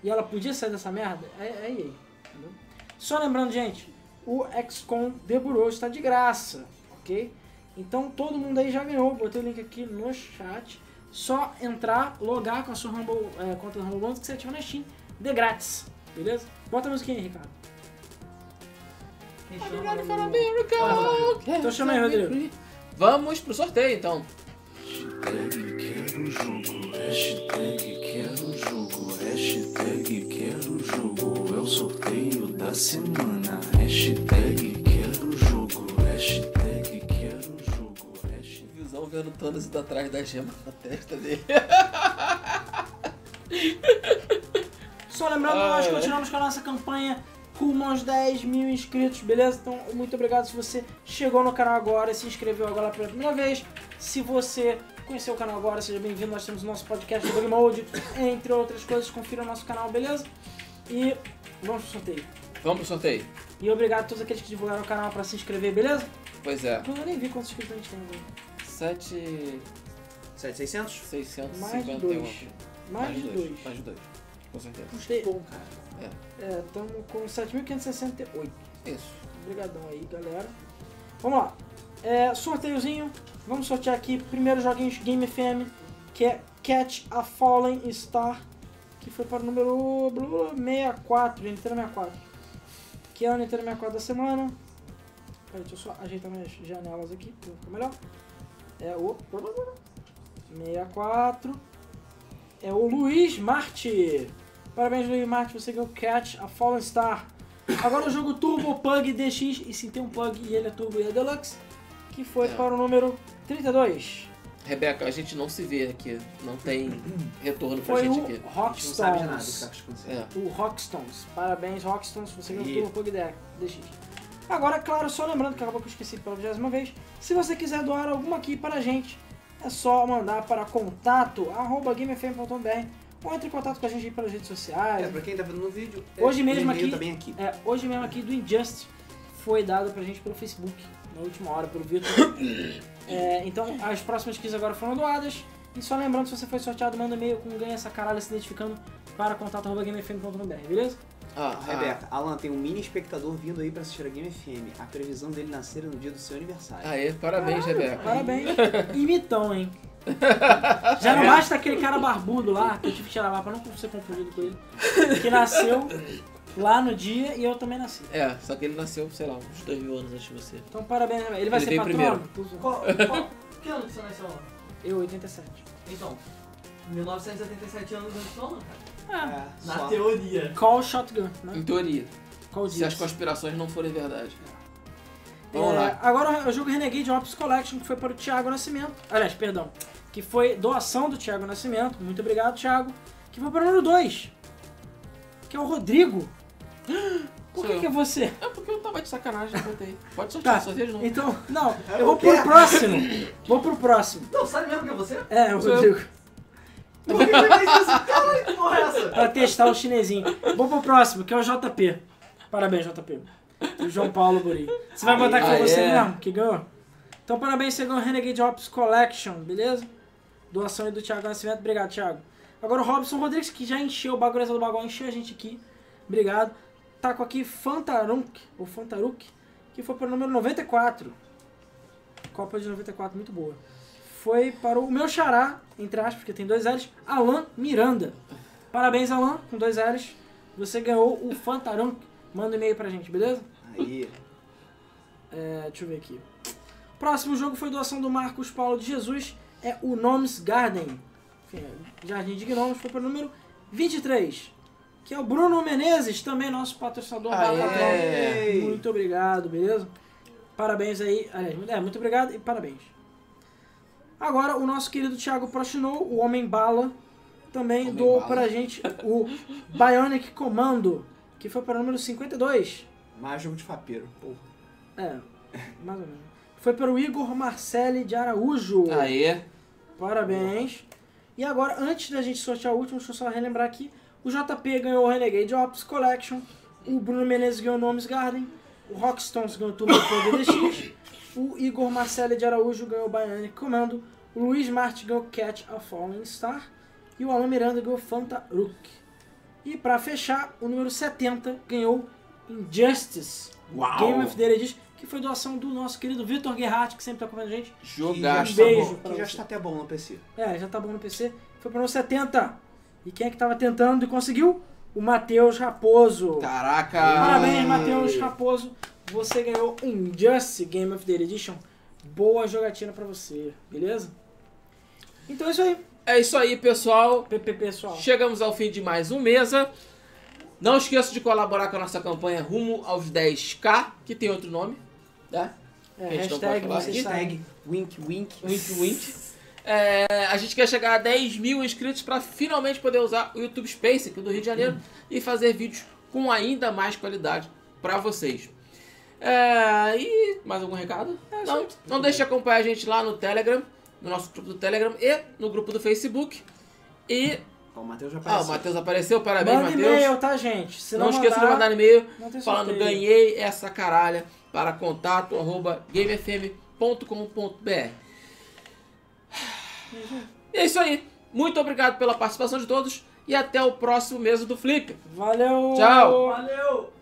e ela podia sair dessa merda, é, é entendeu? Só lembrando, gente, o XCOM The Bureau está de graça, ok? Então todo mundo aí já ganhou, botei o link aqui no chat. Só entrar, logar com a sua Rumble, é, conta do Rumble Bronze que você ativa na Steam, de grátis, beleza? Bota a musiquinha aí, Ricardo. Então chama aí, Rodrigo. Vamos pro sorteio, então. Hashtag quero jogo, hashtag quero jogo, hashtag quero jogo, é o sorteio da semana. Hashtag quero jogo, hashtag quero jogo, hashtag... Visão vendo Thanos indo atrás da gema na testa dele. Só lembrando, Ai, nós continuamos com a nossa campanha rumo aos 10 mil inscritos, beleza? Então, muito obrigado se você chegou no canal agora e se inscreveu agora pela primeira vez. Se você conheceu o canal agora, seja bem-vindo. Nós temos o nosso podcast do Bug Mode, entre outras coisas. Confira o nosso canal, beleza? E vamos pro sorteio. Vamos pro sorteio. E obrigado a todos aqueles que divulgaram o canal pra se inscrever, beleza? Pois é. Eu nem vi quantos inscritos a gente tem agora. 7... 7600? 651. Mais de dois. Mais de dois. Mais de dois. Com certeza. Gostei. Bom, cara. É, estamos com 7.568. Isso. Obrigadão aí, galera. Vamos lá. É, sorteiozinho. Vamos sortear aqui primeiro joguinhos Game FM, que é Catch a Fallen Star, que foi para o número blá, blá, 64, Nintendo 64. Que é o Nintendo 64 da semana. Peraí, deixa eu só ajeitar minhas janelas aqui, pra ficar melhor. É o 64. É o Luiz Marte. Parabéns, Luiz Marte, você ganhou Catch a Fallen Star. Agora o jogo Turbo Pug DX, e sim tem um Pug e ele é Turbo e é Deluxe, que foi É. para o número 32. Rebeca, a gente não se vê aqui. Não tem retorno pra Foi gente o aqui. A gente não sabe de nada do que Rockstones. tá acontecendo. É. O Rockstones. Parabéns, Rockstones, você ganhou o E- Turbo Pug DX. Agora, claro, só lembrando que acabou que eu esqueci pela vigésima vez, se você quiser doar alguma aqui para a gente, é só mandar para contato arroba gamefm.br ou entre em contato com a gente aí pelas redes sociais. É, pra quem tá vendo no vídeo, Hoje é, mesmo aqui- tá bem aqui. É, hoje mesmo aqui do Injustice foi dado pra gente pelo Facebook, na última hora, pelo Vitor. É, então, as próximas keys agora foram doadas. E só lembrando, se você foi sorteado, manda um e-mail com ganha essa caralho se identificando para contato.gamefm.br, beleza? Ah, Rebeca, Alan, tem um mini espectador vindo aí pra assistir a Game FM. A previsão dele nascer é no dia do seu aniversário. Ah, aê, parabéns, Rebeca. Parabéns. Imitão, hein? Já não basta aquele cara barbudo lá, que eu tive que tirar lá pra não ser confundido com ele, que nasceu lá no dia e eu também nasci. É, só que ele nasceu, sei lá, uns dois mil anos antes de você. Então parabéns. Ele vai Ele ser veio patrono? Qual, qual, que ano que você nasceu? Eu, 87. Então, 1977 anos antes do Alan, cara. Ah, É, Na só. teoria. Call Shotgun, né? Em teoria, Call se as conspirações não forem verdade. Vamos É, lá. Agora eu jogo Renegade Ops Collection, que foi para o Thiago Nascimento. Aliás, perdão. Que foi doação do Thiago Nascimento. Muito obrigado, Thiago. Que foi para o número 2. Que é o Rodrigo. Por que, que é você? É porque eu tava de sacanagem, eu botei. Pode sortear, Tá, sorteia de novo. então, não, É eu vou pro próximo. Vou pro próximo. Não, sabe mesmo que é você? É, o. Rodrigo. Por que você fez isso? Caralho, que porra é essa? Pra testar o chinesinho. Vou pro próximo, que é o JP. Parabéns, JP. O João Paulo Buri. Você vai botar que foi aê. você mesmo que ganhou? Então parabéns, você ganhou o Renegade Ops Collection, beleza? Doação aí do Thiago Nascimento. Obrigado, Thiago. Agora o Robson Rodrigues, que já encheu o bagulho do bagulho, encheu a gente aqui. Obrigado. Tá com aqui Fantarunk, ou Fantaruk, que foi para o número 94. Copa de 94, muito boa. Foi para o meu xará, entre aspas, porque tem dois L's, Alan Miranda. Parabéns, Alan, com dois L's. Você ganhou o Fantarunk. Manda um e-mail pra gente, beleza? Aí. É, deixa eu ver aqui. Próximo jogo foi doação do Marcos Paulo de Jesus. É o Gnomes Garden. Enfim, é, Jardim de Gnomes foi para o número 23. Que é o Bruno Menezes, também nosso patrocinador Aê! Muito obrigado, beleza? Parabéns aí. Aliás, é, muito obrigado e parabéns. Agora, o nosso querido Thiago Prochinou, o Homem Bala, também Homem doou Bala. pra gente o Bionic Commando, que foi para o número 52. Mais jogo de fapeiro. Porra. É, mais ou menos. Foi para o Igor Marcelli de Araújo. Aê. Parabéns. E agora, antes da gente sortear o último, deixa eu só relembrar aqui. O JP ganhou o Renegade Ops Collection. O Bruno Menezes ganhou o Nomes Garden. O Rockstones ganhou o Turbo DDX. O Igor Marcelli de Araújo ganhou o Bionic Commando. O Luiz Marte ganhou Catch a Falling Star. E o Alan Miranda ganhou Fanta Rook. E pra fechar, o número 70 ganhou Injustice. Uau. Game of the Year Edition, que foi doação do nosso querido Vitor Guerratti, que sempre tá acompanhando a gente. Jogaço. Um beijo bom, pra que já está até bom no PC. É, já tá bom no PC. Foi pro número 70. E quem é que tava tentando e conseguiu? O Matheus Raposo. Caraca. Parabéns, Matheus Raposo. Você ganhou Injustice Game of the Year Edition. Boa jogatina pra você, beleza? Então é isso aí. É isso aí, pessoal. PP pessoal. Chegamos ao fim de mais um Mesa. Não esqueça de colaborar com a nossa campanha rumo aos 10k, que tem outro nome, né? É, A gente não hashtag. Hashtag wink wink. Wink Wink. É, a gente quer chegar a 10 mil inscritos para finalmente poder usar o YouTube Space aqui do Rio de Janeiro e fazer vídeos com ainda mais qualidade para vocês. É, e mais algum recado? não, não deixe de acompanhar a gente lá no Telegram, no nosso grupo do Telegram e no grupo do Facebook. E. Ó, o Matheus já Ah, o apareceu. Matheus apareceu, parabéns, Manda Matheus. e-mail, tá, gente? Se Não, não, esqueça de mandar, mandar e-mail falando sorteio. ganhei essa caralha para contato arroba gamefm.com.br. E é isso aí. Muito obrigado pela participação de todos e até o próximo mês do Flip. Valeu! Tchau. Valeu!